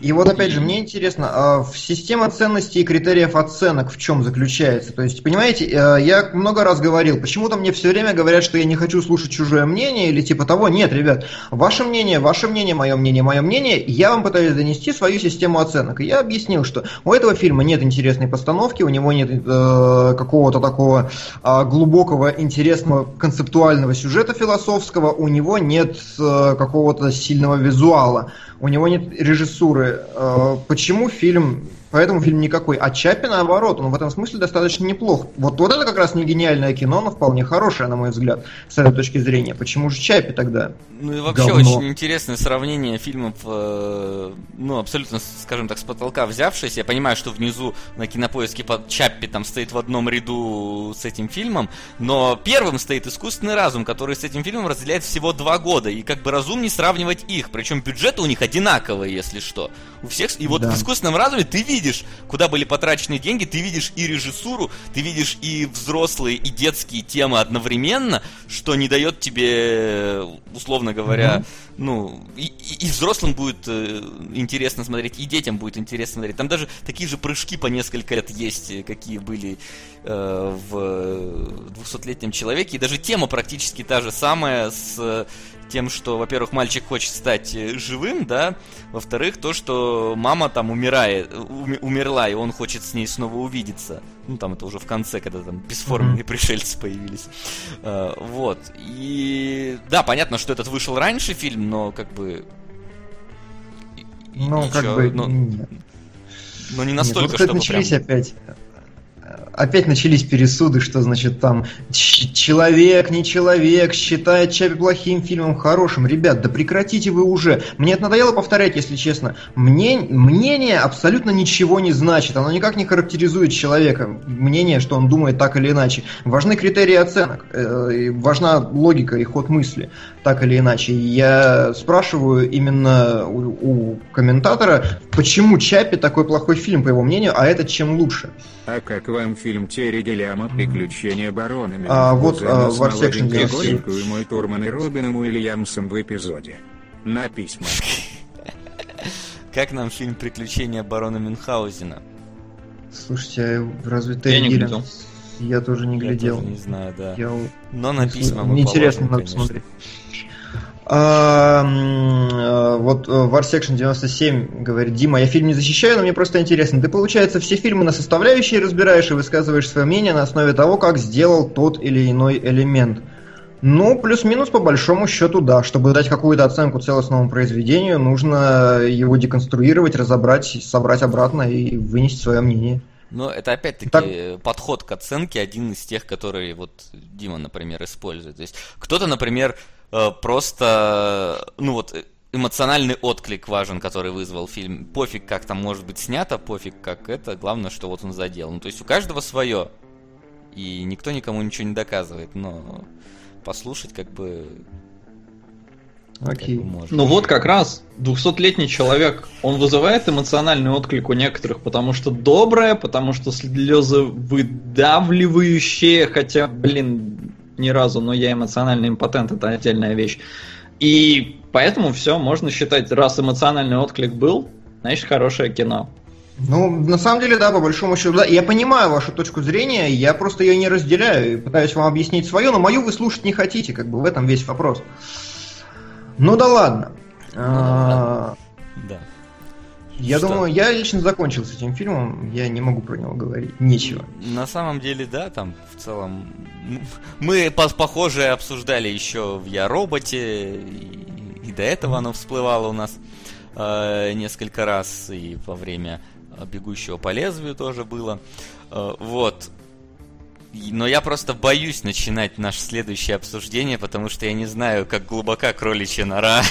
Speaker 3: И вот опять же, мне интересно, а система ценностей и критериев оценок в чем заключается? То есть, понимаете, э, я много раз говорил, почему-то мне все время говорят, что я не хочу слушать чужое мнение или типа того. Нет, ребят, ваше мнение, ваше мнение, мое мнение, мое мнение, я вам пытаюсь донести свою систему оценок. И я объяснил, что у этого фильма нет интересной постановки, у него нет э, какого-то такого э, глубокого, интересного концептуального сюжета философского, у него нет э, какого-то сильного визуала у него нет режиссуры. Э, почему фильм Поэтому фильм никакой. А Чапи, наоборот, он в этом смысле достаточно неплох. Вот, вот это как раз не гениальное кино, но вполне хорошее, на мой взгляд, с этой точки зрения. Почему же Чапи тогда?
Speaker 2: Ну и вообще Говно. очень интересное сравнение фильмов, э, ну, абсолютно, скажем так, с потолка взявшись. Я понимаю, что внизу на кинопоиске под Чаппи там стоит в одном ряду с этим фильмом, но первым стоит искусственный разум, который с этим фильмом разделяет всего два года. И как бы разумнее сравнивать их. Причем бюджеты у них одинаковые, если что. У всех. И вот да. в искусственном разуме ты видишь видишь, куда были потрачены деньги, ты видишь и режиссуру, ты видишь и взрослые, и детские темы одновременно, что не дает тебе, условно говоря, mm-hmm. Ну, и, и, взрослым будет э, интересно смотреть, и детям будет интересно смотреть. Там даже такие же прыжки по несколько лет есть, какие были э, в 200-летнем человеке, и даже тема практически та же самая с тем, что, во-первых, мальчик хочет стать э, живым, да, во-вторых, то, что мама там умирает, умерла, и он хочет с ней снова увидеться. Ну, там это уже в конце, когда там бесформенные пришельцы появились. Uh, вот. И да, понятно, что этот вышел раньше фильм, но как бы...
Speaker 3: Ну, как бы...
Speaker 2: Но, но не настолько, Нет,
Speaker 3: вот, чтобы начались прям... опять опять начались пересуды, что значит там человек, не человек, считает Чапи плохим фильмом, хорошим. Ребят, да прекратите вы уже. Мне это надоело повторять, если честно. Мне, мнение абсолютно ничего не значит. Оно никак не характеризует человека. Мнение, что он думает так или иначе. Важны критерии оценок. Э, важна логика и ход мысли. Так или иначе. Я спрашиваю именно у, у комментатора, почему Чапи такой плохой фильм, по его мнению, а этот чем лучше.
Speaker 1: А как вам фильм Терри Гелляма «Приключения барона
Speaker 3: а, вот а, в Арсекшн
Speaker 1: и мой Турман и Робином Уильямсом в эпизоде. На письма.
Speaker 2: Как нам фильм «Приключения барона Мюнхгаузена»?
Speaker 3: Слушайте, а разве ты Я не глядел. Я тоже не глядел. Я тоже
Speaker 2: не знаю, да. Я... Но на письма
Speaker 3: мы интересно надо посмотреть. А, вот э, Warsection 97 говорит, Дима, я фильм не защищаю, но мне просто интересно. Ты, получается, все фильмы на составляющие разбираешь и высказываешь свое мнение на основе того, как сделал тот или иной элемент. Ну, плюс-минус по большому счету, да. Чтобы дать какую-то оценку целостному произведению, нужно его деконструировать, разобрать, собрать обратно и вынести свое мнение.
Speaker 2: Но это опять-таки так... подход к оценке один из тех, которые вот Дима, например, использует. То есть кто-то, например, Э, просто, ну вот, эмоциональный отклик важен, который вызвал фильм. Пофиг, как там может быть снято, пофиг, как это, главное, что вот он задел. Ну, то есть у каждого свое. И никто никому ничего не доказывает, но послушать как бы...
Speaker 4: Окей. Как бы ну вот как раз 200-летний человек, он вызывает эмоциональный отклик у некоторых, потому что доброе, потому что слезы выдавливающие, хотя, блин, ни разу, но я эмоциональный импотент, это отдельная вещь. И поэтому все, можно считать, раз эмоциональный отклик был, значит хорошее кино.
Speaker 3: Ну, на самом деле, да, по большому счету, да. Я понимаю вашу точку зрения, я просто ее не разделяю и пытаюсь вам объяснить свою, но мою вы слушать не хотите, как бы в этом весь вопрос. Ну да ладно. Ну, да. Я что? думаю, я лично закончил с этим фильмом, я не могу про него говорить, нечего.
Speaker 2: На самом деле, да, там в целом... Мы похожее обсуждали еще в Я Роботе, и, и до этого оно всплывало у нас э, несколько раз, и во время Бегущего по лезвию тоже было. Э, вот. Но я просто боюсь начинать наше следующее обсуждение, потому что я не знаю, как глубока кроличья нора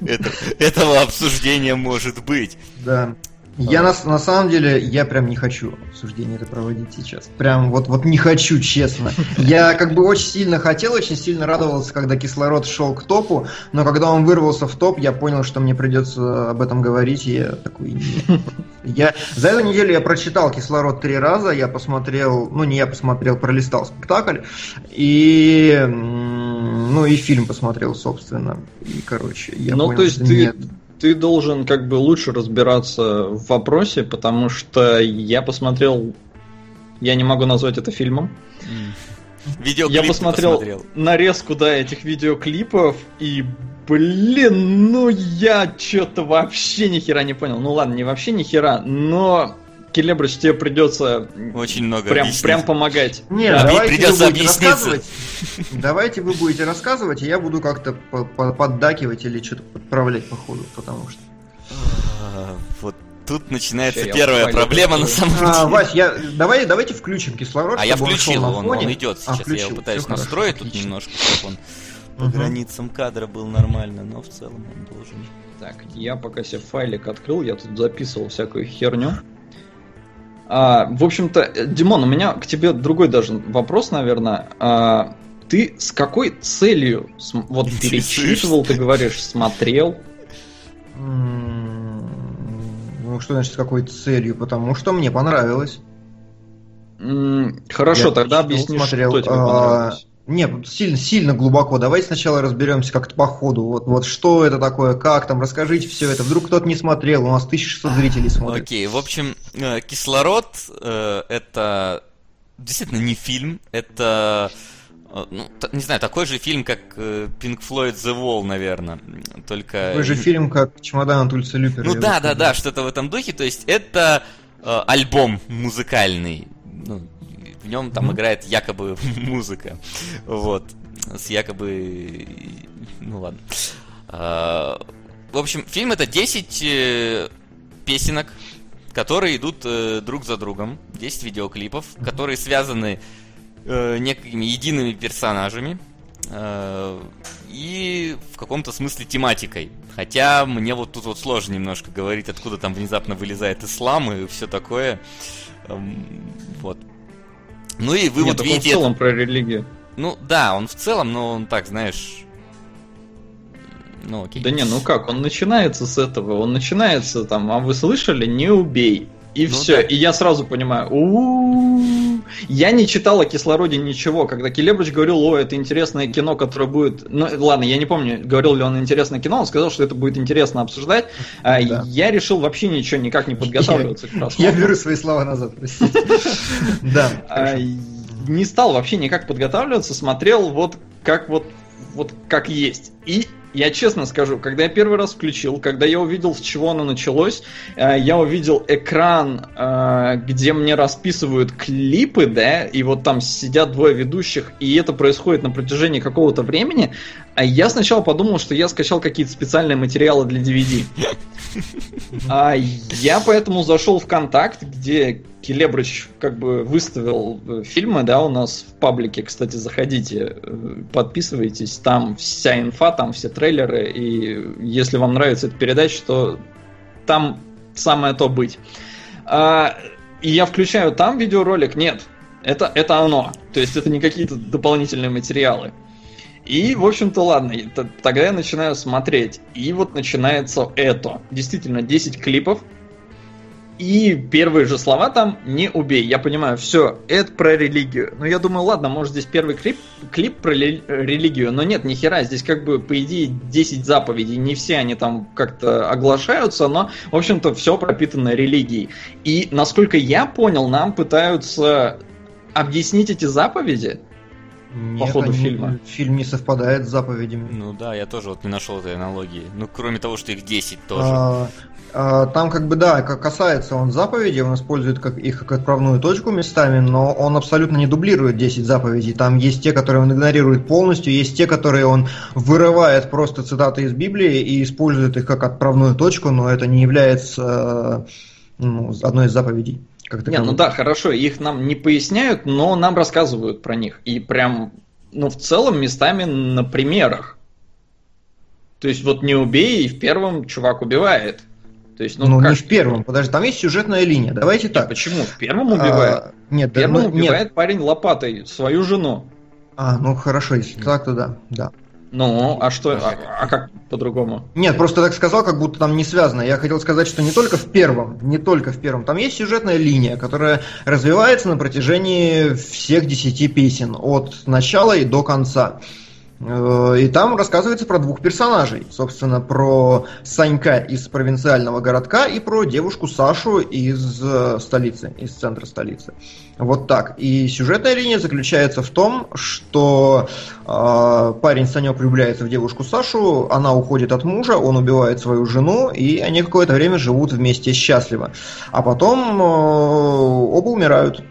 Speaker 2: этого обсуждения может быть.
Speaker 3: Да. Я на, на самом деле, я прям не хочу обсуждение это проводить сейчас. Прям вот, вот не хочу, честно. Я как бы очень сильно хотел, очень сильно радовался, когда кислород шел к топу, но когда он вырвался в топ, я понял, что мне придется об этом говорить, и я такой, нет. Я, за эту неделю я прочитал «Кислород» три раза, я посмотрел, ну не я посмотрел, пролистал спектакль, и, ну и фильм посмотрел, собственно. И, короче, я
Speaker 4: ну,
Speaker 3: понял,
Speaker 4: то есть ты, ты должен как бы лучше разбираться в вопросе, потому что я посмотрел, я не могу назвать это фильмом.
Speaker 2: Видеоклип
Speaker 4: я посмотрел, посмотрел нарезку, да, этих видеоклипов, и, блин, ну я что-то вообще ни хера не понял. Ну ладно, не вообще ни хера, но Келебрыч, тебе придется
Speaker 2: очень много
Speaker 4: прям, прям помогать.
Speaker 3: Нет, да. давайте придется вы будете рассказывать. Давайте вы будете рассказывать, и я буду как-то поддакивать или что-то подправлять по ходу, потому что.
Speaker 2: А, вот тут начинается первая проблема на самом деле. А,
Speaker 3: Вась, я, давай, давайте включим кислород.
Speaker 2: А я включил, он, он, он идет а, сейчас. А, включил, я его пытаюсь настроить хорошо, тут немножко, чтобы он по угу. границам кадра был нормально, но в целом он должен.
Speaker 4: Так, я пока себе файлик открыл, я тут записывал всякую херню. А, в общем-то, Димон, у меня к тебе другой даже вопрос, наверное. А, ты с какой целью вот перечитывал, ты говоришь, смотрел?
Speaker 3: Ну, что значит с какой целью? Потому что мне понравилось.
Speaker 4: Хорошо, Я тогда объясни, смотрел. что тебе а, понравилось.
Speaker 3: Нет, сильно, сильно глубоко. Давайте сначала разберемся как-то по ходу. Вот, вот что это такое, как там, расскажите все это. Вдруг кто-то не смотрел, у нас 1600 зрителей смотрит.
Speaker 2: Окей, okay, в общем, э, «Кислород» э, это действительно не фильм, это э, ну, не знаю, такой же фильм, как Pink Floyd The Wall, наверное. Только...
Speaker 3: Такой же фильм, как «Чемодан от улицы Люпера».
Speaker 2: Ну да, да, да, что-то в этом духе. То есть это э, альбом музыкальный. Ну, в нем там mm-hmm. играет якобы музыка. Вот. С якобы... Ну ладно. А, в общем, фильм это 10 э, песенок, которые идут э, друг за другом. 10 видеоклипов, которые связаны э, некими едиными персонажами и в каком-то смысле тематикой. Хотя мне вот тут вот сложно немножко говорить, откуда там внезапно вылезает ислам и все такое. Вот. Ну и вы Нет, вот видите...
Speaker 4: Он в целом про религию.
Speaker 2: Ну да, он в целом, но он так, знаешь...
Speaker 4: Ну окей. Да не, ну как, он начинается с этого, он начинается там, а вы слышали, не убей. И ну, все. Да. И я сразу понимаю, у-у-у. я не читал о кислороде ничего. Когда Келебрич говорил, о, это интересное кино, которое будет... Ну, ладно, я не помню, говорил ли он интересное кино, он сказал, что это будет интересно обсуждать. А да. Я решил вообще ничего никак не подготавливаться к
Speaker 3: просмотру. Я беру свои слова назад, простите.
Speaker 4: Да. А, не стал вообще никак подготавливаться, смотрел вот как вот вот как есть. И я честно скажу, когда я первый раз включил, когда я увидел, с чего оно началось, э, я увидел экран, э, где мне расписывают клипы, да, и вот там сидят двое ведущих, и это происходит на протяжении какого-то времени, а я сначала подумал, что я скачал какие-то специальные материалы для DVD. А я поэтому зашел в контакт, где Келебрыч как бы выставил э, фильмы, да, у нас в паблике, кстати, заходите, э, подписывайтесь, там вся инфа, там все трейлеры, и если вам нравится эта передача, то там самое то быть. А, и я включаю там видеоролик, нет, это, это оно, то есть это не какие-то дополнительные материалы. И, в общем-то, ладно, тогда я начинаю смотреть. И вот начинается это. Действительно, 10 клипов, и первые же слова там «не убей». Я понимаю, все, это про религию. Но я думаю, ладно, может здесь первый клип, клип про религию. Но нет, ни хера, здесь как бы, по идее, 10 заповедей. Не все они там как-то оглашаются, но, в общем-то, все пропитано религией. И, насколько я понял, нам пытаются объяснить эти заповеди,
Speaker 3: нет, по ходу они, фильма. Фильм не совпадает с заповедями.
Speaker 2: Ну да, я тоже вот не нашел этой аналогии. Ну, кроме того, что их 10 тоже. А,
Speaker 3: а, там как бы, да, как касается он заповедей, он использует как, их как отправную точку местами, но он абсолютно не дублирует 10 заповедей. Там есть те, которые он игнорирует полностью, есть те, которые он вырывает просто цитаты из Библии и использует их как отправную точку, но это не является ну, одной из заповедей.
Speaker 4: Как не, ну да, хорошо, их нам не поясняют, но нам рассказывают про них. И прям, ну, в целом местами на примерах. То есть вот не убей, и в первом чувак убивает.
Speaker 3: То есть, ну, ну как... не в первом, подожди, там есть сюжетная линия. Давайте так.
Speaker 4: Почему? В первом убивает. А,
Speaker 3: нет,
Speaker 4: в первом
Speaker 3: ну,
Speaker 4: убивает нет. парень лопатой свою жену.
Speaker 3: А, ну хорошо, если так, то да, да.
Speaker 4: Ну, а что, а, а как по-другому?
Speaker 3: Нет, просто так сказал, как будто там не связано. Я хотел сказать, что не только в первом, не только в первом. Там есть сюжетная линия, которая развивается на протяжении всех десяти песен, от начала и до конца. Э, и там рассказывается про двух персонажей. Собственно, про Санька из провинциального городка и про девушку Сашу из э, столицы, из центра столицы. Вот так. И сюжетная линия заключается в том, что э, парень Санек влюбляется в девушку Сашу, она уходит от мужа, он убивает свою жену, и они какое-то время живут вместе счастливо. А потом э, оба умирают.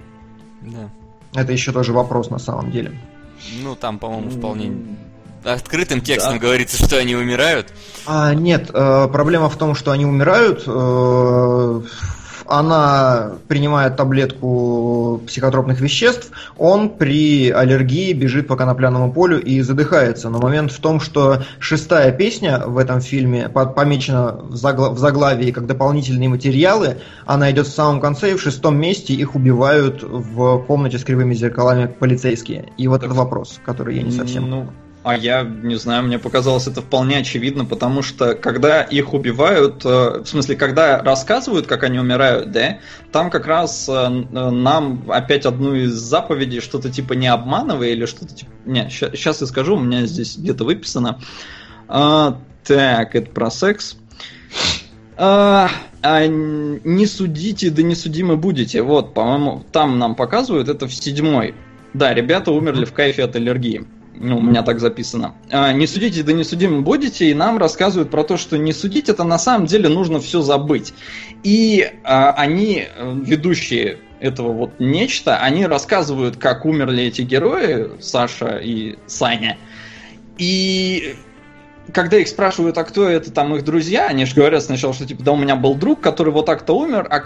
Speaker 3: Да. Это еще тоже вопрос на самом деле.
Speaker 2: Ну, там, по-моему, вполне открытым текстом да. говорится, что они умирают.
Speaker 3: А, нет, э, проблема в том, что они умирают. Она принимает таблетку психотропных веществ, он при аллергии бежит по конопляному полю и задыхается. Но момент в том, что шестая песня в этом фильме помечена в, загла в заглавии как дополнительные материалы, она идет в самом конце, и в шестом месте их убивают в комнате с кривыми зеркалами полицейские. И вот это вопрос, который я не совсем...
Speaker 4: Ну, а я не знаю, мне показалось это вполне очевидно, потому что когда их убивают, э, в смысле, когда рассказывают, как они умирают, да, там как раз э, нам опять одну из заповедей что-то типа не обманывай или что-то типа... Не, сейчас я скажу, у меня здесь где-то выписано. А, так, это про секс. А, а, не судите, да не судимы будете. Вот, по-моему, там нам показывают, это в седьмой. Да, ребята умерли в кайфе от аллергии. Ну, у меня так записано. А, не судите, да не судимы будете, и нам рассказывают про то, что не судить это на самом деле нужно все забыть. И а, они, э, ведущие этого вот нечто, они рассказывают, как умерли эти герои, Саша и Саня. И когда их спрашивают, а кто это там их друзья, они же говорят сначала, что типа, да у меня был друг, который вот так-то умер, а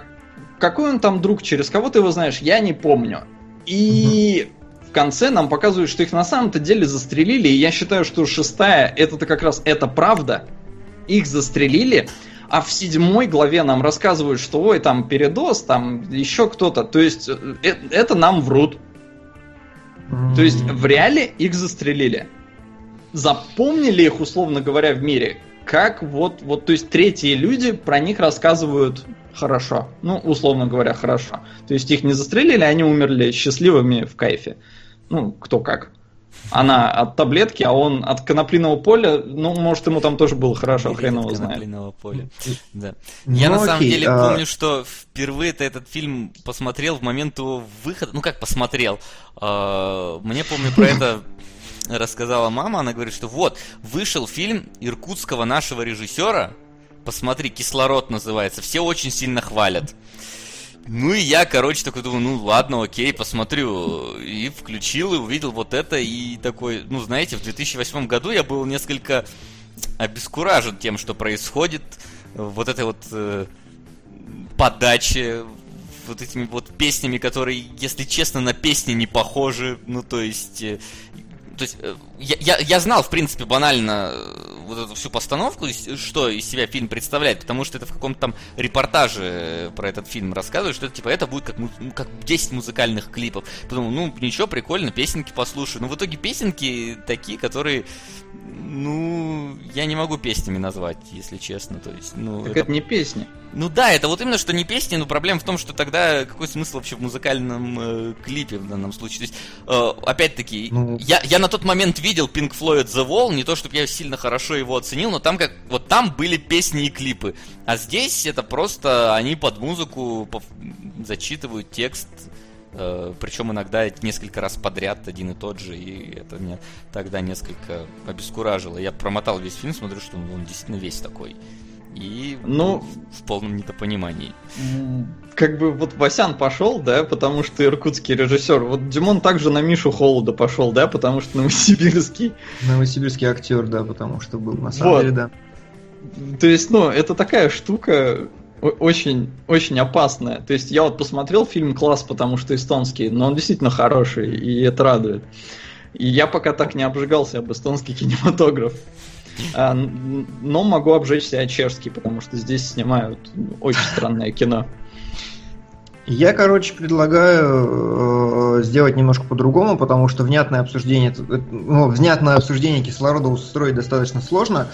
Speaker 4: какой он там друг, через кого ты его знаешь, я не помню. И в конце нам показывают, что их на самом-то деле застрелили, и я считаю, что шестая, это-то как раз это правда. Их застрелили, а в седьмой главе нам рассказывают, что ой, там передоз, там еще кто-то. То есть э, э, это нам врут. То есть в реале их застрелили. Запомнили их, условно говоря, в мире. Как вот, вот, то есть третьи люди про них рассказывают хорошо. Ну, условно говоря, хорошо. То есть их не застрелили, они умерли счастливыми в кайфе. Ну, кто как. Она от таблетки, а он от конопляного поля. Ну, может, ему там тоже было хорошо, хрен его знает. конопляного поля.
Speaker 2: Да. Ну, Я на самом деле а помню, что впервые-то этот фильм посмотрел в момент его выхода. Ну, как посмотрел? А, мне, помню, про это рассказала мама. Она говорит, что вот, вышел фильм иркутского нашего режиссера. Посмотри, «Кислород» называется. Все очень сильно хвалят. Ну и я, короче, такой думаю, ну ладно, окей, посмотрю. И включил, и увидел вот это, и такой, ну знаете, в 2008 году я был несколько обескуражен тем, что происходит. Вот этой вот э, подачи, вот этими вот песнями, которые, если честно, на песни не похожи. Ну, то есть, э, то есть э, я, я, я знал, в принципе, банально э, вот эту всю постановку, что из себя фильм представляет, потому что это в каком-то там репортаже э, про этот фильм рассказывают, что это типа это будет как, как 10 музыкальных клипов. Подумал, ну ничего, прикольно, песенки послушаю. Но в итоге песенки такие, которые, ну, я не могу песнями назвать, если честно. То есть, ну,
Speaker 4: так это... это не песни.
Speaker 2: Ну да, это вот именно что не песни, но проблема в том, что тогда какой смысл вообще в музыкальном э, клипе в данном случае. То есть, э, опять-таки, ну... я, я на тот момент видел Pink Floyd The Wall, не то чтобы я сильно хорошо его оценил, но там как вот там были песни и клипы. А здесь это просто они под музыку зачитывают текст, причем иногда несколько раз подряд один и тот же, и это меня тогда несколько обескуражило. Я промотал весь фильм, смотрю, что он действительно весь такой и ну, в полном недопонимании.
Speaker 4: Как бы вот Васян пошел, да, потому что иркутский режиссер. Вот Димон также на Мишу Холода пошел, да, потому что новосибирский.
Speaker 3: Новосибирский актер, да, потому что был на самом вот. деле, да.
Speaker 4: То есть, ну, это такая штука очень, очень опасная. То есть я вот посмотрел фильм «Класс», потому что эстонский, но он действительно хороший, и это радует. И я пока так не обжигался об эстонский кинематограф. А, но могу обжечься Чешский, потому что здесь снимают очень странное кино.
Speaker 3: Я, короче, предлагаю э, сделать немножко по-другому, потому что внятное обсуждение, э, ну, внятное обсуждение кислорода устроить достаточно сложно.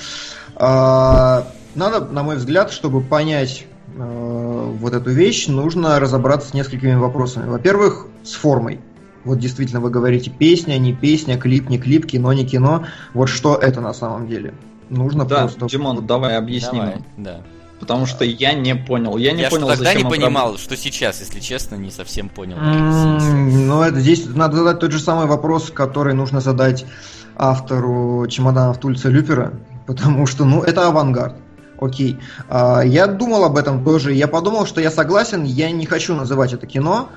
Speaker 3: Э, надо, на мой взгляд, чтобы понять вот эту вещь, нужно разобраться с несколькими вопросами. Во-первых, с формой. Вот действительно вы говорите песня, не песня, клип, не клип, кино, не кино. Вот что это на самом деле? Нужно
Speaker 4: да,
Speaker 3: просто...
Speaker 4: Димон, давай объясним. Давай, да. Потому что я не понял. Я не
Speaker 2: я
Speaker 4: понял,
Speaker 2: тогда не понимал, раб... что сейчас, если честно, не совсем понял.
Speaker 3: Ну, это здесь надо задать тот же самый вопрос, который нужно задать автору чемоданов Тульца Люпера, потому что, ну, это авангард. Окей. А, я думал об этом тоже. Я подумал, что я согласен, я не хочу называть это кино,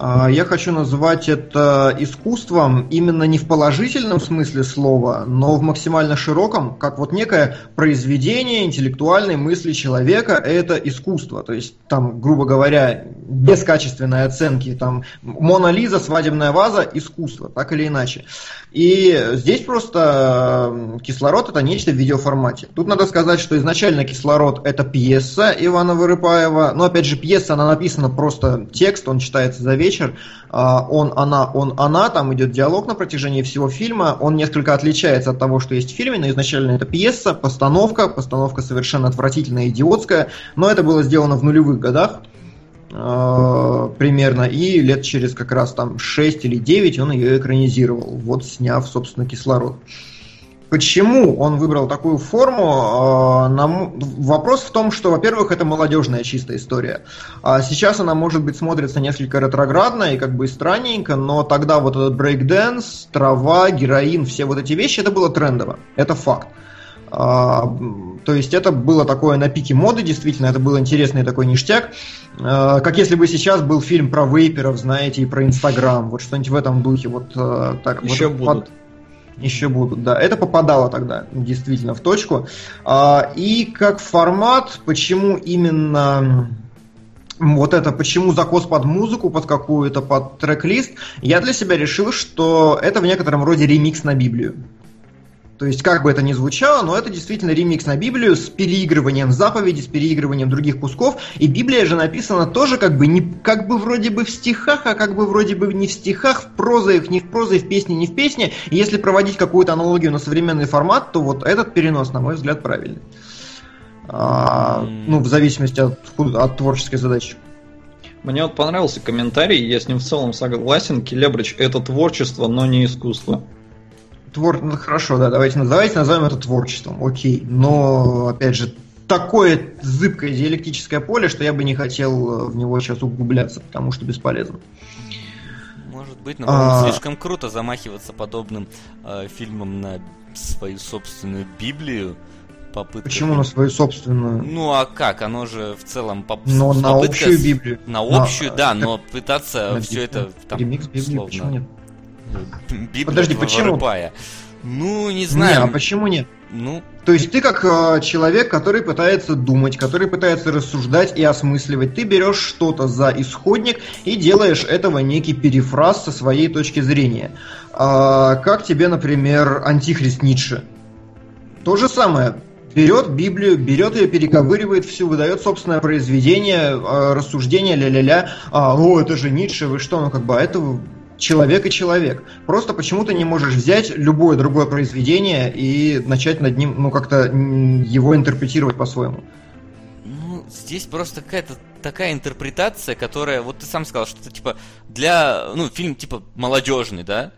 Speaker 3: я хочу назвать это искусством именно не в положительном смысле слова, но в максимально широком, как вот некое произведение интеллектуальной мысли человека, это искусство. То есть там, грубо говоря, без качественной оценки, там Мона Лиза, свадебная ваза, искусство, так или иначе. И здесь просто кислород это нечто в видеоформате. Тут надо сказать, что изначально кислород это пьеса Ивана Вырыпаева, но опять же пьеса, она написана просто текст, он читается за вечер, а, он, она, он, она, там идет диалог на протяжении всего фильма, он несколько отличается от того, что есть в фильме, но изначально это пьеса, постановка, постановка совершенно отвратительная, идиотская, но это было сделано в нулевых годах, э, примерно, и лет через как раз там 6 или 9 он ее экранизировал, вот сняв, собственно, кислород. Почему он выбрал такую форму? Э, вопрос в том, что, во-первых, это молодежная чистая история. А сейчас она, может быть, смотрится несколько ретроградно и как бы странненько, но тогда вот этот брейкденс, трава, героин, все вот эти вещи, это было трендово. Это факт. А, то есть это было такое на пике моды, действительно, это был интересный такой ништяк. А, как если бы сейчас был фильм про вейперов, знаете, и про Инстаграм, вот что-нибудь в этом духе. Вот так.
Speaker 4: Еще
Speaker 3: вот,
Speaker 4: будут. Под...
Speaker 3: Еще будут, да. Это попадало тогда действительно в точку. А, и как формат, почему именно вот это, почему закос под музыку, под какую-то, под трек-лист, я для себя решил, что это в некотором роде ремикс на Библию. То есть, как бы это ни звучало, но это действительно ремикс на Библию с переигрыванием заповедей, с переигрыванием других кусков. И Библия же написана тоже как бы не как бы вроде бы в стихах, а как бы вроде бы не в стихах, в прозах, не в прозе, в песне, не в песне. И если проводить какую-то аналогию на современный формат, то вот этот перенос, на мой взгляд, правильный. А, ну, в зависимости от, от творческой задачи.
Speaker 4: Мне вот понравился комментарий, я с ним в целом согласен. Келебрич это творчество, но не искусство.
Speaker 3: Твор... Ну, хорошо, да, давайте, давайте назовем это творчеством, окей. Но, опять же, такое зыбкое диалектическое поле, что я бы не хотел в него сейчас углубляться, потому что бесполезно.
Speaker 2: Может быть, но а... слишком круто замахиваться подобным э, фильмом на свою собственную Библию.
Speaker 3: Попытка... Почему на свою собственную?
Speaker 2: Ну а как? Оно же в целом
Speaker 3: поп... Но на общую Библию.
Speaker 2: На общую, на... да, но пытаться на все это
Speaker 3: там, ремикс Библии, условно... почему нет?
Speaker 2: Библия Подожди, почему? Вырыпая. Ну, не знаю.
Speaker 3: Не, а почему нет? Ну, то есть ты как э, человек, который пытается думать, который пытается рассуждать и осмысливать, ты берешь что-то за исходник и делаешь этого некий перефраз со своей точки зрения. А, как тебе, например, антихрист Ницше? То же самое. Берет Библию, берет ее, перековыривает всю, выдает собственное произведение, э, рассуждение, ля-ля-ля. А, о, это же Ницше, вы что, ну как бы, а это человек и человек. Просто почему ты не можешь взять любое другое произведение и начать над ним, ну, как-то его интерпретировать по-своему.
Speaker 2: Ну, здесь просто какая-то такая интерпретация, которая, вот ты сам сказал, что это типа для, ну, фильм типа молодежный, да?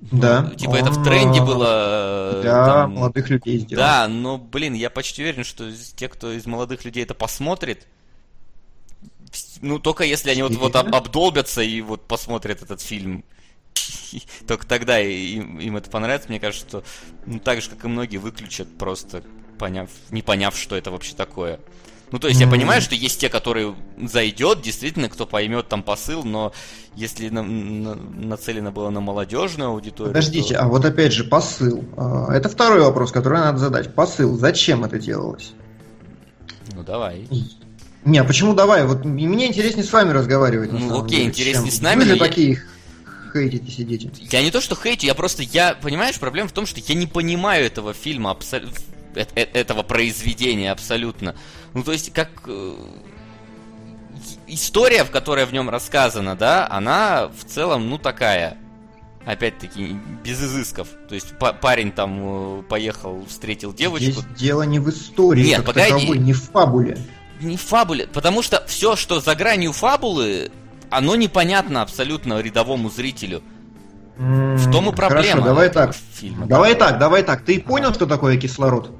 Speaker 3: Да.
Speaker 2: Ну, типа это в тренде было.
Speaker 3: Для там, молодых людей сделано.
Speaker 2: Да, но, блин, я почти уверен, что те, кто из молодых людей это посмотрит, ну, только если они вот, вот обдолбятся и вот посмотрят этот фильм. Только тогда им, им это понравится. Мне кажется, что ну, так же, как и многие, выключат просто, поняв, не поняв, что это вообще такое. Ну, то есть я понимаю, что есть те, которые зайдет, действительно, кто поймет там посыл, но если на, на, нацелено было на молодежную аудиторию.
Speaker 3: Подождите, то... а вот опять же посыл. А, это второй вопрос, который надо задать. Посыл. Зачем это делалось?
Speaker 2: Ну давай.
Speaker 3: Не, а почему давай? Вот мне интереснее с вами разговаривать.
Speaker 2: Ну окей, деле, интереснее чем... с нами.
Speaker 3: Вы же такие хейтите, сидите.
Speaker 2: Я не то, что хейтю, я просто, я, понимаешь, проблема в том, что я не понимаю этого фильма абсолютно этого произведения абсолютно. Ну, то есть, как э, история, в которой в нем рассказана, да, она в целом, ну, такая, опять-таки, без изысков. То есть парень там э, поехал, встретил девочку.
Speaker 3: Здесь дело не в истории,
Speaker 2: Нет, погоди. Таковой,
Speaker 3: не в фабуле.
Speaker 2: Не фабуле, потому что все, что за гранью фабулы, оно непонятно абсолютно рядовому зрителю. В том и проблема.
Speaker 3: Хорошо, давай так. Фильма. Давай так, давай так. Ты понял, что такое кислород?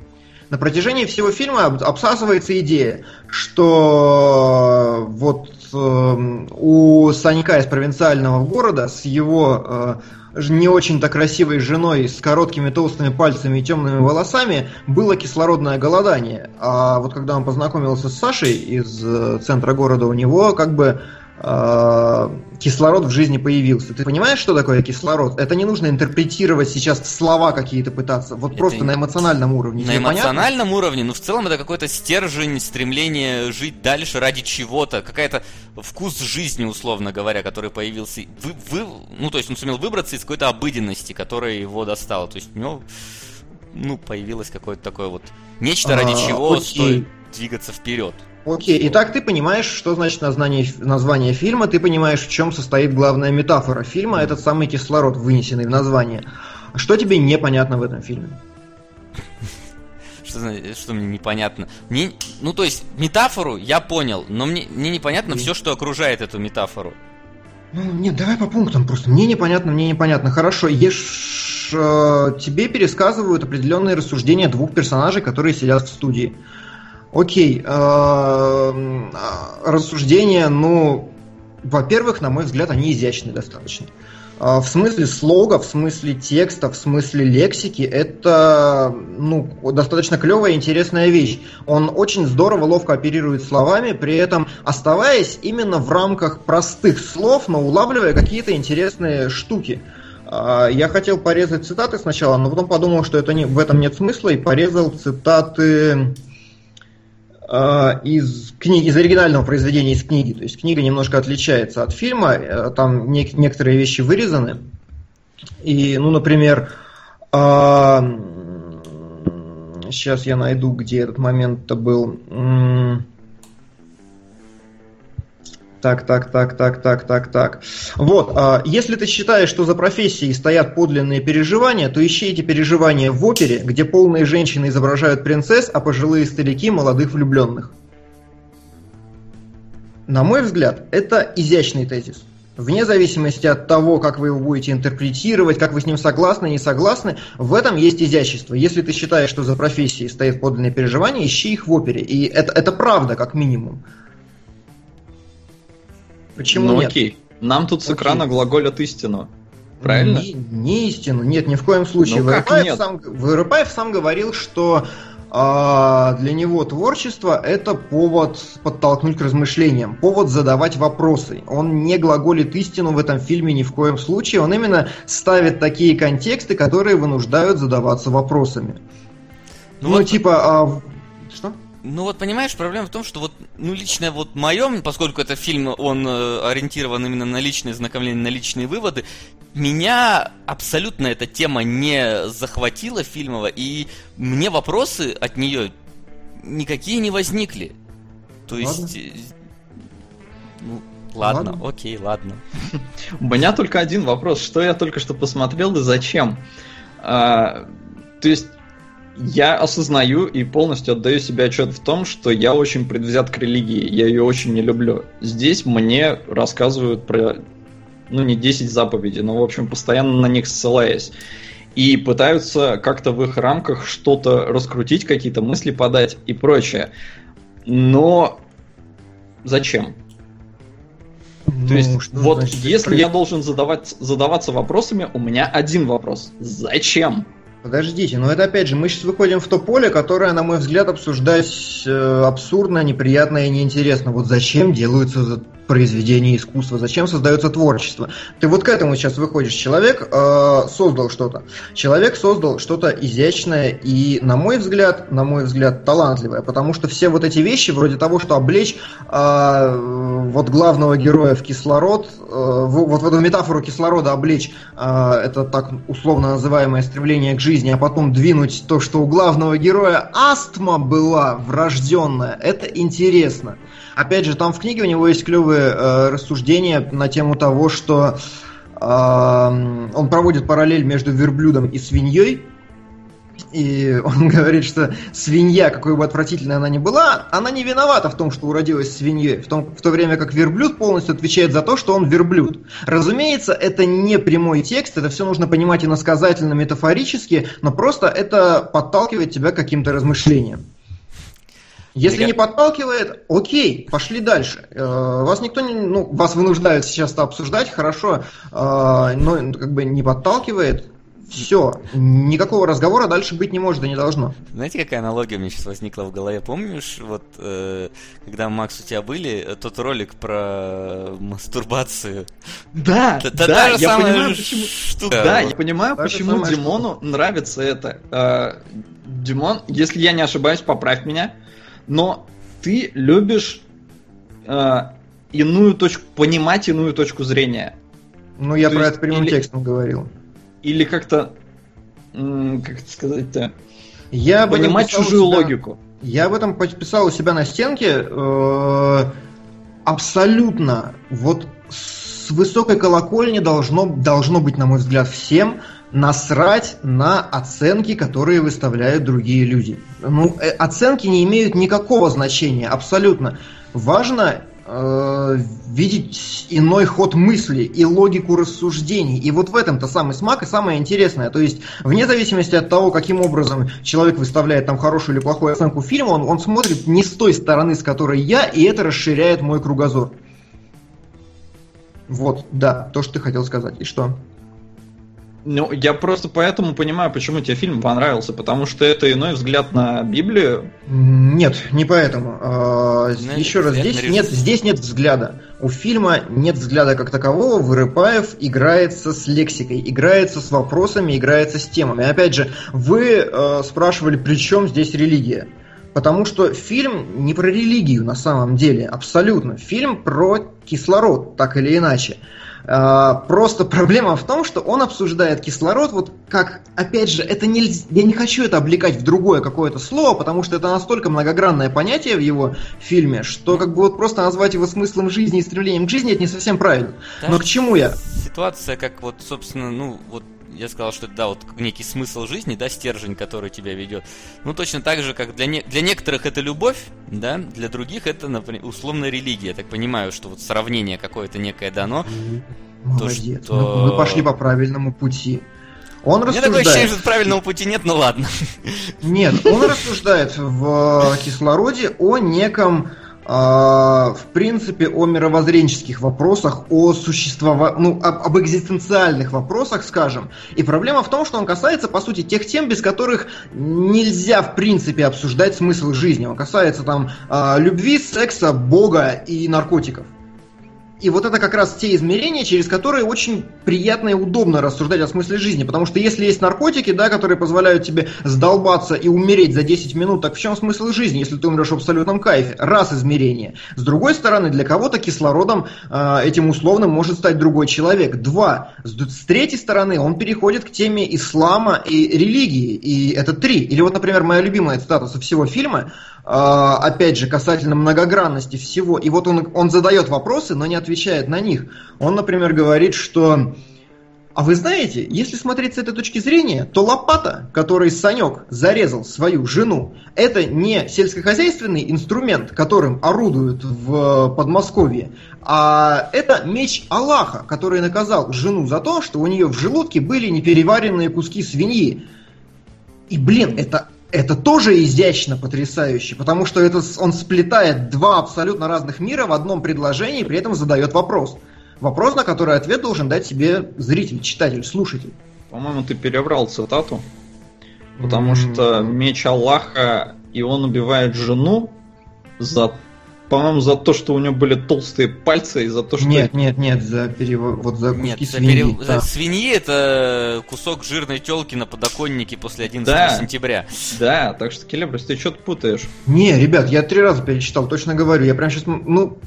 Speaker 3: На протяжении всего фильма обсасывается идея, что вот э, у Санька из провинциального города с его э, не очень-то красивой женой с короткими толстыми пальцами и темными волосами было кислородное голодание. А вот когда он познакомился с Сашей из э, центра города, у него как бы кислород в жизни появился. Ты понимаешь, что такое кислород? Это не нужно интерпретировать сейчас слова какие-то пытаться. Вот это просто на эмоциональном уровне.
Speaker 2: На эмоциональном понятно? уровне, ну в целом это какой-то стержень, стремление жить дальше ради чего-то, какая-то вкус жизни, условно говоря, который появился. Вы, вы, ну то есть он сумел выбраться из какой-то обыденности, которая его достала. То есть у него ну, появилось какое-то такое вот нечто, ради а, чего окей. стоит двигаться вперед.
Speaker 3: Окей, итак, ты понимаешь, что значит название, название фильма, ты понимаешь, в чем состоит главная метафора фильма, этот самый кислород, вынесенный в название. Что тебе непонятно в этом фильме?
Speaker 2: Что, что мне непонятно? Мне, ну, то есть, метафору я понял, но мне, мне непонятно все, что окружает эту метафору.
Speaker 3: Ну, нет, давай по пунктам просто. Мне непонятно, мне непонятно. Хорошо, ешь, э, тебе пересказывают определенные рассуждения двух персонажей, которые сидят в студии. Окей, эм, рассуждения, ну, во-первых, на мой взгляд, они изящные достаточно. А, в смысле слога, в смысле текста, в смысле лексики, это ну, достаточно клевая и интересная вещь. Он очень здорово, ловко оперирует словами, при этом оставаясь именно в рамках простых слов, но улавливая какие-то интересные штуки. А, я хотел порезать цитаты сначала, но потом подумал, что это не, в этом нет смысла, и порезал цитаты Э, из книги, из оригинального произведения из книги. То есть книга немножко отличается от фильма, э, там не, некоторые вещи вырезаны. И, ну, например, э, сейчас я найду, где этот момент-то был. Так, так, так, так, так, так, так. Вот, а, если ты считаешь, что за профессией стоят подлинные переживания, то ищи эти переживания в опере, где полные женщины изображают принцесс, а пожилые старики – молодых влюбленных. На мой взгляд, это изящный тезис. Вне зависимости от того, как вы его будете интерпретировать, как вы с ним согласны, не согласны, в этом есть изящество. Если ты считаешь, что за профессией стоят подлинные переживания, ищи их в опере. И это, это правда, как минимум.
Speaker 4: Почему ну, нет? окей. Нам тут с окей. экрана глаголят истину. Правильно?
Speaker 3: Не, не истину, нет, ни в коем случае. Ну, Вырыпаев, сам, Вырыпаев сам говорил, что а, для него творчество это повод подтолкнуть к размышлениям, повод задавать вопросы. Он не глаголит истину в этом фильме ни в коем случае, он именно ставит такие контексты, которые вынуждают задаваться вопросами. Ну, ну вот... типа, а?
Speaker 2: Ну вот понимаешь, проблема в том, что вот, ну лично вот моем, поскольку это фильм, он э, ориентирован именно на личные знакомления, на личные выводы, меня абсолютно эта тема не захватила фильмова, и мне вопросы от нее никакие не возникли. То ладно. есть... Э, ну, ладно, ладно, окей, ладно.
Speaker 4: У меня только один вопрос. Что я только что посмотрел и зачем? А, то есть я осознаю и полностью отдаю себе отчет в том, что я очень предвзят к религии, я ее очень не люблю. Здесь мне рассказывают про, ну не 10 заповедей, но в общем постоянно на них ссылаясь. И пытаются как-то в их рамках что-то раскрутить, какие-то мысли подать и прочее. Но зачем? Ну, То есть, вот значит, если я должен задавать, задаваться вопросами, у меня один вопрос. Зачем?
Speaker 3: Подождите, но это опять же, мы сейчас выходим в то поле, которое, на мой взгляд, обсуждать э, абсурдно, неприятно и неинтересно. Вот зачем делаются произведение искусства, зачем создается творчество. Ты вот к этому сейчас выходишь. Человек э, создал что-то. Человек создал что-то изящное и, на мой взгляд, на мой взгляд, талантливое, потому что все вот эти вещи, вроде того, что облечь э, вот главного героя в кислород, э, вот в эту метафору кислорода облечь, э, это так условно называемое стремление к жизни, а потом двинуть то, что у главного героя астма была врожденная, это интересно. Опять же, там в книге у него есть клевые э, рассуждения на тему того, что э, он проводит параллель между верблюдом и свиньей. И он говорит, что свинья, какой бы отвратительной она ни была, она не виновата в том, что уродилась свиньей, в, том, в то время как верблюд полностью отвечает за то, что он верблюд. Разумеется, это не прямой текст, это все нужно понимать иносказательно, метафорически, но просто это подталкивает тебя к каким-то размышлениям. Если не подталкивает, окей, пошли дальше. Э, вас никто не, ну, вас вынуждают сейчас это обсуждать, хорошо, э, но как бы не подталкивает, все, никакого разговора дальше быть не может и не должно.
Speaker 2: Знаете, какая аналогия мне сейчас возникла в голове? Помнишь, вот э, когда Макс у тебя были, тот ролик про мастурбацию?
Speaker 4: Да, да, да я понимаю, почему. Штука. Да, я понимаю, почему Димону нравится это. Димон, если я не ошибаюсь, поправь меня но ты любишь э, иную точку, понимать иную точку зрения.
Speaker 3: Ну, я То про это прямым или, текстом говорил.
Speaker 4: Или как-то, как это сказать-то, я понимать чужую себя, логику.
Speaker 3: Я об этом подписал у себя на стенке. Э, абсолютно. Вот с высокой колокольни должно, должно быть, на мой взгляд, всем насрать на оценки, которые выставляют другие люди. Ну, э, оценки не имеют никакого значения, абсолютно. Важно э, видеть иной ход мысли и логику рассуждений. И вот в этом-то самый смак и самое интересное. То есть, вне зависимости от того, каким образом человек выставляет там хорошую или плохую оценку фильма, он, он смотрит не с той стороны, с которой я, и это расширяет мой кругозор. Вот, да, то, что ты хотел сказать. И что?
Speaker 4: Ну, я просто поэтому понимаю, почему тебе фильм понравился, потому что это иной взгляд на Библию.
Speaker 3: Нет, не поэтому. А, Знаете, еще раз, здесь нет, здесь нет взгляда. У фильма нет взгляда как такового. Вырыпаев играется с лексикой, играется с вопросами, играется с темами. Опять же, вы э, спрашивали, при чем здесь религия? Потому что фильм не про религию на самом деле, абсолютно. Фильм про кислород, так или иначе. А, просто проблема в том, что он обсуждает кислород, вот как, опять же, это нельзя, я не хочу это облекать в другое какое-то слово, потому что это настолько многогранное понятие в его фильме, что как бы вот просто назвать его смыслом жизни и стремлением к жизни это не совсем правильно. Да, Но к чему я?
Speaker 2: Ситуация, как вот, собственно, ну, вот я сказал, что это, да, вот некий смысл жизни, да, стержень, который тебя ведет. Ну, точно так же, как для, не, для некоторых это любовь, да, для других это, например, условно религия. Я так понимаю, что вот сравнение какое-то некое дано.
Speaker 3: Молодец, то, что... мы, мы пошли по правильному пути. Он Мне
Speaker 2: рассуждает... такое ощущение, что правильного пути нет, но ладно.
Speaker 3: Нет, он рассуждает в кислороде о неком в принципе, о мировоззренческих вопросах, о существовании, ну, об, об экзистенциальных вопросах, скажем. И проблема в том, что он касается, по сути, тех тем, без которых нельзя, в принципе, обсуждать смысл жизни. Он касается там а, любви, секса, бога и наркотиков. И вот это как раз те измерения, через которые очень приятно и удобно рассуждать о смысле жизни. Потому что если есть наркотики, да, которые позволяют тебе сдолбаться и умереть за 10 минут, так в чем смысл жизни, если ты умрешь в абсолютном кайфе? Раз измерение. С другой стороны, для кого-то кислородом э, этим условным может стать другой человек. Два. С, с третьей стороны, он переходит к теме ислама и религии. И это три. Или вот, например, моя любимая цитата со всего фильма – а, опять же, касательно многогранности всего. И вот он, он задает вопросы, но не отвечает на них. Он, например, говорит, что... А вы знаете, если смотреть с этой точки зрения, то лопата, которой Санек зарезал свою жену, это не сельскохозяйственный инструмент, которым орудуют в Подмосковье, а это меч Аллаха, который наказал жену за то, что у нее в желудке были непереваренные куски свиньи. И, блин, это это тоже изящно потрясающе, потому что это, он сплетает два абсолютно разных мира в одном предложении, при этом задает вопрос. Вопрос, на который ответ должен дать себе зритель, читатель, слушатель.
Speaker 4: По-моему, ты переврал цитату. Потому mm-hmm. что меч Аллаха, и он убивает жену за по-моему, за то, что у него были толстые пальцы и за то, что...
Speaker 3: Нет, нет, нет, за перевод, вот за
Speaker 2: куски нет, свиньи. За, перев... да. свиньи это кусок жирной телки на подоконнике после 11 да. сентября.
Speaker 4: Да, так что, Келебрус, ты что-то путаешь.
Speaker 3: Не, ребят, я три раза перечитал, точно говорю. Я прям сейчас, ну,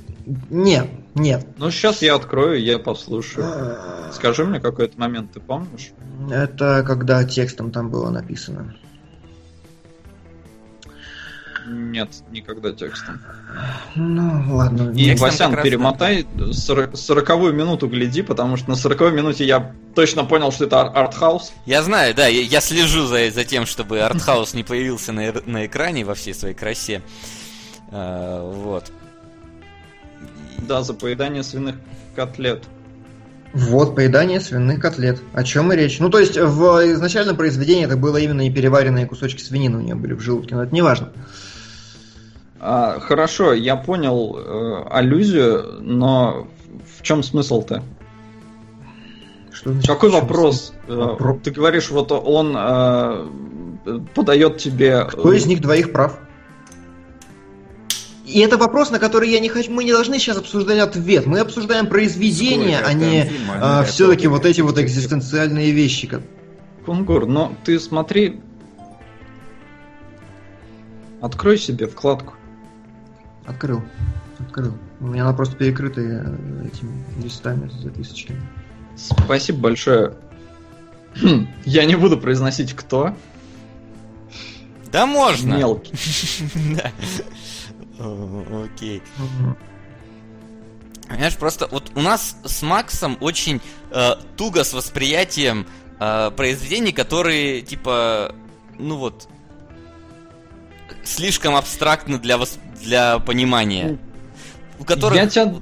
Speaker 3: нет, нет.
Speaker 4: Ну, сейчас я открою, я послушаю. Скажи мне какой-то момент, ты помнишь?
Speaker 3: Это когда текстом там было написано.
Speaker 4: Нет, никогда текстом.
Speaker 3: Ну, ладно.
Speaker 4: И, Васян, перемотай сороковую минуту гляди, потому что на сороковой минуте я точно понял, что это артхаус.
Speaker 2: Я знаю, да, я, я слежу за, за тем, чтобы артхаус не появился на, на экране во всей своей красе. А, вот.
Speaker 4: Да, за поедание свиных котлет.
Speaker 3: Вот, поедание свиных котлет. О чем и речь. Ну, то есть, в изначальном произведении это было именно и переваренные кусочки свинины у нее были в желудке, но это не важно.
Speaker 4: А, хорошо, я понял э, аллюзию, но в чем смысл-то? Что значит, Какой вопрос? Э, Вопро... Ты говоришь, вот он э, подает тебе...
Speaker 3: Кто из них двоих прав? И это вопрос, на который я не хочу. Мы не должны сейчас обсуждать ответ. Мы обсуждаем произведение, а не а, все-таки вот эти вот экзистенциальные вещи.
Speaker 4: Кунгур, но ты смотри. Открой себе вкладку.
Speaker 3: Открыл. Открыл. У меня она просто перекрыта э, этими листами с записочками.
Speaker 4: Спасибо большое. Я не буду произносить кто.
Speaker 2: Да можно.
Speaker 4: Мелкий.
Speaker 2: Окей. Понимаешь, просто вот у нас с Максом очень э, туго с восприятием э, произведений, которые типа, ну вот, слишком абстрактны для, вос... для понимания.
Speaker 4: У которых... Я тебя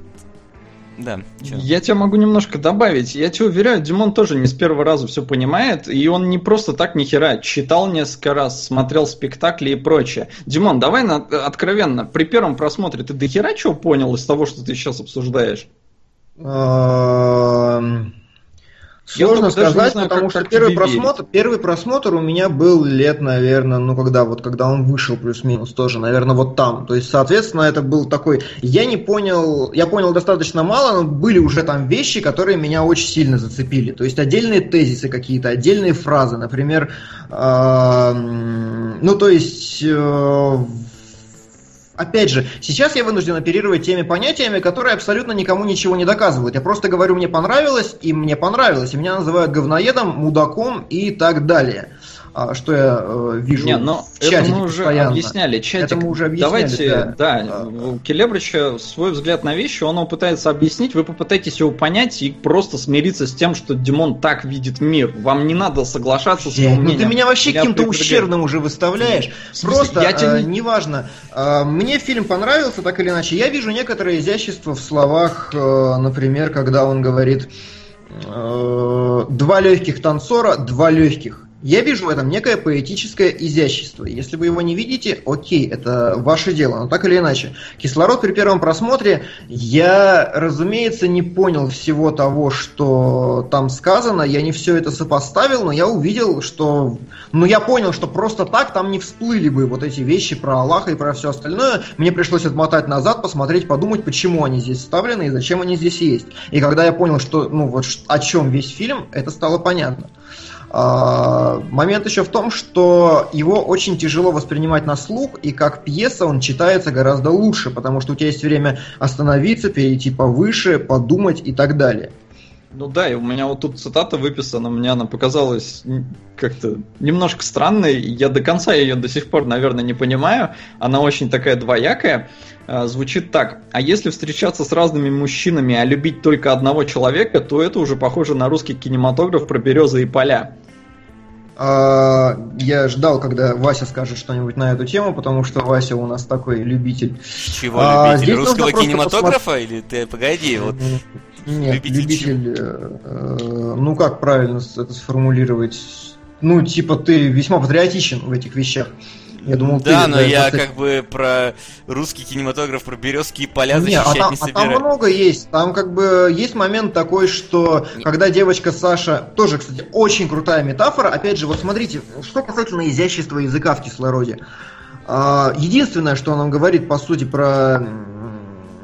Speaker 4: да. Чё? Я тебя могу немножко добавить. Я тебе уверяю, Димон тоже не с первого раза все понимает, и он не просто так ни хера читал несколько раз, смотрел спектакли и прочее. Димон, давай на, откровенно, при первом просмотре ты до хера чего понял из того, что ты сейчас обсуждаешь?
Speaker 3: Сложно сказать, знаю, потому как, что как первый просмотр, первый просмотр у меня был лет, наверное, ну когда вот когда он вышел плюс-минус тоже, наверное, вот там. То есть, соответственно, это был такой. Я не понял, я понял достаточно мало, но были уже там вещи, которые меня очень сильно зацепили. То есть отдельные тезисы какие-то, отдельные фразы, например, ну то есть э, опять же, сейчас я вынужден оперировать теми понятиями, которые абсолютно никому ничего не доказывают. Я просто говорю, мне понравилось, и мне понравилось, и меня называют говноедом, мудаком и так далее. А, что я э, вижу
Speaker 4: Не, но в чате это мы уже постоянно. объясняли. Чатик. Это мы уже объясняли. Давайте, да, да Келебрича свой взгляд на вещи, он его пытается объяснить, вы попытаетесь его понять и просто смириться с тем, что Димон так видит мир. Вам не надо соглашаться с его
Speaker 3: мнением. Ну ты меня вообще каким-то ущербным уже выставляешь. Просто, я тебе... э, неважно. Э, мне фильм понравился, так или иначе. Я вижу некоторое изящество в словах, э, например, когда он говорит э, два легких танцора, два легких. Я вижу в этом некое поэтическое изящество. Если вы его не видите, окей, это ваше дело. Но так или иначе, кислород при первом просмотре, я, разумеется, не понял всего того, что там сказано. Я не все это сопоставил, но я увидел, что... Ну, я понял, что просто так там не всплыли бы вот эти вещи про Аллаха и про все остальное. Мне пришлось отмотать назад, посмотреть, подумать, почему они здесь вставлены и зачем они здесь есть. И когда я понял, что, ну, вот о чем весь фильм, это стало понятно. А, момент еще в том, что его очень тяжело воспринимать на слух, и как пьеса он читается гораздо лучше, потому что у тебя есть время остановиться, перейти повыше, подумать и так далее.
Speaker 4: Ну да, и у меня вот тут цитата выписана, мне она показалась как-то немножко странной, я до конца ее до сих пор, наверное, не понимаю, она очень такая двоякая, звучит так, а если встречаться с разными мужчинами, а любить только одного человека, то это уже похоже на русский кинематограф про березы и поля.
Speaker 3: А, я ждал, когда Вася скажет что-нибудь на эту тему, потому что Вася у нас такой любитель.
Speaker 2: Чего а, любитель? Русского кинематографа? Посмотри... Или ты погоди, вот.
Speaker 3: Нет, любитель. любитель э, э, ну как правильно это сформулировать? Ну, типа, ты весьма патриотичен в этих вещах.
Speaker 2: Я думал, да, ты, но да, я как бы про русский кинематограф, про березские поля защищать не, а там, не собираюсь.
Speaker 3: А там много есть. Там как бы есть момент такой, что Нет. когда девочка Саша, тоже, кстати, очень крутая метафора. Опять же, вот смотрите, что касательно изящества языка в кислороде. А, единственное, что он нам говорит, по сути, про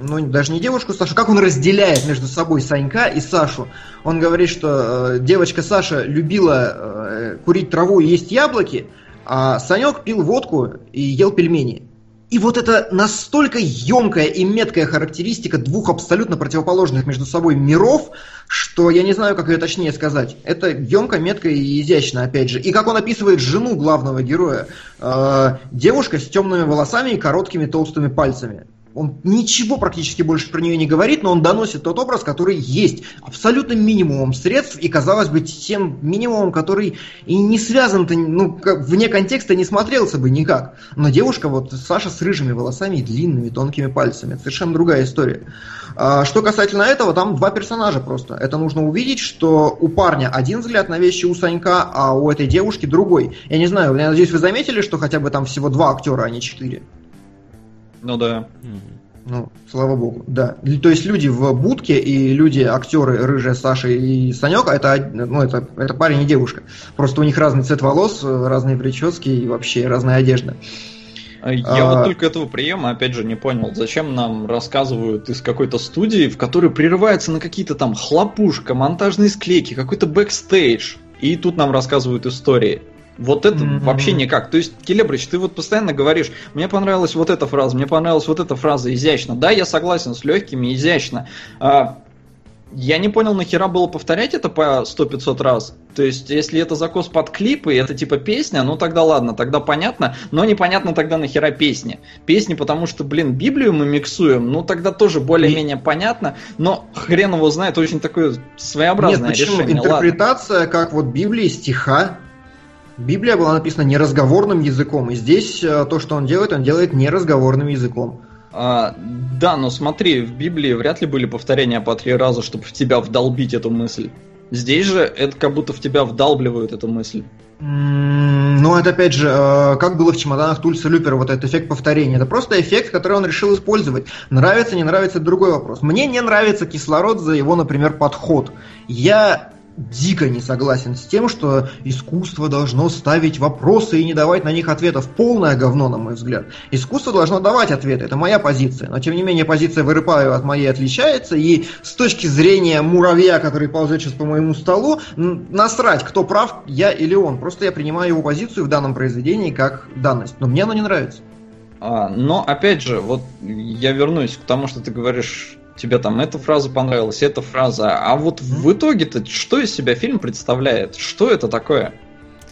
Speaker 3: ну, даже не девушку Сашу, как он разделяет между собой Санька и Сашу. Он говорит, что э, девочка Саша любила э, курить траву и есть яблоки, а Санек пил водку и ел пельмени. И вот это настолько емкая и меткая характеристика двух абсолютно противоположных между собой миров, что я не знаю, как ее точнее сказать. Это емко, метко и изящно, опять же. И как он описывает жену главного героя. Э, девушка с темными волосами и короткими толстыми пальцами. Он ничего практически больше про нее не говорит, но он доносит тот образ, который есть. Абсолютным минимумом средств и, казалось бы, тем минимумом, который и не связан-то, ну, вне контекста не смотрелся бы никак. Но девушка, вот Саша с рыжими волосами и длинными тонкими пальцами. Это совершенно другая история. А, что касательно этого, там два персонажа просто. Это нужно увидеть, что у парня один взгляд на вещи у Санька, а у этой девушки другой. Я не знаю, я надеюсь, вы заметили, что хотя бы там всего два актера, а не четыре.
Speaker 4: Ну да.
Speaker 3: Ну, слава богу, да. То есть люди в будке и люди, актеры, рыжая Саша и Санек, это, ну, это, это парень и девушка. Просто у них разный цвет волос, разные прически и вообще разная одежда.
Speaker 4: А я а... вот только этого приема, опять же, не понял, зачем нам рассказывают из какой-то студии, в которой прерывается на какие-то там хлопушка, монтажные склейки, какой-то бэкстейдж, и тут нам рассказывают истории. Вот это mm-hmm. вообще никак. То есть, Келебрич, ты вот постоянно говоришь, мне понравилась вот эта фраза, мне понравилась вот эта фраза, изящно. Да, я согласен с легкими, изящно. А, я не понял, нахера было повторять это по 100-500 раз. То есть, если это закос под клипы, это типа песня, ну тогда ладно, тогда понятно, но непонятно тогда нахера песни. Песни, потому что, блин, Библию мы миксуем, ну тогда тоже более-менее понятно, но хрен его знает, очень такое своеобразное Нет, почему? решение.
Speaker 3: Интерпретация, ладно. как вот Библии, стиха, Библия была написана неразговорным языком, и здесь э, то, что он делает, он делает неразговорным языком.
Speaker 4: А, да, но смотри, в Библии вряд ли были повторения по три раза, чтобы в тебя вдолбить эту мысль. Здесь же это как будто в тебя вдалбливают эту мысль.
Speaker 3: Ну, это опять же, э, как было в чемоданах Тульса Люпера, вот этот эффект повторения. Это просто эффект, который он решил использовать. Нравится, не нравится, это другой вопрос. Мне не нравится кислород за его, например, подход. Я дико не согласен с тем, что искусство должно ставить вопросы и не давать на них ответов. Полное говно, на мой взгляд. Искусство должно давать ответы, это моя позиция. Но, тем не менее, позиция Вырыпаева от моей отличается, и с точки зрения муравья, который ползет сейчас по моему столу, насрать, кто прав, я или он. Просто я принимаю его позицию в данном произведении как данность. Но мне оно не нравится.
Speaker 4: А, но, опять же, вот я вернусь к тому, что ты говоришь тебе там эта фраза понравилась, эта фраза. А вот в итоге-то что из себя фильм представляет? Что это такое?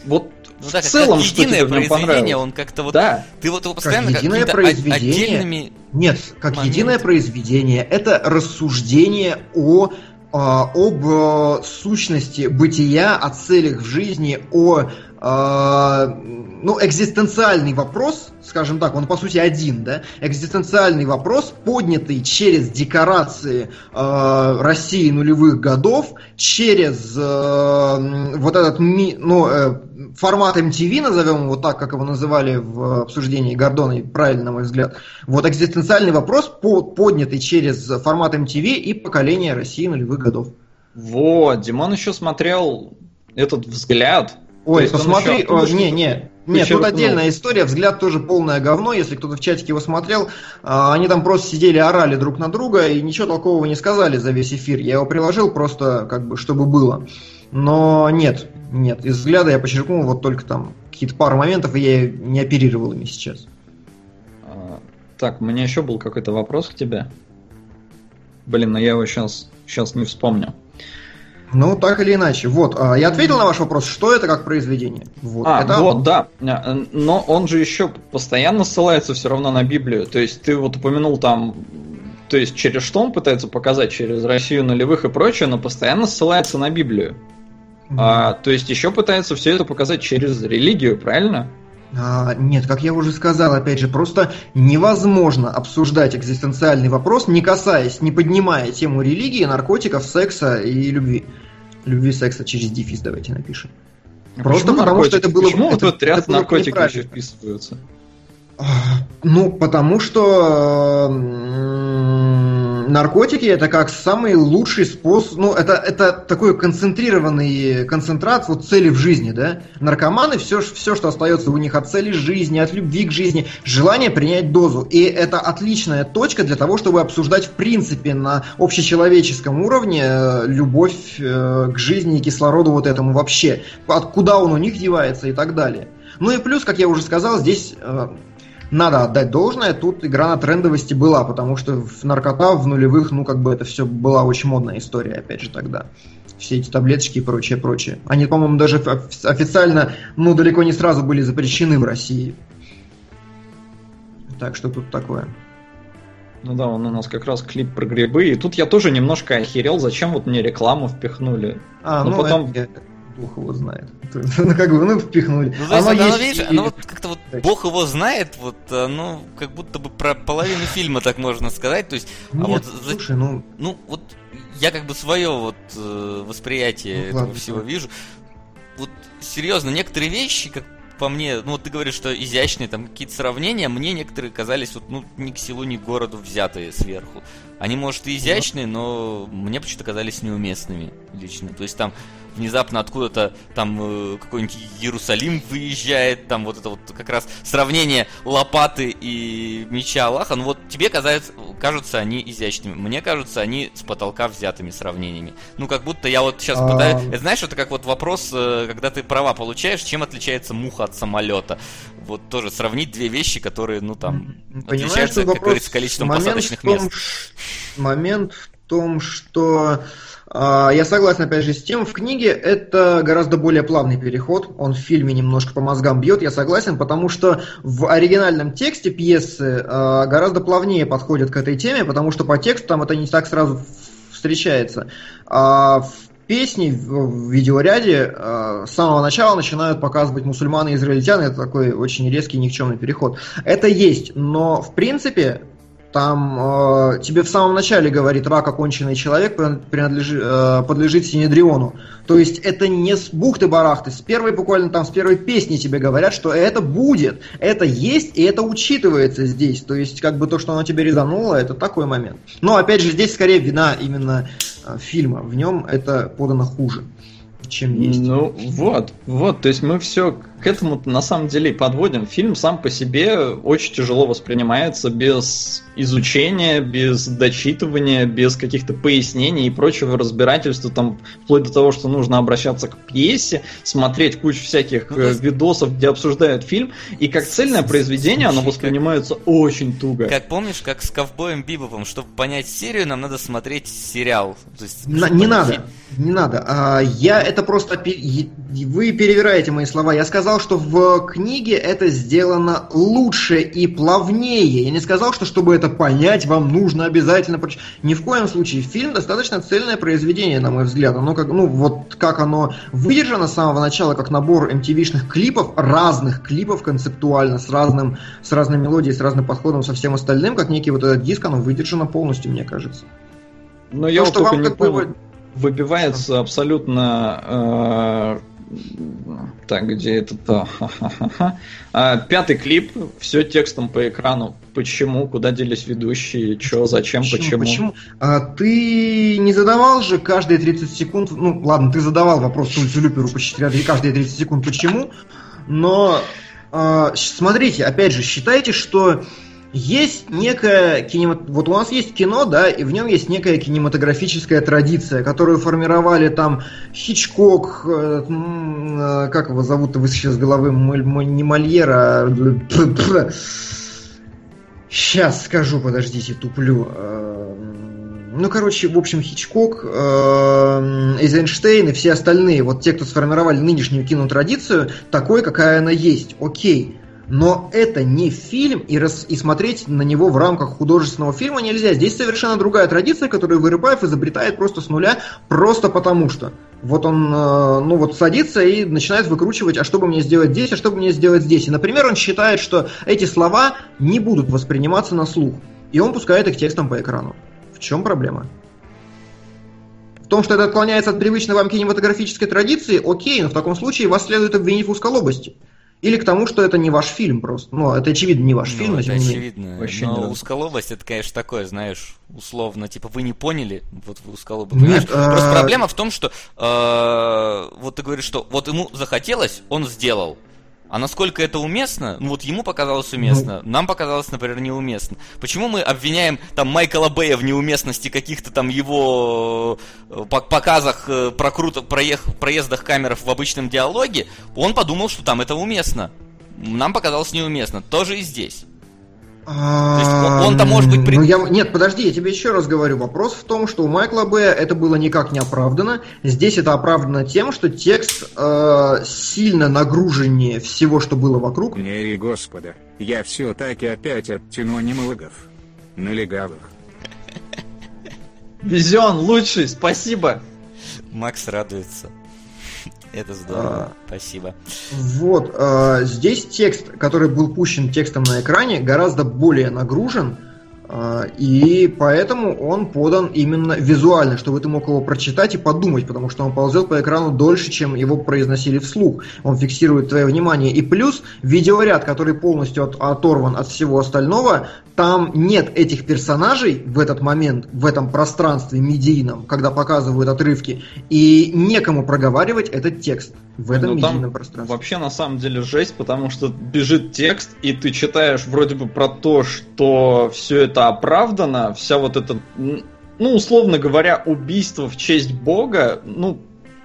Speaker 4: Вот ну, в да, целом, как что единое тебе произведение,
Speaker 2: он как-то вот...
Speaker 3: Да. Ты вот его постоянно как единое произведение... отдельными... Нет, как моментами. единое произведение, это рассуждение о а, об э, сущности бытия, о целях в жизни, о ну, экзистенциальный вопрос, скажем так, он по сути один, да, экзистенциальный вопрос, поднятый через декорации э, России нулевых годов, через э, вот этот ми, ну, э, формат MTV, назовем его так, как его называли в обсуждении Гордона, правильно, на мой взгляд. Вот экзистенциальный вопрос, по, поднятый через формат MTV и поколение России нулевых годов.
Speaker 4: Вот, Димон еще смотрел этот взгляд.
Speaker 3: Ой, посмотри, о, не, не, нет, тут отдельная история, взгляд тоже полное говно, если кто-то в чатике его смотрел, а, они там просто сидели, орали друг на друга и ничего толкового не сказали за весь эфир. Я его приложил просто, как бы, чтобы было. Но нет, нет, из взгляда я подчеркнул вот только там какие-то пару моментов, и я не оперировал ими сейчас.
Speaker 4: А, так, у меня еще был какой-то вопрос к тебе. Блин, но я его сейчас, сейчас не вспомню.
Speaker 3: Ну, так или иначе. Вот, а, я ответил на ваш вопрос, что это как произведение.
Speaker 4: Вот, а, это... вот, да. Но он же еще постоянно ссылается все равно на Библию. То есть ты вот упомянул там то есть через что он пытается показать, через Россию нулевых и прочее, но постоянно ссылается на Библию. Mm-hmm. А, то есть еще пытается все это показать через религию, правильно?
Speaker 3: А, нет, как я уже сказал, опять же, просто невозможно обсуждать экзистенциальный вопрос, не касаясь, не поднимая тему религии, наркотиков, секса и любви. Любви, секса через дефис давайте напишем.
Speaker 4: А просто потому наркотики? что это было... Почему это, вот этот ряд наркотиков еще вписываются?
Speaker 3: Ну, потому что наркотики это как самый лучший способ, ну это, это такой концентрированный концентрат вот цели в жизни, да. Наркоманы все, все, что остается у них от цели жизни, от любви к жизни, желание принять дозу. И это отличная точка для того, чтобы обсуждать в принципе на общечеловеческом уровне э, любовь э, к жизни и кислороду вот этому вообще, откуда он у них девается и так далее. Ну и плюс, как я уже сказал, здесь э, надо отдать должное, тут игра на трендовости была, потому что в наркота в нулевых, ну, как бы это все была очень модная история, опять же, тогда. Все эти таблеточки и прочее, прочее. Они, по-моему, даже официально, ну, далеко не сразу были запрещены в России. Так что тут такое.
Speaker 4: Ну да, он у нас как раз клип про грибы. И тут я тоже немножко охерел, зачем вот мне рекламу впихнули.
Speaker 3: А, ну, ну потом... Это, Бог его знает. Ну, как бы, ну, впихнули. Ну,
Speaker 2: оно, есть, видишь, оно вот как-то вот Бог его знает, вот оно как будто бы про половину фильма так можно сказать. То есть,
Speaker 3: а Нет, а вот слушай, ну.
Speaker 2: Ну, вот я как бы свое вот э, восприятие ну, этого ладно, всего ладно. вижу. Вот серьезно, некоторые вещи, как по мне, ну вот ты говоришь, что изящные там какие-то сравнения, мне некоторые казались вот ну ни к селу, ни к городу взятые сверху. Они, может, и изящные, но мне почему-то казались неуместными лично. То есть там внезапно откуда-то там э, какой-нибудь Иерусалим выезжает, там вот это вот как раз сравнение лопаты и меча Аллаха, ну вот тебе казается, кажутся они изящными, мне кажутся они с потолка взятыми сравнениями. Ну как будто я вот сейчас а... пытаюсь, знаешь, это как вот вопрос, э, когда ты права получаешь, чем отличается муха от самолета? Вот тоже сравнить две вещи, которые, ну там,
Speaker 3: Понимаешь, отличаются, как говорится, количеством посадочных том, мест. Момент в том, что я согласен, опять же, с тем. В книге это гораздо более плавный переход. Он в фильме немножко по мозгам бьет, я согласен, потому что в оригинальном тексте пьесы а, гораздо плавнее подходят к этой теме, потому что по тексту там это не так сразу встречается. А в песни в видеоряде с самого начала начинают показывать мусульманы и израильтяне. Это такой очень резкий никчемный переход. Это есть, но в принципе там э, тебе в самом начале говорит рак оконченный человек принадлежит, э, подлежит Синедриону. То есть это не с бухты-барахты, с первой буквально там, с первой песни тебе говорят, что это будет, это есть и это учитывается здесь. То есть как бы то, что оно тебе резануло, это такой момент. Но опять же здесь скорее вина именно э, фильма, в нем это подано хуже чем есть.
Speaker 4: Ну вот, вот, то есть мы все к этому на самом деле подводим. Фильм сам по себе очень тяжело воспринимается без изучения, без дочитывания, без каких-то пояснений и прочего разбирательства, там, вплоть до того, что нужно обращаться к пьесе, смотреть кучу всяких ну, есть... видосов, где обсуждают фильм, и как цельное произведение оно воспринимается как... очень туго.
Speaker 2: Как помнишь, как с ковбоем Бибопом, чтобы понять серию, нам надо смотреть сериал.
Speaker 3: То есть, На, не надо, не надо. А, я это просто... Вы перевираете мои слова. Я сказал, что в книге это сделано лучше и плавнее. Я не сказал, что чтобы это понять, вам нужно обязательно прочитать. Ни в коем случае. Фильм достаточно цельное произведение, на мой взгляд. Оно как, ну, вот как оно выдержано с самого начала, как набор MTV-шных клипов, разных клипов концептуально, с, разным, с разной мелодией, с разным подходом, со всем остальным, как некий вот этот диск, оно выдержано полностью, мне кажется.
Speaker 4: Но я вот только не понял, выбивается абсолютно э, так, где это-то? А, пятый клип, все текстом по экрану. Почему, куда делись ведущие, что, зачем, почему? Почему? почему?
Speaker 3: А, ты не задавал же каждые 30 секунд, ну ладно, ты задавал вопрос Тульцу Люперу каждые 30 секунд, почему, но а, смотрите, опять же, считайте, что есть некая кинемат... вот у нас есть кино, да, и в нем есть некая кинематографическая традиция, которую формировали там Хичкок, э, э, как его зовут, вы сейчас головы не Мольера, а... сейчас скажу, подождите, туплю. Э, ну, короче, в общем, Хичкок, э, Эйзенштейн и все остальные, вот те, кто сформировали нынешнюю кинотрадицию, такой, какая она есть, окей. Но это не фильм, и, рас, и смотреть на него в рамках художественного фильма нельзя. Здесь совершенно другая традиция, которую Вырыбаев изобретает просто с нуля, просто потому что. Вот он, э, ну вот садится и начинает выкручивать, а что бы мне сделать здесь, а что бы мне сделать здесь. И, например, он считает, что эти слова не будут восприниматься на слух. И он пускает их текстом по экрану. В чем проблема? В том, что это отклоняется от привычной вам кинематографической традиции, окей, но в таком случае вас следует обвинить в узколобости. Или к тому, что это не ваш фильм просто. Ну, это очевидно не ваш ну, фильм,
Speaker 2: это очевидно. Вообще но узколобость, это, конечно, такое, знаешь, условно, типа, вы не поняли, вот вы узколобы, Нет, а... Просто проблема в том, что, э, вот ты говоришь, что вот ему захотелось, он сделал. А насколько это уместно, ну вот ему показалось уместно, ну, нам показалось, например, неуместно. Почему мы обвиняем там Майкла Бэя в неуместности каких-то там его э, показах, э, прокрутах, проех, проездах камер в обычном диалоге? Он подумал, что там это уместно. Нам показалось неуместно. Тоже и здесь.
Speaker 3: Есть он-то может быть... При... Ну, я... Нет, подожди, я тебе еще раз говорю. Вопрос в том, что у Майкла Б. это было никак не оправдано. Здесь это оправдано тем, что текст э, сильно нагруженнее всего, что было вокруг.
Speaker 1: Не господа, я все таки опять оттяну немологов. На легавых.
Speaker 4: Визион, лучший, спасибо.
Speaker 2: Макс радуется. Это здорово, а, спасибо.
Speaker 3: Вот, а, здесь текст, который был пущен текстом на экране, гораздо более нагружен, и поэтому он подан именно визуально, чтобы ты мог его прочитать и подумать, потому что он ползет по экрану дольше, чем его произносили вслух. Он фиксирует твое внимание. И плюс видеоряд, который полностью от, оторван от всего остального, там нет этих персонажей в этот момент, в этом пространстве медийном, когда показывают отрывки, и некому проговаривать этот текст в этом ну, медийном пространстве.
Speaker 4: Вообще на самом деле жесть, потому что бежит текст, и ты читаешь вроде бы про то, что все это оправдано, вся вот эта, ну, условно говоря, убийство в честь Бога, ну,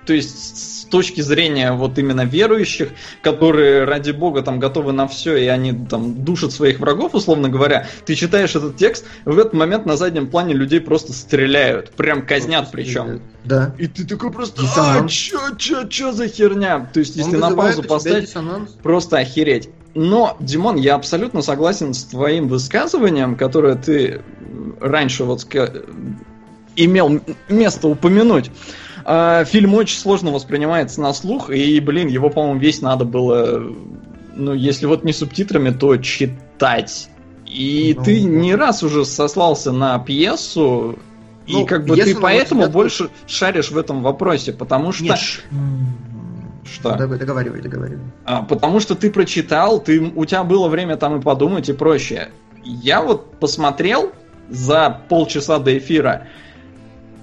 Speaker 4: то есть с точки зрения вот именно верующих, которые ради бога там готовы на все, и они там душат своих врагов, условно говоря, ты читаешь этот текст, в этот момент на заднем плане людей просто стреляют, прям казнят причем.
Speaker 3: Да.
Speaker 4: И ты такой просто, а, чё, чё, чё за херня? То есть, если Он на паузу поставить, просто охереть. Но, Димон, я абсолютно согласен с твоим высказыванием, которое ты раньше вот имел место упомянуть. А, фильм очень сложно воспринимается на слух, и, блин, его, по-моему, весь надо было, ну, если вот не субтитрами, то читать. И ну, ты не раз уже сослался на пьесу, ну, и как бы ты поэтому тебя... больше шаришь в этом вопросе, потому что... Нет.
Speaker 3: Что? Договаривай, договаривай.
Speaker 4: А, потому что ты прочитал, ты, у тебя было время там и подумать и прочее. Я вот посмотрел за полчаса до эфира,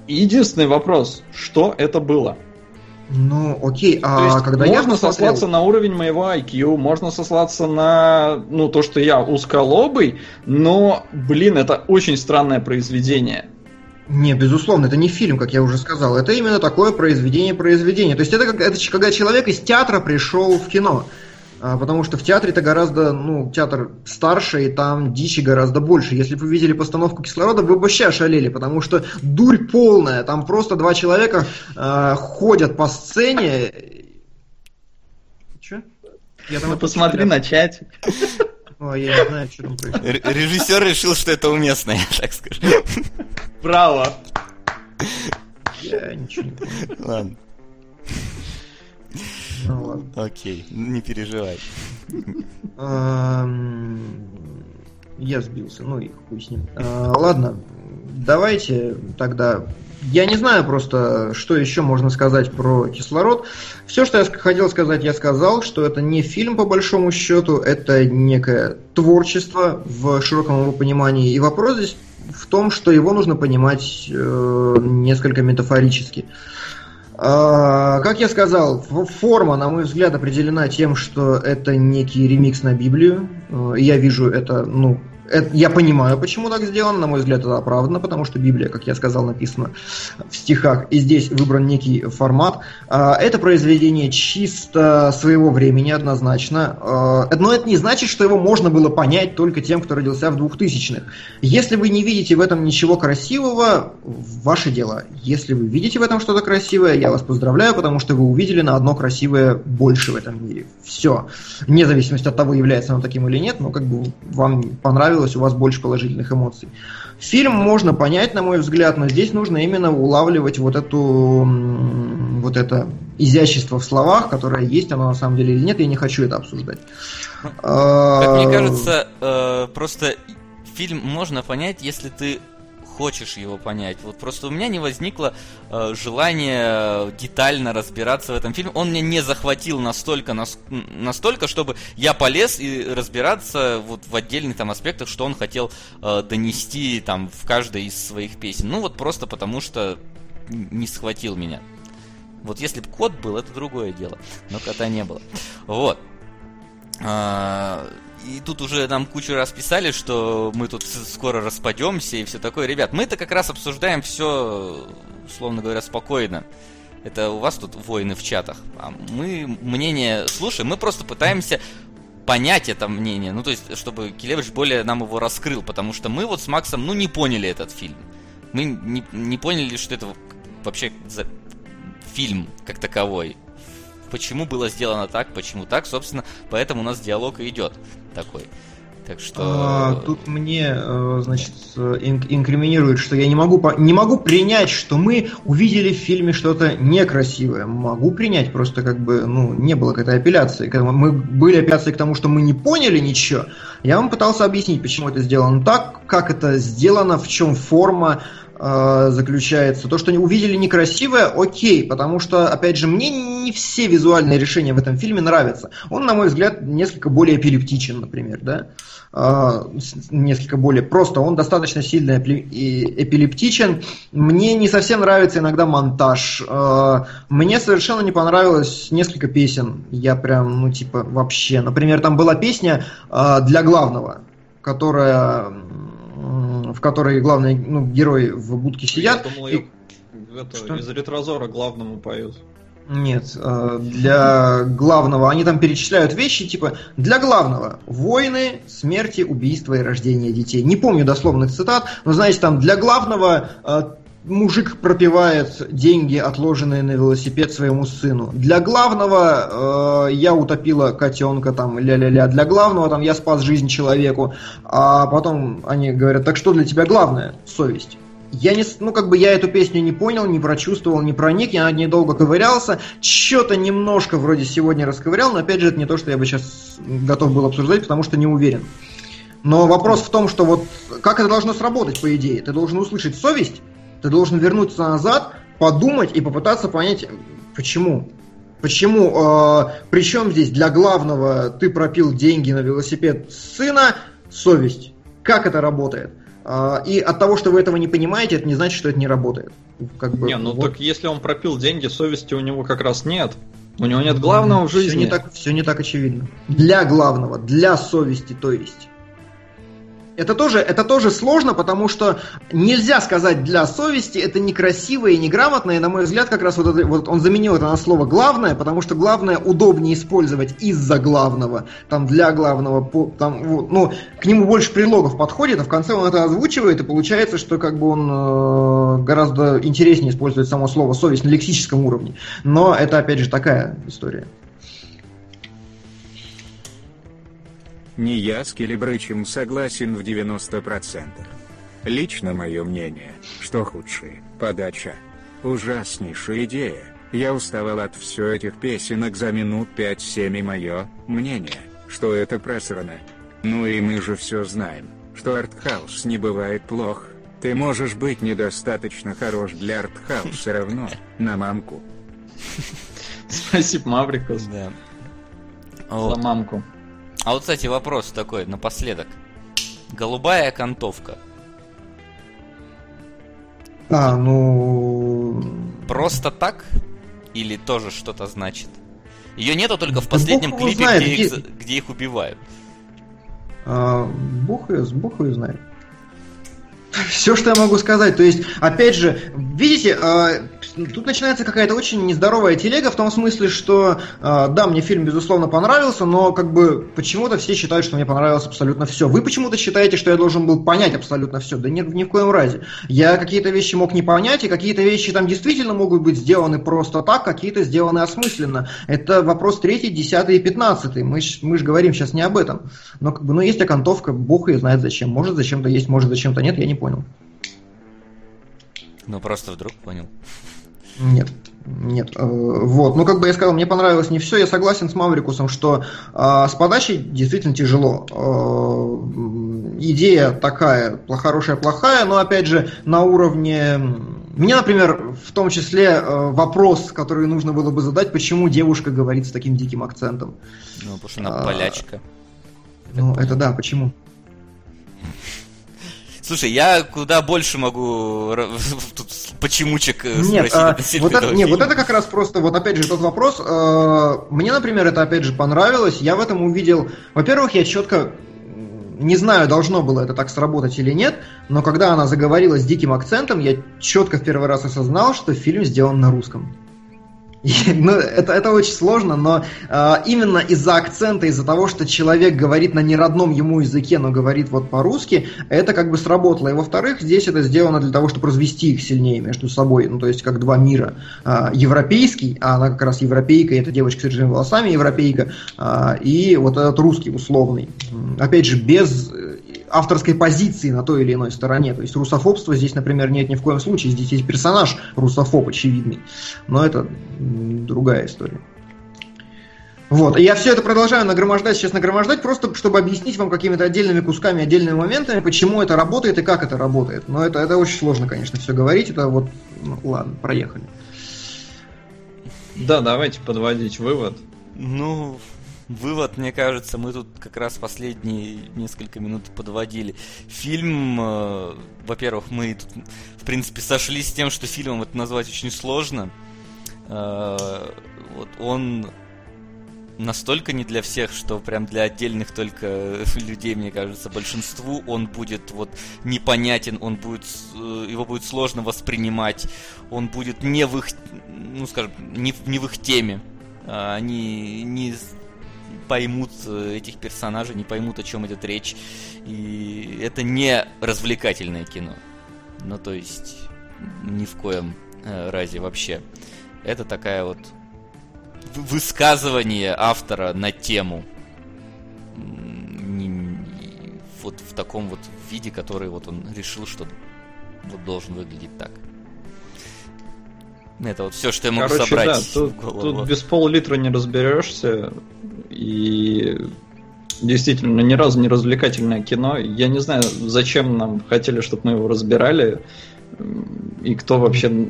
Speaker 4: Единственный вопрос, что это было?
Speaker 3: Ну, окей,
Speaker 4: а то есть когда можно я посмотрел... сослаться на уровень моего IQ, можно сослаться на, ну, то, что я узколобый, но, блин, это очень странное произведение.
Speaker 3: Не, безусловно, это не фильм, как я уже сказал. Это именно такое произведение произведение. То есть это, как, это когда человек из театра пришел в кино. А, потому что в театре-то гораздо, ну, театр старше, и там дичи гораздо больше. Если бы вы видели постановку кислорода, вы бы вообще ошалели, потому что дурь полная. Там просто два человека э, ходят по сцене.
Speaker 4: Че? Я там ну, посмотри на чатик.
Speaker 2: Ой, я не знаю, что там происходит. Режиссер решил, что это уместно, я так скажу.
Speaker 4: Браво!
Speaker 3: Я ничего не понял.
Speaker 2: Ладно. Окей, не переживай.
Speaker 3: Я сбился, ну и хуй с ним. А, ладно, давайте тогда... Я не знаю просто, что еще можно сказать про кислород. Все, что я хотел сказать, я сказал, что это не фильм по большому счету, это некое творчество в широком его понимании. И вопрос здесь в том, что его нужно понимать э, несколько метафорически. Э, как я сказал, форма, на мой взгляд, определена тем, что это некий ремикс на Библию. А, я вижу это, ну, это, я понимаю, почему так сделано, на мой взгляд, это оправдано, потому что Библия, как я сказал, написана в стихах, и здесь выбран некий формат. А, это произведение чисто своего времени, однозначно. А, но это не значит, что его можно было понять только тем, кто родился в 2000-х. Если вы не видите в этом ничего красивого, ваше дело. Если вы видите в этом что-то красивое, я вас поздравляю, потому что вы увидели на одно красивое больше в этом мире. Все. Вне зависимости от того, является оно таким или нет, но как бы вам понравилось понравилось, у вас больше положительных эмоций. Фильм можно понять, на мой взгляд, но здесь нужно именно улавливать вот эту вот это изящество в словах, которое есть, оно на самом деле или нет, я не хочу это обсуждать.
Speaker 2: Как мне а, кажется, э, просто фильм можно понять, если ты хочешь его понять. Вот просто у меня не возникло э, желания детально разбираться в этом фильме. Он меня не захватил настолько, нас, настолько, чтобы я полез и разбираться вот в отдельных там аспектах, что он хотел э, донести там в каждой из своих песен. Ну вот просто потому что не схватил меня. Вот если бы кот был, это другое дело. Но кота не было. Вот. И тут уже нам кучу раз писали, что мы тут скоро распадемся и все такое. Ребят, мы-то как раз обсуждаем все, условно говоря, спокойно. Это у вас тут войны в чатах. А мы мнение слушаем, мы просто пытаемся понять это мнение. Ну, то есть, чтобы Келевич более нам его раскрыл, потому что мы вот с Максом, ну, не поняли этот фильм. Мы не, не поняли, что это вообще за фильм как таковой почему было сделано так, почему так, собственно, поэтому у нас диалог и идет такой. Так что...
Speaker 3: А, тут мне, э, значит, инкриминируют, что я не могу, не могу принять, что мы увидели в фильме что-то некрасивое. Могу принять, просто как бы, ну, не было какой-то апелляции. Мы были апелляции к тому, что мы не поняли ничего, я вам пытался объяснить, почему это сделано так, как это сделано, в чем форма, э, заключается. То, что они увидели некрасивое, окей, потому что, опять же, мне не все визуальные решения в этом фильме нравятся. Он, на мой взгляд, несколько более эпилептичен, например, да, э, несколько более просто. Он достаточно сильно эпилептичен. Мне не совсем нравится иногда монтаж. Э, мне совершенно не понравилось несколько песен. Я прям, ну, типа, вообще. Например, там была песня для главного, которая в которой главные ну, герои в будке сидят.
Speaker 4: Я думал, и... это, Что? из ретрозора главному поют.
Speaker 3: Нет, э, для главного они там перечисляют вещи типа для главного войны, смерти, убийства и рождения детей. Не помню дословных цитат, но знаете там для главного э, мужик пропивает деньги, отложенные на велосипед своему сыну. Для главного э, я утопила котенка, там, ля-ля-ля. Для главного там я спас жизнь человеку. А потом они говорят, так что для тебя главное? Совесть. Я не, ну как бы я эту песню не понял, не прочувствовал, не проник, я над ней долго ковырялся, что-то немножко вроде сегодня расковырял, но опять же это не то, что я бы сейчас готов был обсуждать, потому что не уверен. Но вопрос в том, что вот как это должно сработать, по идее? Ты должен услышать совесть, ты должен вернуться назад, подумать и попытаться понять, почему. Почему? Э, причем здесь для главного ты пропил деньги на велосипед сына, совесть. Как это работает? Э, и от того, что вы этого не понимаете, это не значит, что это не работает.
Speaker 4: Как бы, не, ну вот. так если он пропил деньги, совести у него как раз нет. У него нет главного в жизни.
Speaker 3: Все не так, все не так очевидно. Для главного, для совести, то есть. Это тоже, это тоже сложно, потому что нельзя сказать для совести, это некрасиво и неграмотно, и на мой взгляд как раз вот, это, вот он заменил это на слово главное, потому что главное удобнее использовать из-за главного, там для главного, там, ну, к нему больше предлогов подходит, а в конце он это озвучивает, и получается, что как бы он э, гораздо интереснее использует само слово совесть на лексическом уровне. Но это опять же такая история.
Speaker 1: Не я с Келебрычем согласен в 90%. Лично мое мнение, что худшее, подача. Ужаснейшая идея. Я уставал от все этих песенок за минут 5-7 и мое мнение, что это просрано. Ну и мы же все знаем, что артхаус не бывает плох. Ты можешь быть недостаточно хорош для артхауса равно, на мамку.
Speaker 4: Спасибо, Маврикус.
Speaker 2: Да.
Speaker 4: За мамку.
Speaker 2: А вот, кстати, вопрос такой напоследок. Голубая окантовка.
Speaker 3: А, ну...
Speaker 2: Просто так? Или тоже что-то значит? Ее нету только в последнем Бог клипе, знает, где, их, где их убивают.
Speaker 3: А, бог ее, бог ее знает. Все, что я могу сказать. То есть, опять же, видите, а, тут начинается какая-то очень нездоровая телега в том смысле, что а, да, мне фильм безусловно понравился, но как бы почему-то все считают, что мне понравилось абсолютно все. Вы почему-то считаете, что я должен был понять абсолютно все. Да нет, ни в коем разе. Я какие-то вещи мог не понять, и какие-то вещи там действительно могут быть сделаны просто так, какие-то сделаны осмысленно. Это вопрос третий, десятый и пятнадцатый. Мы, мы же говорим сейчас не об этом. Но как бы, ну есть окантовка, бог ее знает зачем. Может зачем-то есть, может зачем-то нет, я не понял.
Speaker 2: Ну, просто вдруг понял.
Speaker 3: Нет. Нет, э, вот, ну как бы я сказал, мне понравилось не все, я согласен с Маврикусом, что э, с подачей действительно тяжело. Э, идея такая, хорошая, плохая, но опять же на уровне... Мне, например, в том числе э, вопрос, который нужно было бы задать, почему девушка говорит с таким диким акцентом.
Speaker 2: Ну, потому что она а, полячка.
Speaker 3: Ну, это да, почему?
Speaker 2: Слушай, я куда больше могу тут почемучек
Speaker 3: э, нет, а, вот это, нет, вот это как раз просто, вот опять же, тот вопрос. Э, мне, например, это опять же понравилось. Я в этом увидел, во-первых, я четко не знаю, должно было это так сработать или нет, но когда она заговорила с диким акцентом, я четко в первый раз осознал, что фильм сделан на русском. Ну, это, это очень сложно, но э, именно из-за акцента, из-за того, что человек говорит на неродном ему языке, но говорит вот по-русски, это как бы сработало. И во-вторых, здесь это сделано для того, чтобы развести их сильнее между собой. Ну, то есть, как два мира. Э, европейский, а она как раз европейка, и эта девочка с рыжими волосами европейка, э, и вот этот русский условный. Опять же, без авторской позиции на той или иной стороне. То есть русофобства здесь, например, нет ни в коем случае. Здесь есть персонаж русофоб очевидный. Но это другая история. Вот. И я все это продолжаю нагромождать, сейчас нагромождать, просто чтобы объяснить вам какими-то отдельными кусками, отдельными моментами, почему это работает и как это работает. Но это, это очень сложно, конечно, все говорить. Это вот, ну, ладно, проехали.
Speaker 4: Да, давайте подводить вывод.
Speaker 2: Ну, вывод, мне кажется, мы тут как раз последние несколько минут подводили. Фильм, э, во-первых, мы тут, в принципе, сошлись с тем, что фильмом это назвать очень сложно. Э, вот он настолько не для всех, что прям для отдельных только людей, мне кажется, большинству он будет вот непонятен, он будет, э, его будет сложно воспринимать, он будет не в их, ну скажем, не, не в их теме. А, они не поймут э, этих персонажей, не поймут, о чем идет речь. И это не развлекательное кино. Ну, то есть, ни в коем э, разе вообще. Это такая вот высказывание автора на тему. Вот в таком вот виде, который вот он решил, что вот должен выглядеть так. Это вот все, что я могу Короче, собрать. Да,
Speaker 4: тут, тут без пол-литра не разберешься. И действительно ни разу не развлекательное кино. Я не знаю, зачем нам хотели, чтобы мы его разбирали. И кто вообще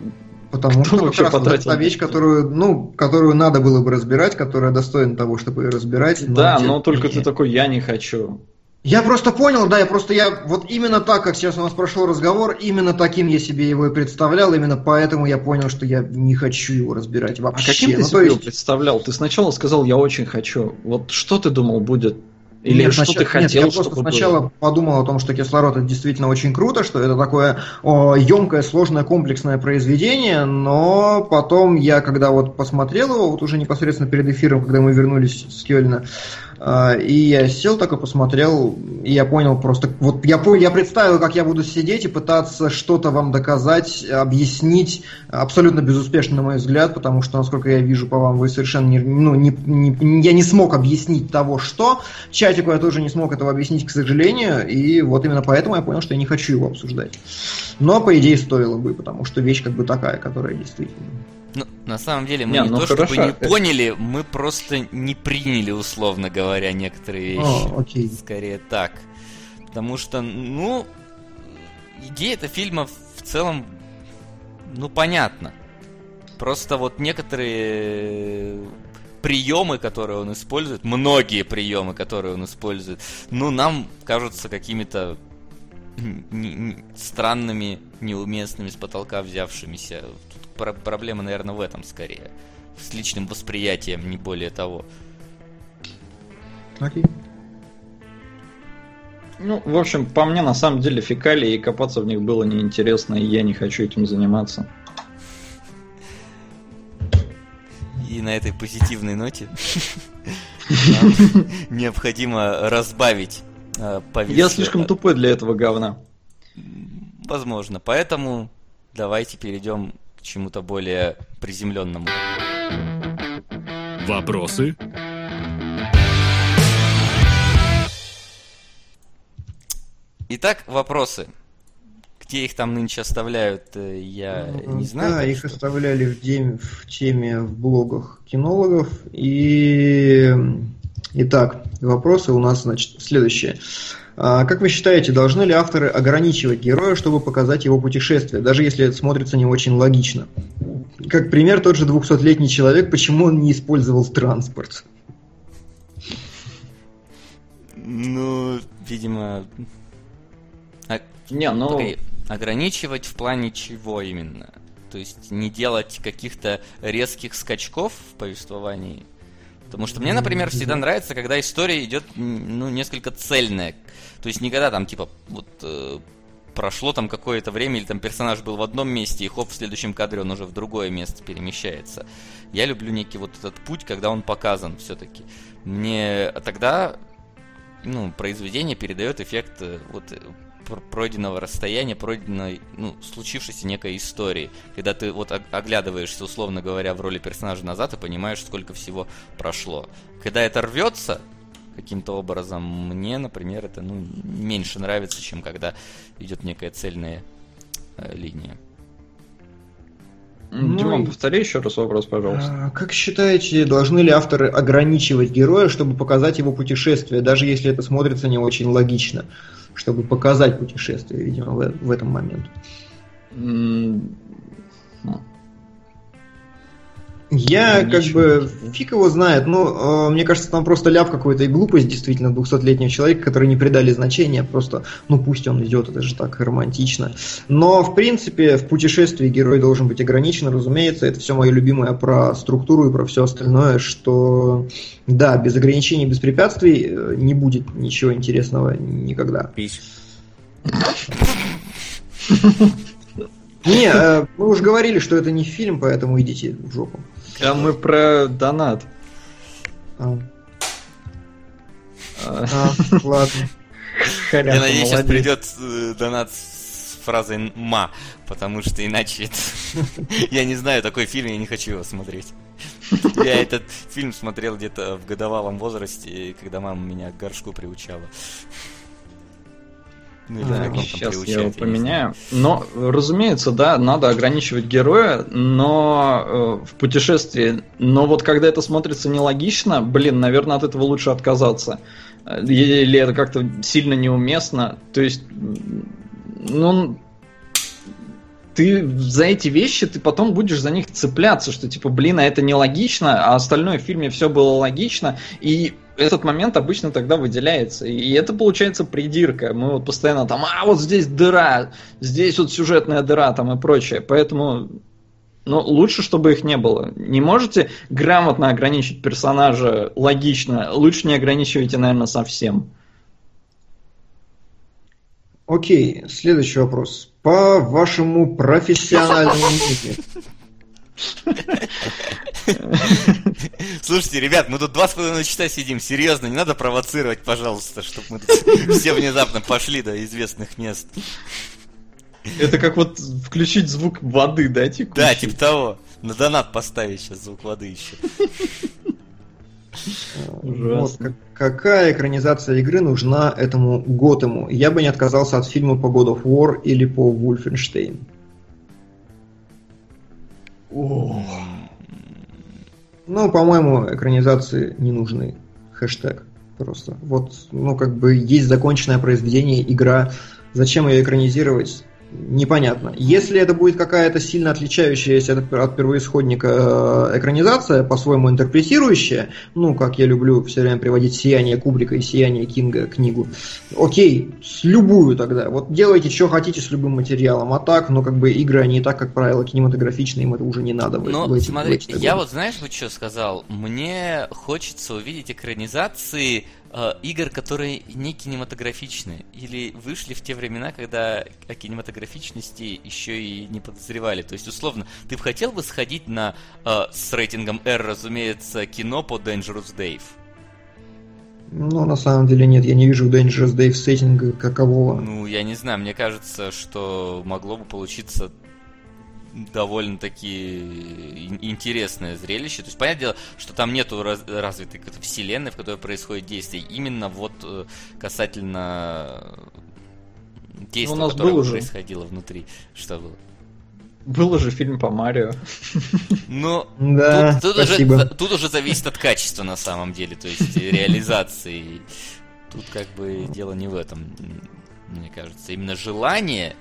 Speaker 3: Потому Кто что вообще потратил та вещь, которую, ну, которую надо было бы разбирать, которая достойна того, чтобы ее разбирать.
Speaker 4: Да, но, но только ты такой, я не хочу.
Speaker 3: Я просто понял, да, я просто я вот именно так, как сейчас у нас прошел разговор, именно таким я себе его и представлял, именно поэтому я понял, что я не хочу его разбирать вообще.
Speaker 4: А каким ты ну, себе есть... его представлял? Ты сначала сказал, я очень хочу. Вот что ты думал будет или нет, что снач... ты хотел, нет,
Speaker 3: я просто сначала было? подумал о том, что кислород это действительно очень круто, что это такое о, емкое, сложное, комплексное произведение, но потом я, когда вот посмотрел его, вот уже непосредственно перед эфиром, когда мы вернулись с Кёльна, а, и я сел так и посмотрел, и я понял просто, вот я, я представил, как я буду сидеть и пытаться что-то вам доказать, объяснить, абсолютно безуспешно, на мой взгляд, потому что, насколько я вижу по вам, вы совершенно не, ну, не, не, я не смог объяснить того, что. Чатику я тоже не смог этого объяснить, к сожалению, и вот именно поэтому я понял, что я не хочу его обсуждать. Но, по идее, стоило бы, потому что вещь как бы такая, которая действительно...
Speaker 2: Ну, на самом деле, мы не, не ну то хорошо, чтобы не поняли, мы просто не приняли, условно говоря, некоторые вещи. О, окей. Скорее так. Потому что, ну, идея этого фильма в целом, ну, понятна. Просто вот некоторые приемы, которые он использует, многие приемы, которые он использует, ну, нам кажутся какими-то странными, неуместными, с потолка взявшимися про проблема, наверное, в этом скорее. С личным восприятием, не более того.
Speaker 4: Окей. Ну, в общем, по мне, на самом деле, фекалии и копаться в них было неинтересно, и я не хочу этим заниматься.
Speaker 2: И на этой позитивной ноте необходимо разбавить
Speaker 4: э, Я слишком тупой для этого говна.
Speaker 2: Возможно. Поэтому давайте перейдем чему-то более приземленному.
Speaker 5: Вопросы?
Speaker 2: Итак, вопросы. Где их там нынче оставляют, э, я ну, не знаю.
Speaker 3: Да, их что... оставляли в, теме, в теме в блогах кинологов. И Итак, вопросы у нас, значит, следующие. А, как вы считаете, должны ли авторы ограничивать героя, чтобы показать его путешествие, даже если это смотрится не очень логично? Как пример, тот же 200-летний человек, почему он не использовал транспорт?
Speaker 2: Ну, видимо...
Speaker 4: А... Не, ну... Погоди,
Speaker 2: ограничивать в плане чего именно? То есть не делать каких-то резких скачков в повествовании? Потому что мне, например, всегда нравится, когда история идет, ну, несколько цельная. То есть никогда там, типа, вот э, прошло там какое-то время, или там персонаж был в одном месте, и хоп, в следующем кадре он уже в другое место перемещается. Я люблю некий вот этот путь, когда он показан все-таки. Мне тогда, ну, произведение передает эффект э, вот пройденного расстояния, пройденной, ну, случившейся некой истории. Когда ты вот оглядываешься, условно говоря, в роли персонажа назад и понимаешь, сколько всего прошло. Когда это рвется каким-то образом, мне, например, это, ну, меньше нравится, чем когда идет некая цельная э, линия.
Speaker 4: Ну, Димон, повтори еще раз вопрос, пожалуйста.
Speaker 3: А, как считаете, должны ли авторы ограничивать героя, чтобы показать его путешествие, даже если это смотрится не очень логично? Чтобы показать путешествие, видимо, в, в этом момент. Я Логично. как бы фиг его знает, но э, мне кажется, там просто ляп какой-то и глупость действительно 200-летнего человека, который не придали значения, просто, ну пусть он идет, это же так романтично. Но в принципе в путешествии герой должен быть ограничен, разумеется, это все мое любимое про структуру и про все остальное, что да, без ограничений, без препятствий э, не будет ничего интересного никогда. Пись. Не, э, мы уже говорили, что это не фильм, поэтому идите в жопу.
Speaker 4: А мы про донат. А,
Speaker 3: а ладно.
Speaker 2: Я надеюсь, сейчас придет э, донат с фразой «ма», потому что иначе Я не знаю, такой фильм, я не хочу его смотреть. Я этот фильм смотрел где-то в годовалом возрасте, когда мама меня к горшку приучала.
Speaker 4: Ну, да, сейчас я его поменяю. Но, разумеется, да, надо ограничивать героя, но э, в путешествии. Но вот когда это смотрится нелогично, блин, наверное, от этого лучше отказаться. Или это как-то сильно неуместно. То есть, ну, ты за эти вещи, ты потом будешь за них цепляться, что типа, блин, а это нелогично, а остальное в фильме все было логично, и этот момент обычно тогда выделяется. И это получается придирка. Мы вот постоянно там, а вот здесь дыра, здесь вот сюжетная дыра там и прочее. Поэтому ну, лучше, чтобы их не было. Не можете грамотно ограничить персонажа логично, лучше не ограничивайте, наверное, совсем.
Speaker 3: Окей, следующий вопрос. По вашему профессиональному мнению,
Speaker 2: Слушайте, ребят, мы тут два с половиной часа сидим, серьезно, не надо провоцировать, пожалуйста, чтобы мы все внезапно пошли до известных мест.
Speaker 4: Это как вот включить звук воды, да,
Speaker 2: текущий? Да, типа того. На донат поставить сейчас звук воды еще.
Speaker 3: Вот, какая экранизация игры нужна этому Готэму? Я бы не отказался от фильма по God of War или по Wolfenstein. Ну, по-моему, экранизации не нужны. Хэштег просто. Вот, ну, как бы есть законченное произведение, игра. Зачем ее экранизировать? Непонятно. Если это будет какая-то сильно отличающаяся от, первоисходника э, экранизация, по-своему интерпретирующая, ну, как я люблю все время приводить «Сияние Кубрика» и «Сияние Кинга» книгу, окей, с любую тогда. Вот делайте, что хотите с любым материалом, а так, ну, как бы игры, они и так, как правило, кинематографичные, им это уже не надо.
Speaker 2: Ну, смотри, я вот знаешь, вот что сказал? Мне хочется увидеть экранизации э, игр, которые не кинематографичны или вышли в те времена, когда о кинематографичности еще и не подозревали. То есть, условно, ты бы хотел бы сходить на э, с рейтингом R, разумеется, кино по Dangerous Dave?
Speaker 3: Ну, на самом деле нет, я не вижу Dangerous Dave сеттинга какового.
Speaker 2: Ну, я не знаю, мне кажется, что могло бы получиться довольно-таки интересное зрелище. То есть, понятное дело, что там нету раз, развитой вселенной, в которой происходит действие. Именно вот э, касательно действия, ну, которое происходило внутри. Что было?
Speaker 4: Был уже фильм по Марио.
Speaker 2: Ну, да, тут, тут, уже, тут уже зависит от качества на самом деле, то есть реализации. Тут как бы дело не в этом, мне кажется. Именно желание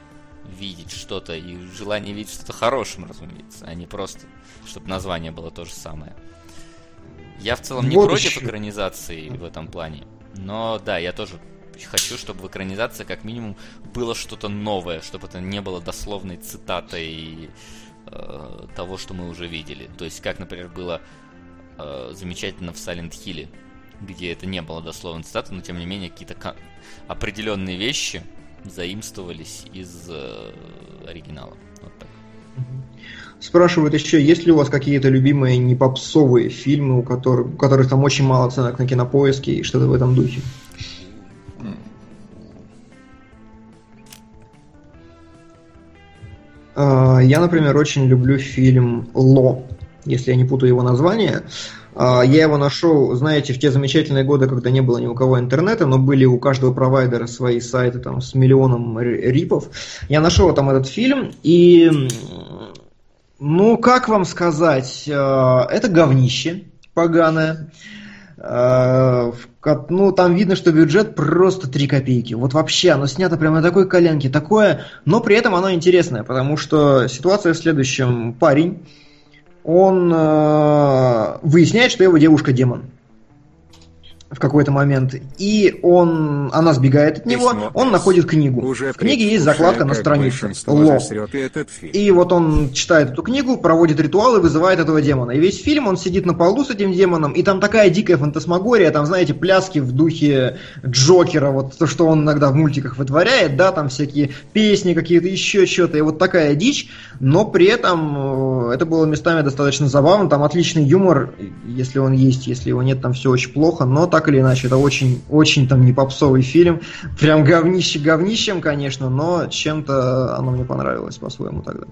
Speaker 2: видеть что-то и желание видеть что-то хорошим, разумеется, а не просто, чтобы название было то же самое. Я в целом не вот против еще. экранизации в этом плане, но да, я тоже хочу, чтобы в экранизации как минимум было что-то новое, чтобы это не было дословной цитатой э, того, что мы уже видели. То есть, как, например, было э, замечательно в Silent Hill, где это не было дословной цитатой, но тем не менее какие-то определенные вещи заимствовались из э, оригинала. Вот так.
Speaker 3: Спрашивают еще, есть ли у вас какие-то любимые непопсовые фильмы, у которых, у которых там очень мало оценок на кинопоиске и что-то в этом духе? А, я, например, очень люблю фильм «Ло», если я не путаю его название. А, я его нашел, знаете, в те замечательные годы, когда не было ни у кого интернета, но были у каждого провайдера свои сайты там с миллионом рипов. Я нашел там этот фильм, и, ну, как вам сказать, а, это говнище поганое. Э, ну, там видно, что бюджет просто 3 копейки. Вот вообще, оно снято прямо на такой коленке, такое, но при этом оно интересное, потому что ситуация в следующем. Парень, он э, выясняет, что его девушка демон в какой-то момент, и он, она сбегает от него, Письмо он находит книгу. Уже в книге есть закладка на странице. Ло. И вот он читает эту книгу, проводит ритуал и вызывает этого демона. И весь фильм он сидит на полу с этим демоном, и там такая дикая фантасмагория, там, знаете, пляски в духе Джокера, вот то, что он иногда в мультиках вытворяет, да, там всякие песни какие-то, еще что-то, и вот такая дичь, но при этом э, это было местами достаточно забавно, там отличный юмор, если он есть, если его нет, там все очень плохо, но так так или иначе, это очень, очень там не попсовый фильм. Прям говнище говнищем, конечно, но чем-то оно мне понравилось по-своему тогда.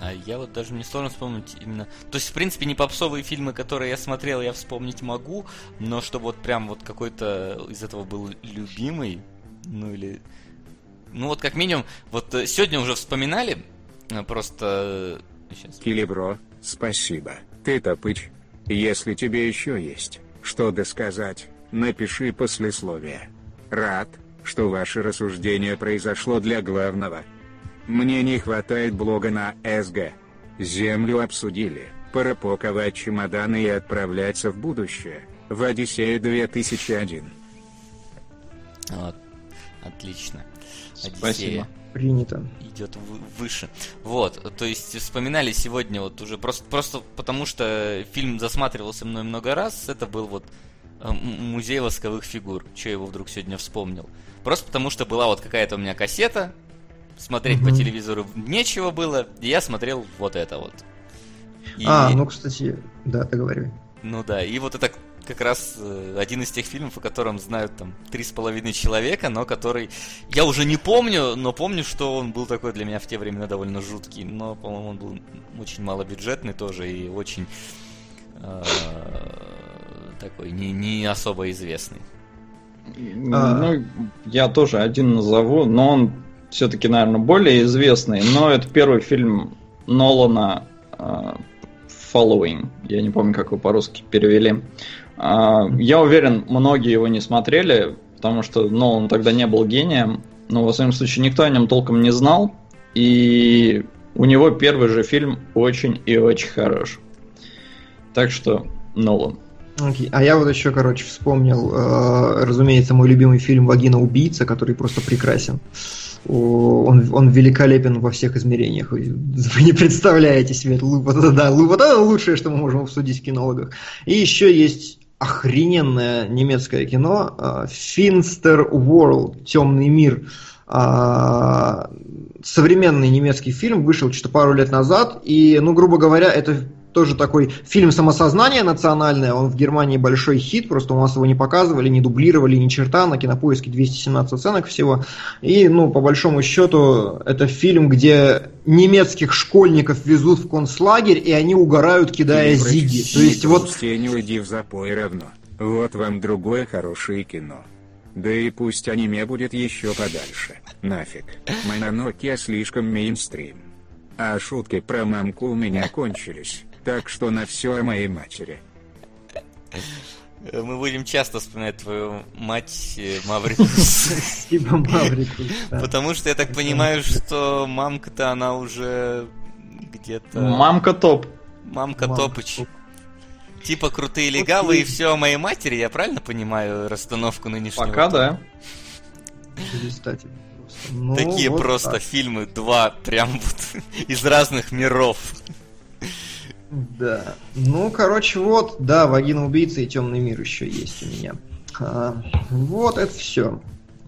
Speaker 2: А я вот даже не сложно вспомнить именно... То есть, в принципе, не попсовые фильмы, которые я смотрел, я вспомнить могу, но чтобы вот прям вот какой-то из этого был любимый, ну или... Ну вот как минимум, вот э, сегодня уже вспоминали, э, просто...
Speaker 1: Сейчас. Килибро, спасибо. Ты топыч. Если тебе еще есть что досказать, напиши послесловие. Рад, что ваше рассуждение произошло для главного. Мне не хватает блога на СГ. Землю обсудили, пора паковать чемоданы и отправляться в будущее, в Одиссею 2001.
Speaker 2: Вот. Отлично.
Speaker 3: Одиссея. Спасибо. Принято.
Speaker 2: Идет выше. Вот, то есть вспоминали сегодня вот уже просто, просто потому что фильм засматривался мной много раз, это был вот э, музей восковых фигур. Че я его вдруг сегодня вспомнил? Просто потому что была вот какая-то у меня кассета, смотреть угу. по телевизору нечего было, и я смотрел вот это вот.
Speaker 3: И... А, ну, кстати, да, договаривай.
Speaker 2: Ну да, и вот это как раз э, один из тех фильмов, о котором знают там три с половиной человека, но который я уже не помню, но помню, что он был такой для меня в те времена довольно жуткий, но, по-моему, он был очень малобюджетный тоже и очень э, такой не, не особо известный.
Speaker 4: А... Ну, я тоже один назову, но он все-таки, наверное, более известный, но это первый фильм Нолана э, Following. Я не помню, как его по-русски перевели. А, я уверен, многие его не смотрели, потому что Нолан тогда не был гением, но, во всяком случае, никто о нем толком не знал, и у него первый же фильм очень и очень хорош. Так что, Нолан.
Speaker 3: Okay. А я вот еще, короче, вспомнил, э, разумеется, мой любимый фильм «Вагина убийца», который просто прекрасен. Он, он великолепен во всех измерениях. Вы не представляете себе. Это, да, это лучшее, что мы можем обсудить в кинологах. И еще есть охрененное немецкое кино Finster World, Темный мир. А, современный немецкий фильм вышел что-то пару лет назад, и, ну, грубо говоря, это тоже такой фильм самосознания национальное, он в Германии большой хит, просто у нас его не показывали, не дублировали ни черта, на кинопоиске 217 оценок всего. И, ну, по большому счету, это фильм, где немецких школьников везут в концлагерь, и они угорают, кидая зиги. То есть вот...
Speaker 1: не уйди в запой равно. Вот вам другое хорошее кино. Да и пусть аниме будет еще подальше. Нафиг. Моя Nokia слишком мейнстрим. А шутки про мамку у меня кончились, так что на все о моей матери.
Speaker 2: Мы будем часто вспоминать твою мать э, Маврикус. Спасибо, Маврикус. Потому что я так понимаю, что мамка-то она уже где-то...
Speaker 4: Мамка топ.
Speaker 2: Мамка топыч. Типа крутые легавы и все о моей матери, я правильно понимаю расстановку нынешнего?
Speaker 4: Пока да.
Speaker 2: Ну, Такие просто фильмы, два прям вот из разных миров.
Speaker 3: Да. Ну, короче, вот, да, вагина убийца и темный мир еще есть у меня. А, вот это все.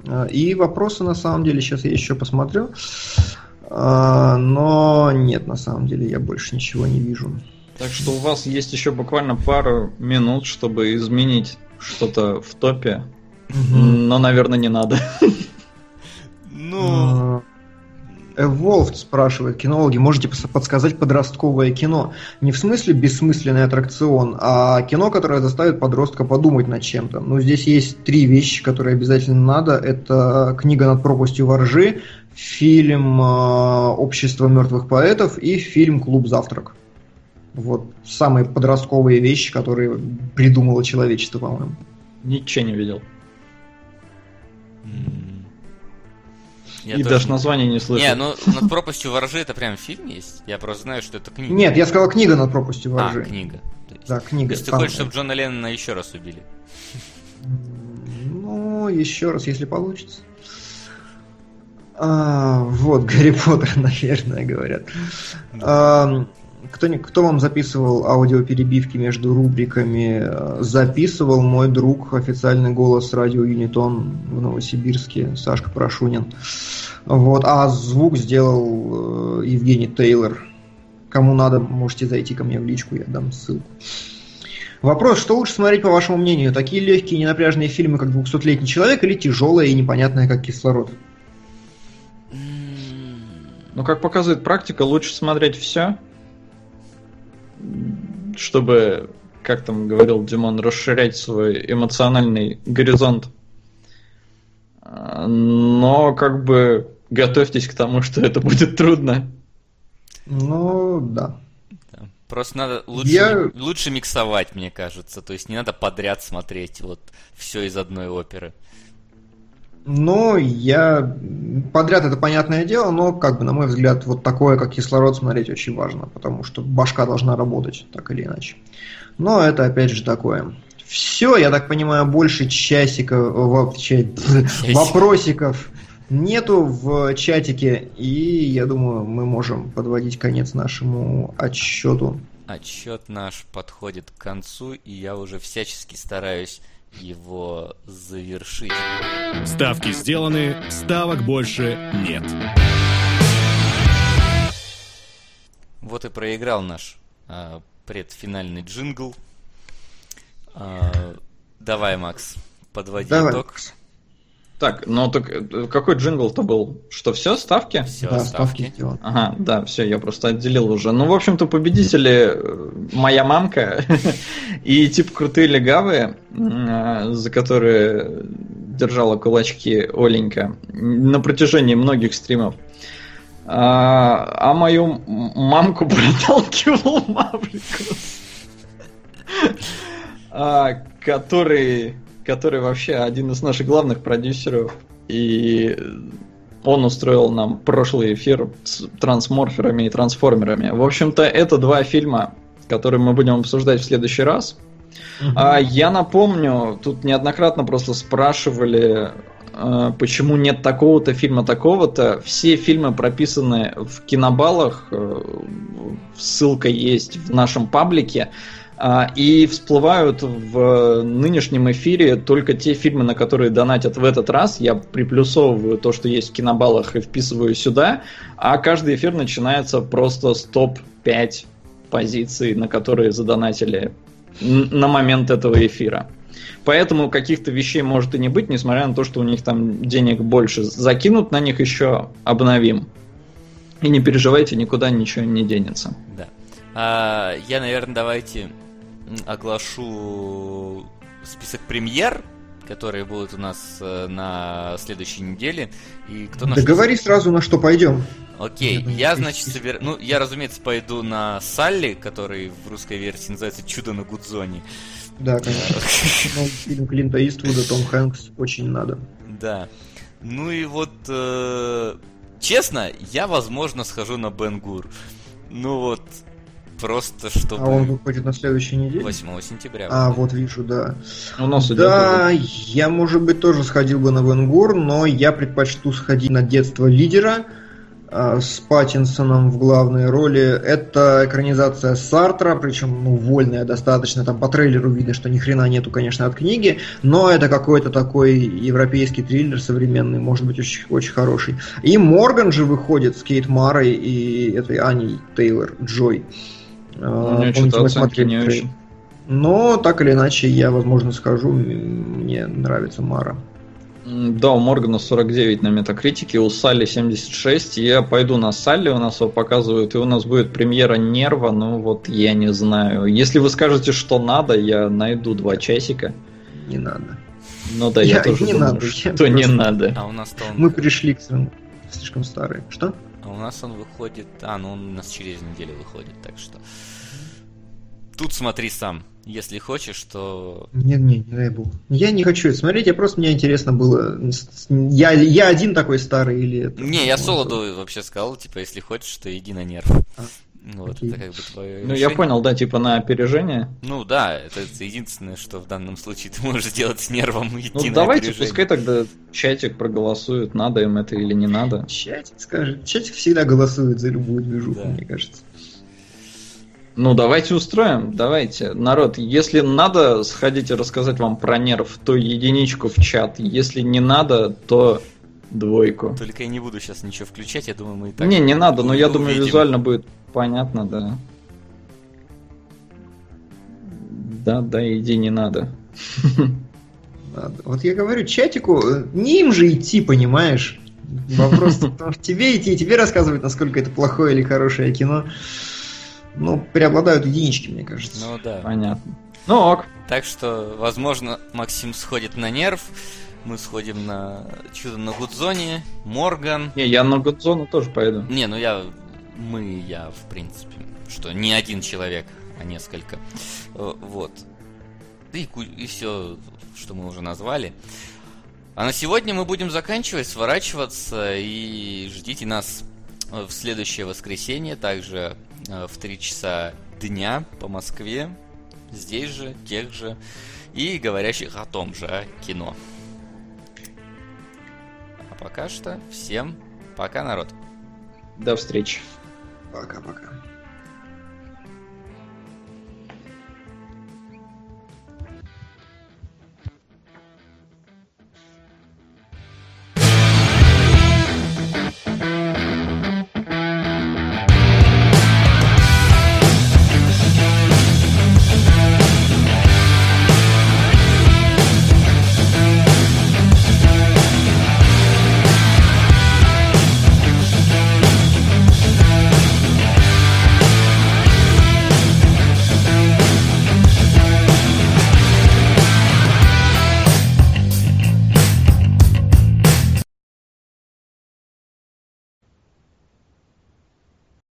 Speaker 3: А, и вопросы на самом деле сейчас я еще посмотрю. А, но нет, на самом деле я больше ничего не вижу.
Speaker 4: Так что у вас есть еще буквально пару минут, чтобы изменить что-то в топе. Угу. Но, наверное, не надо.
Speaker 3: Ну... Evolved спрашивает, кинологи, можете подсказать подростковое кино? Не в смысле бессмысленный аттракцион, а кино, которое заставит подростка подумать над чем-то. Ну, здесь есть три вещи, которые обязательно надо. Это книга над пропастью воржи, фильм э, «Общество мертвых поэтов» и фильм «Клуб завтрак». Вот самые подростковые вещи, которые придумало человечество, по-моему.
Speaker 4: Ничего не видел. Я и тоже... даже название не слышал.
Speaker 2: Не, ну над пропастью воржи это прям фильм есть? Я просто знаю, что это книга.
Speaker 3: Нет, я сказал книга над пропастью воржи.
Speaker 2: А, книга.
Speaker 3: Есть... Да, книга.
Speaker 2: То есть ты хочешь, чтобы Джона Леннона еще раз убили?
Speaker 3: Ну, еще раз, если получится. А, вот, Гарри Поттер, наверное, говорят. А, кто, кто вам записывал аудиоперебивки между рубриками? Записывал мой друг, официальный голос радио Юнитон в Новосибирске, Сашка Прошунин. Вот, а звук сделал э, Евгений Тейлор. Кому надо, можете зайти ко мне в личку, я дам ссылку. Вопрос, что лучше смотреть, по вашему мнению? Такие легкие, ненапряжные фильмы, как «200-летний человек» или тяжелые и непонятные, как «Кислород»?
Speaker 4: Ну, как показывает практика, лучше смотреть все, чтобы, как там говорил Димон, расширять свой эмоциональный горизонт. Но как бы готовьтесь к тому, что это будет трудно.
Speaker 3: Ну, да.
Speaker 2: Просто надо лучше, Я... лучше миксовать, мне кажется. То есть не надо подряд смотреть вот все из одной оперы.
Speaker 3: Но я подряд это понятное дело, но как бы на мой взгляд вот такое, как кислород, смотреть очень важно, потому что башка должна работать так или иначе. Но это опять же такое. Все, я так понимаю, больше часиков, вообще, вопросиков нету в чатике, и я думаю, мы можем подводить конец нашему отчету.
Speaker 2: Отчет наш подходит к концу, и я уже всячески стараюсь его завершить.
Speaker 5: Ставки сделаны, ставок больше нет.
Speaker 2: Вот и проиграл наш а, предфинальный джингл. А, давай, Макс, подводи давай. итог.
Speaker 4: Так, ну так э, какой джингл-то был? Что все, ставки?
Speaker 2: Все, да, ставки. ставки
Speaker 4: ага, да, все, я просто отделил уже. Ну, в общем-то, победители э, моя мамка и типа крутые легавые, э, за которые держала кулачки Оленька на протяжении многих стримов. А, а мою мамку проталкивал Маврикус. А, который который вообще один из наших главных продюсеров. И он устроил нам прошлый эфир с трансморферами и трансформерами. В общем-то, это два фильма, которые мы будем обсуждать в следующий раз. Uh-huh. А, я напомню, тут неоднократно просто спрашивали, а, почему нет такого-то фильма, такого-то. Все фильмы прописаны в кинобалах, э, ссылка есть в нашем паблике. А, и всплывают в нынешнем эфире только те фильмы, на которые донатят в этот раз. Я приплюсовываю то, что есть в кинобалах, и вписываю сюда. А каждый эфир начинается просто с топ-5 позиций, на которые задонатили на момент этого эфира. Поэтому каких-то вещей может и не быть, несмотря на то, что у них там денег больше. Закинут на них еще, обновим. И не переживайте, никуда ничего не денется.
Speaker 2: Да. А, я, наверное, давайте оглашу список премьер, которые будут у нас э, на следующей неделе.
Speaker 3: И кто на Договори что... сразу, на что пойдем.
Speaker 2: Окей, я, значит, собер... Ну, я, разумеется, пойду на Салли, который в русской версии называется «Чудо на Гудзоне».
Speaker 3: Да, конечно. Ну, фильм Клинта Иствуда, Том Хэнкс очень надо.
Speaker 2: Да. Ну и вот, э, честно, я, возможно, схожу на Бенгур. Ну вот, просто чтобы...
Speaker 3: А он выходит на следующей неделе?
Speaker 2: 8 сентября.
Speaker 3: А, вот вижу, да. У нас да, я, может быть, тоже сходил бы на Бенгур, но я предпочту сходить на детство лидера, а, с Паттинсоном в главной роли. Это экранизация Сартра, причем ну, вольная достаточно. Там по трейлеру видно, что ни хрена нету, конечно, от книги, но это какой-то такой европейский триллер современный, может быть, очень, очень хороший. И Морган же выходит с Кейт Марой и этой Аней Тейлор Джой.
Speaker 4: А, ну, Помните, мы смотрели не очень.
Speaker 3: Но так или иначе, я, возможно, скажу, мне нравится Мара.
Speaker 4: Да, у Моргана 49 на метакритике, у Салли 76. Я пойду на Салли, у нас его показывают, и у нас будет премьера Нерва, ну вот я не знаю. Если вы скажете, что надо, я найду два часика.
Speaker 3: Не надо.
Speaker 4: Ну да, я, я тоже не думаю, надо, что просто... не надо.
Speaker 2: А у нас
Speaker 3: он... Мы пришли к слишком старые. Что?
Speaker 2: У нас он выходит... А, ну он у нас через неделю выходит, так что... Тут смотри сам. Если хочешь, то...
Speaker 3: Не, не, не дай бог. Я не хочу это смотреть, я просто мне интересно было, я, я один такой старый или это...
Speaker 2: Не, я Солоду вообще сказал, типа, если хочешь, то иди на нерв. А, вот,
Speaker 4: это как бы твое Ну, решение. я понял, да, типа на опережение.
Speaker 2: Ну, да, это единственное, что в данном случае ты можешь сделать с нервом, идти ну, на
Speaker 4: давайте,
Speaker 2: опережение.
Speaker 4: пускай тогда чатик проголосует, надо им это или не надо.
Speaker 3: Чатик скажет. Чатик всегда голосует за любую движуху, да. мне кажется.
Speaker 4: Ну, давайте устроим, давайте. Народ, если надо сходить и рассказать вам про нерв, то единичку в чат. Если не надо, то двойку.
Speaker 2: Только я не буду сейчас ничего включать, я думаю, мы и так...
Speaker 4: Не, не надо, но я увидим. думаю, визуально будет понятно, да. Да, да, иди, не надо.
Speaker 3: надо. Вот я говорю, чатику, не им же идти, понимаешь? Вопрос в том, что тебе идти и тебе рассказывать, насколько это плохое или хорошее кино ну, преобладают единички, мне кажется.
Speaker 2: Ну да.
Speaker 4: Понятно. Ну ок.
Speaker 2: Так что, возможно, Максим сходит на нерв, мы сходим на чудо на Гудзоне, Морган.
Speaker 4: Не, я на Гудзону тоже поеду.
Speaker 2: Не, ну я, мы, я, в принципе, что не один человек, а несколько. Э, вот. И, и все, что мы уже назвали. А на сегодня мы будем заканчивать, сворачиваться и ждите нас в следующее воскресенье, также Э, в 3 часа дня по Москве, здесь же, тех же, и говорящих о том же кино. А пока что всем пока, народ.
Speaker 4: До встречи.
Speaker 3: Пока-пока. thank you